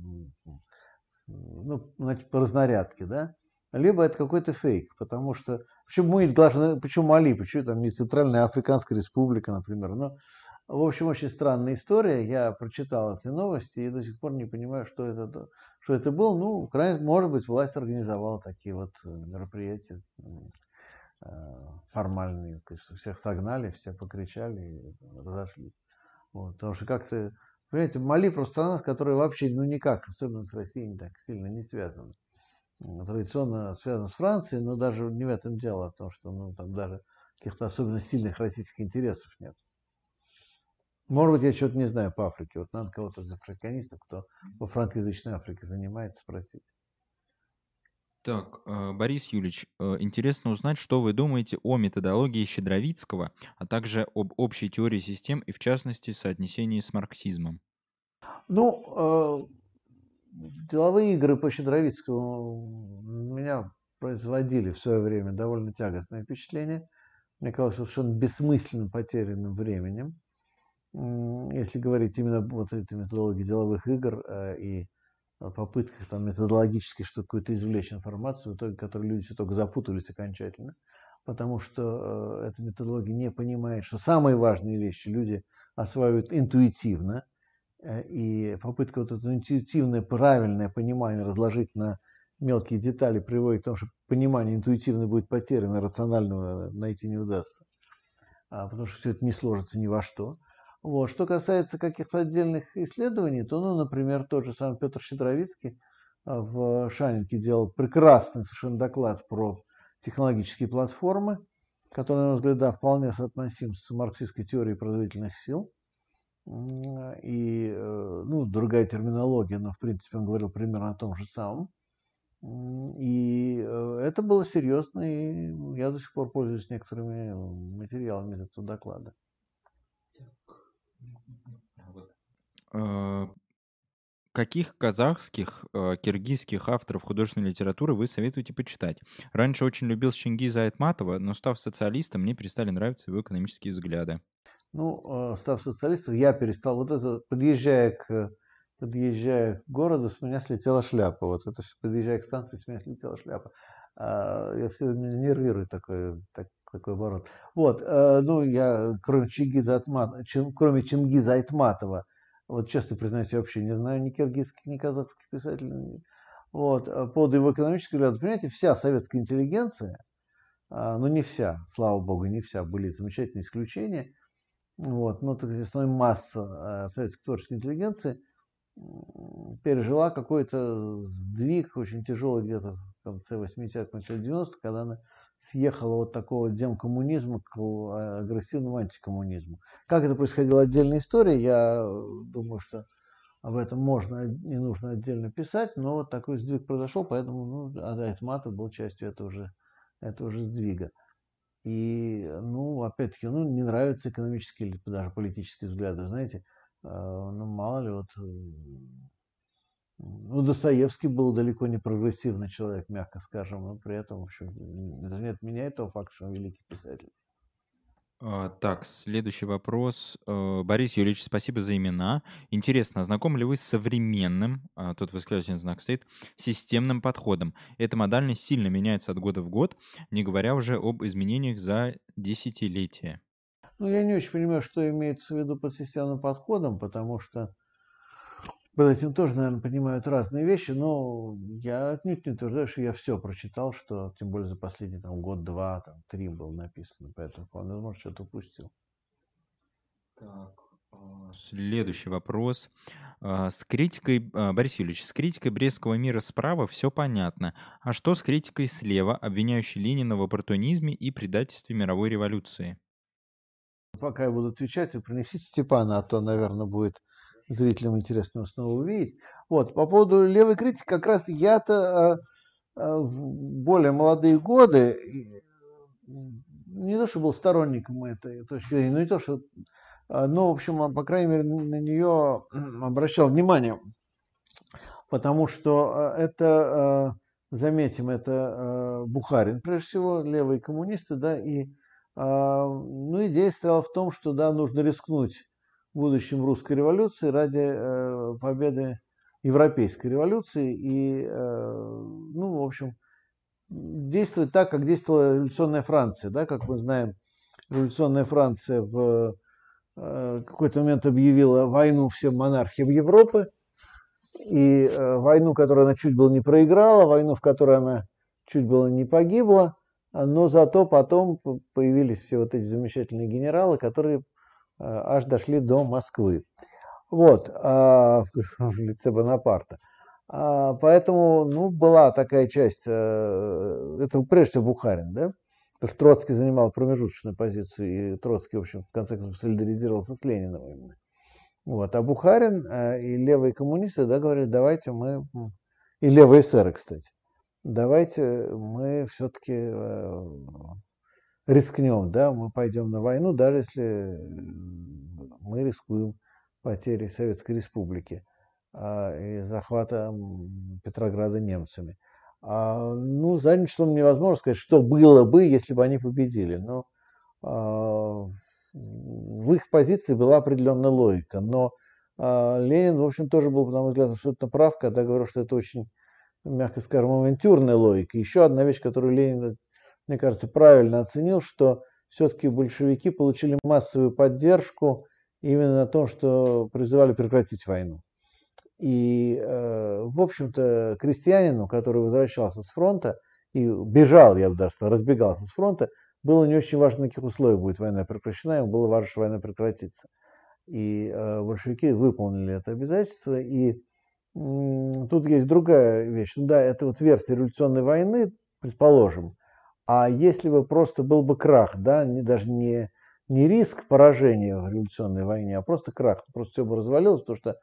ну, значит, по разнарядке, да? Либо это какой-то фейк, потому что... Почему мы должны... Почему Мали? Почему там не Центральная Африканская Республика, например? Ну, в общем, очень странная история. Я прочитал эти новости и до сих пор не понимаю, что это, что это было. Ну, может быть, власть организовала такие вот мероприятия э, формальные. Есть всех согнали, все покричали и разошлись. Вот, потому что как-то, понимаете, Мали просто страна, которая вообще, ну никак, особенно с Россией, не так сильно не связана. Традиционно связана с Францией, но даже не в этом дело, а в том, что ну, там даже каких-то особенно сильных российских интересов нет. Может быть, я что-то не знаю по Африке. Вот надо кого-то из африканистов, кто во франкоязычной Африке занимается, спросить. Так, э, Борис Юрьевич, э, интересно узнать, что вы думаете о методологии Щедровицкого, а также об общей теории систем и, в частности, соотнесении с марксизмом. Ну, э, деловые игры по Щедровицкому меня производили в свое время довольно тягостное впечатление. Мне казалось, совершенно бессмысленно потерянным временем. Если говорить именно вот этой методологии деловых игр э, и попытках там методологически что какую-то извлечь информацию, в итоге которой люди все только запутались окончательно, потому что э, эта методология не понимает, что самые важные вещи люди осваивают интуитивно, э, и попытка вот это интуитивное правильное понимание разложить на мелкие детали приводит к тому, что понимание интуитивно будет потеряно, рационального найти не удастся, а, потому что все это не сложится ни во что. Вот. Что касается каких-то отдельных исследований, то, ну, например, тот же самый Петр Щедровицкий а, в Шанинке делал прекрасный совершенно доклад про технологические платформы, который, на мой взгляд, да, вполне соотносим с марксистской теорией производительных сил. И, э, ну, другая терминология, но, в принципе, он говорил примерно о том же самом. И э, это было серьезно, и я до сих пор пользуюсь некоторыми материалами из этого доклада. Э, каких казахских, э, киргизских авторов художественной литературы вы советуете почитать? Раньше очень любил Чингиза Айтматова, но став социалистом, мне перестали нравиться его экономические взгляды. Ну, став социалистом, я перестал. Вот это, подъезжая к подъезжая к городу, с меня слетела шляпа. Вот это подъезжая к станции, с меня слетела шляпа. А, я все нервирую такой, так, такой оборот. Вот, а, ну, я, кроме Чингиза, Айтмат, чин, кроме Чингиза Айтматова, вот честно признаюсь, я вообще не знаю ни киргизских, ни казахских писателей. Вот, а под его экономический взгляд, понимаете, вся советская интеллигенция, а, ну не вся, слава богу, не вся, были замечательные исключения, вот, но так основная масса советской творческой интеллигенции – пережила какой-то сдвиг очень тяжелый где-то в конце 80-х, начале 90-х, когда она съехала от такого демкоммунизма к а, агрессивному антикоммунизму. Как это происходило, отдельная история. Я думаю, что об этом можно и нужно отдельно писать, но вот такой сдвиг произошел, поэтому ну, Айтматов был частью этого же, этого же сдвига. И, ну, опять-таки, ну, не нравятся экономические или даже политические взгляды, знаете, а, ну, мало ли, вот, ну, Достоевский был далеко не прогрессивный человек, мягко скажем, но при этом, в общем, это не отменяет того факта, что он великий писатель. А, так, следующий вопрос. Э, Борис Юрьевич, спасибо за имена. Интересно, знакомы ли вы с современным, а, тут восклицательный знак стоит, системным подходом? Эта модальность сильно меняется от года в год, не говоря уже об изменениях за десятилетия. Ну, я не очень понимаю, что имеется в виду под системным подходом, потому что под этим тоже, наверное, понимают разные вещи, но я отнюдь не утверждаю, что я все прочитал, что тем более за последний там, год, два, там, три было написано, поэтому вполне возможно, что-то упустил. Так, а, следующий вопрос. А, с критикой, а, Борис Юрьевич, с критикой Брестского мира справа все понятно. А что с критикой слева, обвиняющей Ленина в оппортунизме и предательстве мировой революции? Пока я буду отвечать, вы принесите Степана, а то, наверное, будет зрителям интересно снова увидеть. Вот, по поводу левой критики, как раз я-то э, э, в более молодые годы не то, что был сторонником этой точки зрения, но не то, что... Э, но, в общем, по крайней мере, на нее обращал внимание, потому что это, заметим, это Бухарин, прежде всего, левые коммунисты, да, и а, ну, идея стояла в том, что да, нужно рискнуть будущем русской революции ради э, победы европейской революции и, э, ну, в общем, действовать так, как действовала революционная Франция. Да? Как мы знаем, революционная Франция в э, какой-то момент объявила войну всем монархиям Европы, и войну, которую она чуть было не проиграла, войну, в которой она чуть было не погибла – но зато потом появились все вот эти замечательные генералы, которые аж дошли до Москвы. Вот, а, в лице Бонапарта. А, поэтому, ну, была такая часть, э, это прежде всего Бухарин, да, потому что Троцкий занимал промежуточную позицию, и Троцкий, в общем, в конце концов, солидаризировался с Лениным именно. Вот, а Бухарин э, и левые коммунисты, да, говорили, давайте мы, и левые эсеры, кстати, давайте мы все-таки э, рискнем, да, мы пойдем на войну, даже если мы рискуем потерей Советской Республики а, и захватом Петрограда немцами. А, ну, задним числом невозможно сказать, что было бы, если бы они победили. Но а, в их позиции была определенная логика, но а, Ленин, в общем, тоже был, на мой взгляд, абсолютно прав, когда говорил, что это очень, мягко скажем, авантюрная логика. Еще одна вещь, которую Ленин, мне кажется, правильно оценил, что все-таки большевики получили массовую поддержку именно на том, что призывали прекратить войну. И, э, в общем-то, крестьянину, который возвращался с фронта и бежал, я бы даже сказал, разбегался с фронта, было не очень важно, на каких условиях будет война прекращена, ему было важно, что война прекратится. И э, большевики выполнили это обязательство. И тут есть другая вещь. Ну да, это вот версия революционной войны, предположим. А если бы просто был бы крах, да, не, даже не, не риск поражения в революционной войне, а просто крах, просто все бы развалилось, потому что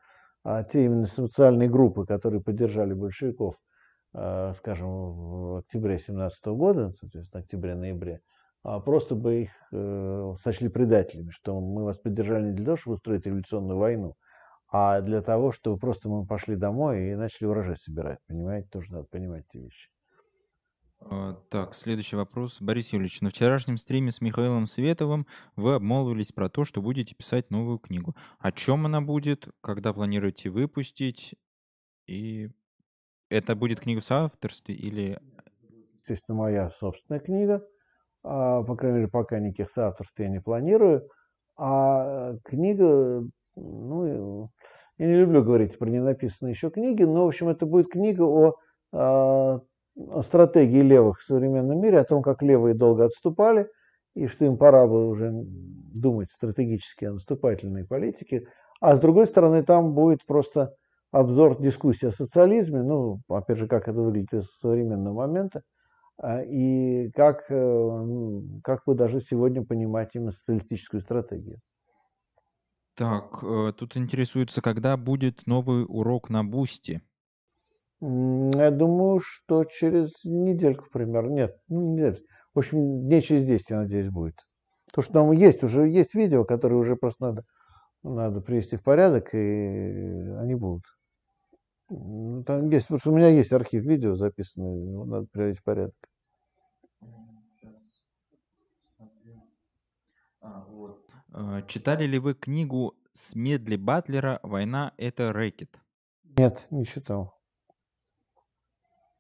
а, те именно социальные группы, которые поддержали большевиков, а, скажем, в октябре 17 года, соответственно, октябре-ноябре, а просто бы их э, сочли предателями, что мы вас поддержали не для того, чтобы устроить революционную войну, а для того, чтобы просто мы пошли домой и начали урожай собирать. Понимаете, тоже надо понимать эти вещи. А, так, следующий вопрос. Борис Юрьевич, на вчерашнем стриме с Михаилом Световым вы обмолвились про то, что будете писать новую книгу. О чем она будет, когда планируете выпустить, и это будет книга в соавторстве или... Естественно, моя собственная книга. А, по крайней мере, пока никаких соавторств я не планирую. А книга, ну, я не люблю говорить про ненаписанные еще книги, но, в общем, это будет книга о, а, о стратегии левых в современном мире, о том, как левые долго отступали, и что им пора бы уже думать стратегически о наступательной политике. А с другой стороны, там будет просто обзор дискуссии о социализме, ну, опять же, как это выглядит из современного момента, а, и как, э, как вы даже сегодня понимать именно социалистическую стратегию. Так, э, тут интересуется, когда будет новый урок на Boosty? Я думаю, что через недельку примерно. Нет, ну, нет. В общем, дней через 10, я надеюсь, будет. Потому что там есть уже есть видео, которые уже просто надо, надо привести в порядок, и они будут. Там есть, потому что у меня есть архив видео записанный, его надо приводить в порядок. А. Э, читали ли вы книгу Смедли Батлера «Война – это рэкет»? Нет, не читал.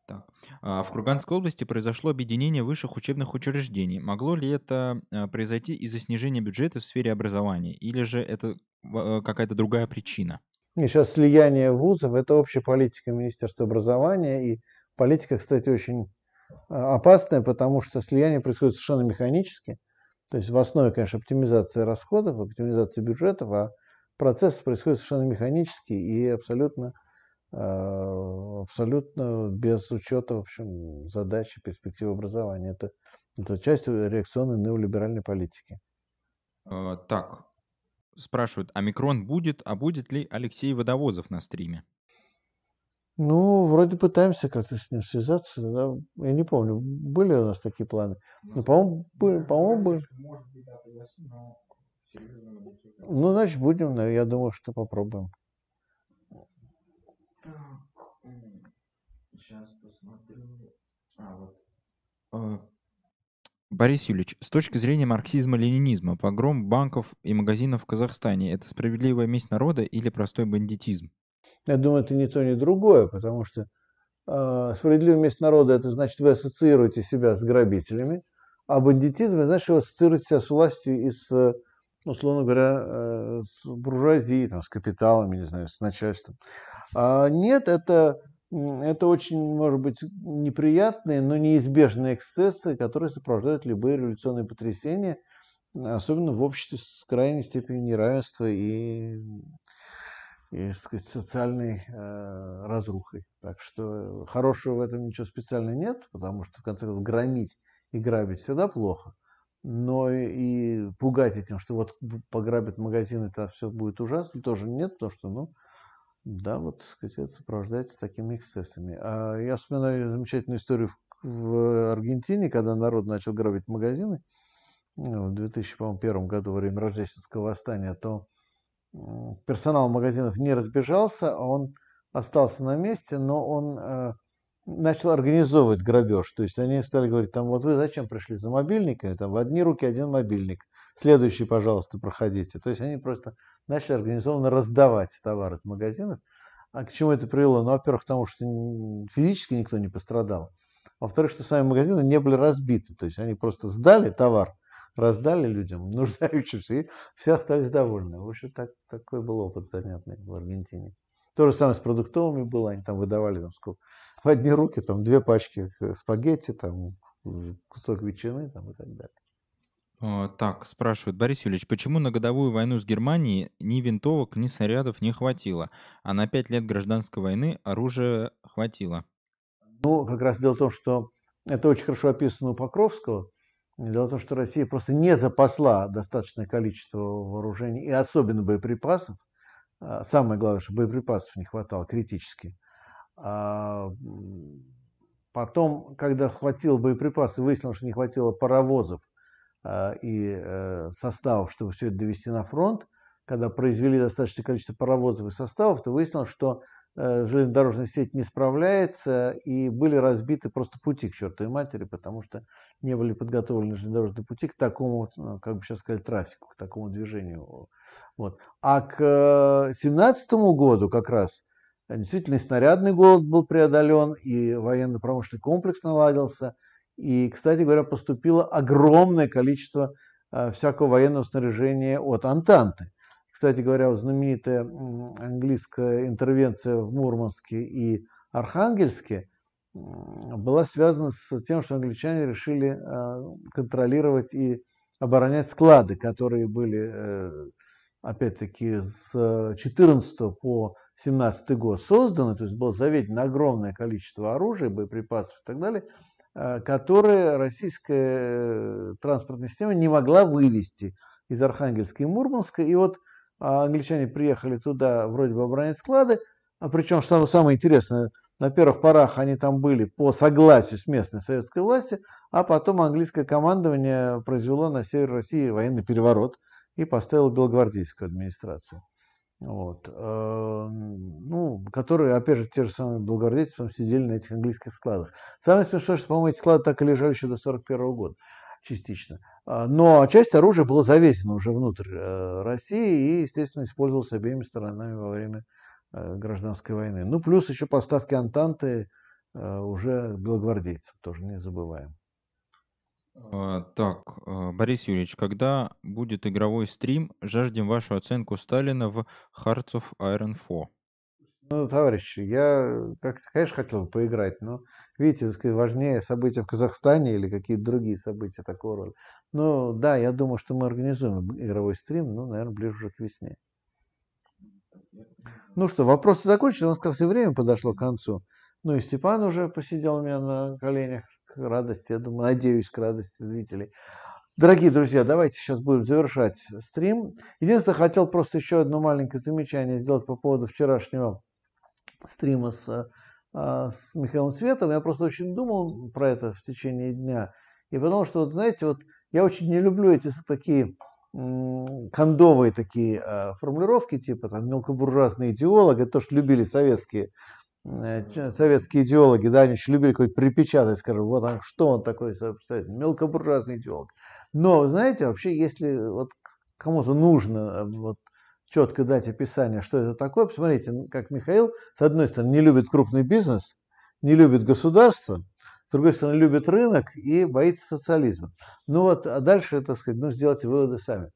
Так. А, в Курганской области произошло объединение высших учебных учреждений. Могло ли это э, произойти из-за снижения бюджета в сфере образования? Или же это э, какая-то другая причина? Сейчас слияние вузов – это общая политика Министерства образования. И политика, кстати, очень а, опасная, потому что слияние происходит совершенно механически. То есть в основе, конечно, оптимизация расходов, оптимизация бюджетов, а процесс происходит совершенно механически и абсолютно, абсолютно без учета в общем, задачи, перспективы образования. Это, это часть реакционной неолиберальной политики. А, так, спрашивают, а микрон будет, а будет ли Алексей Водовозов на стриме? Ну, вроде пытаемся как-то с ним связаться. Да? Я не помню, были у нас такие планы. Ну, по-моему, были, по-моему, были. Ну, значит, будем, я думаю, что попробуем. Сейчас посмотрю. А, вот. Э, Борис Юрьевич, с точки зрения марксизма-ленинизма, погром банков и магазинов в Казахстане – это справедливая месть народа или простой бандитизм? Я думаю, это не то, ни другое, потому что э, справедливая месть народа – это значит, вы ассоциируете себя с грабителями, а бандитизм – значит, вы ассоциируете себя с властью и с, условно говоря, э, с буржуазией, там, с капиталами, не знаю, с начальством. А нет, это это очень, может быть, неприятные, но неизбежные эксцессы, которые сопровождают любые революционные потрясения, особенно в обществе с крайней степенью неравенства и, и сказать, социальной э, разрухой. Так что хорошего в этом ничего специально нет, потому что, в конце концов, громить и грабить всегда плохо. Но и пугать этим, что вот пограбят магазин, это все будет ужасно, тоже нет, потому что, ну, да, вот, сказать, это сопровождается такими эксцессами. А я вспоминаю замечательную историю в, в Аргентине, когда народ начал грабить магазины ну, в 2001 году во время рождественского восстания, то персонал магазинов не разбежался, он остался на месте, но он э, начал организовывать грабеж. То есть они стали говорить, там, вот вы зачем пришли за мобильниками? Там в одни руки один мобильник. Следующий, пожалуйста, проходите. То есть они просто начали организованно раздавать товары из магазинов. А к чему это привело? Ну, во-первых, к тому, что физически никто не пострадал. Во-вторых, что сами магазины не были разбиты. То есть они просто сдали товар, раздали людям, нуждающимся, и все остались довольны. В общем, так, такой был опыт занятный в Аргентине. То же самое с продуктовыми было, они там выдавали там, сколько, в одни руки там две пачки спагетти, там кусок ветчины там, и так далее. Так, спрашивают, Борис Юрьевич, почему на годовую войну с Германией ни винтовок, ни снарядов не хватило, а на пять лет гражданской войны оружия хватило? Ну, как раз дело в том, что это очень хорошо описано у Покровского. Дело в том, что Россия просто не запасла достаточное количество вооружений и особенно боеприпасов. А, самое главное, что боеприпасов не хватало критически. А, потом, когда хватило боеприпасов, выяснилось, что не хватило паровозов а, и э, составов, чтобы все это довести на фронт. Когда произвели достаточное количество паровозов и составов, то выяснилось, что железнодорожная сеть не справляется, и были разбиты просто пути к чертовой матери, потому что не были подготовлены железнодорожные пути к такому, ну, как бы сейчас сказать, трафику, к такому движению. Вот. А к 2017 году как раз действительно и снарядный голод был преодолен, и военно-промышленный комплекс наладился, и, кстати говоря, поступило огромное количество э, всякого военного снаряжения от Антанты. Кстати говоря, знаменитая английская интервенция в Мурманске и Архангельске была связана с тем, что англичане решили а, контролировать и оборонять склады, которые были, э, опять-таки, с 14 по 17 год созданы, то есть было заведено огромное количество оружия, боеприпасов и так далее, а, которые российская э, транспортная система не могла вывести из Архангельска и Мурманска. И вот а англичане приехали туда вроде бы оборонять склады, а причем, что самое интересное, на первых порах они там были по согласию с местной советской властью, а потом английское командование произвело на север России военный переворот и поставило белогвардейскую администрацию. Вот. Э, ну, которые, опять же, те же самые белогвардейцы сидели на этих английских складах. Самое смешное, что, по-моему, эти склады так и лежали еще до 1941 года частично. А, но часть оружия была завезена уже внутрь э, России и, естественно, использовалась обеими сторонами во время э, гражданской войны. Ну, плюс еще поставки Антанты э, уже белогвардейцам, тоже не забываем. А, так, Борис Юрьевич, когда будет игровой стрим, жаждем вашу оценку Сталина в Hearts of Iron 4. Ну, товарищи, я, как, конечно, хотел бы поиграть, но, видите, важнее события в Казахстане или какие-то другие события такого рода. Ну, да, я думаю, что мы организуем игровой стрим, ну, наверное, ближе уже к весне. Ну что, вопросы закончились, у нас как раз и время подошло к концу. Ну и Степан уже посидел у меня на коленях к радости, я думаю, надеюсь, к радости зрителей. Дорогие друзья, давайте сейчас будем завершать стрим. Единственное, хотел просто еще одно маленькое замечание сделать по поводу вчерашнего стрима с, а, с Михаилом Световым, я просто очень думал про это в течение дня. И потому что, вот, знаете, вот я очень не люблю эти такие кондовые такие э, формулировки, типа там мелкобуржуазный идеолог, это то, что любили советские, э, советские идеологи, да, они очень любили какой-то припечатать, скажем, вот он, что он такой представитель, мелкобуржуазный идеолог. Но, знаете, вообще, если вот кому-то нужно вот, четко дать описание, что это такое. Посмотрите, как Михаил, с одной стороны, не любит крупный бизнес, не любит государство, с другой стороны, любит рынок и боится социализма. Ну вот, а дальше, так сказать, ну, сделайте выводы сами.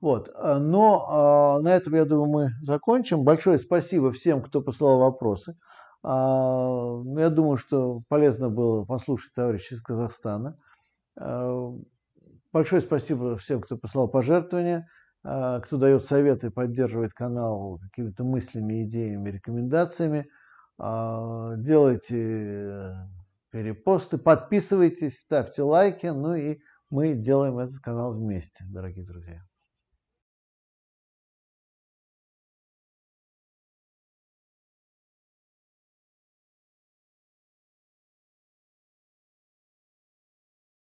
Вот. А, но а, на этом, я думаю, мы закончим. Большое спасибо всем, кто посылал вопросы. А, я думаю, что полезно было послушать товарищей из Казахстана. А, большое спасибо всем, кто посылал пожертвования. А, кто дает советы, поддерживает канал какими-то мыслями, идеями, рекомендациями. А, делайте перепосты, подписывайтесь, ставьте лайки, ну и мы делаем этот канал вместе, дорогие друзья.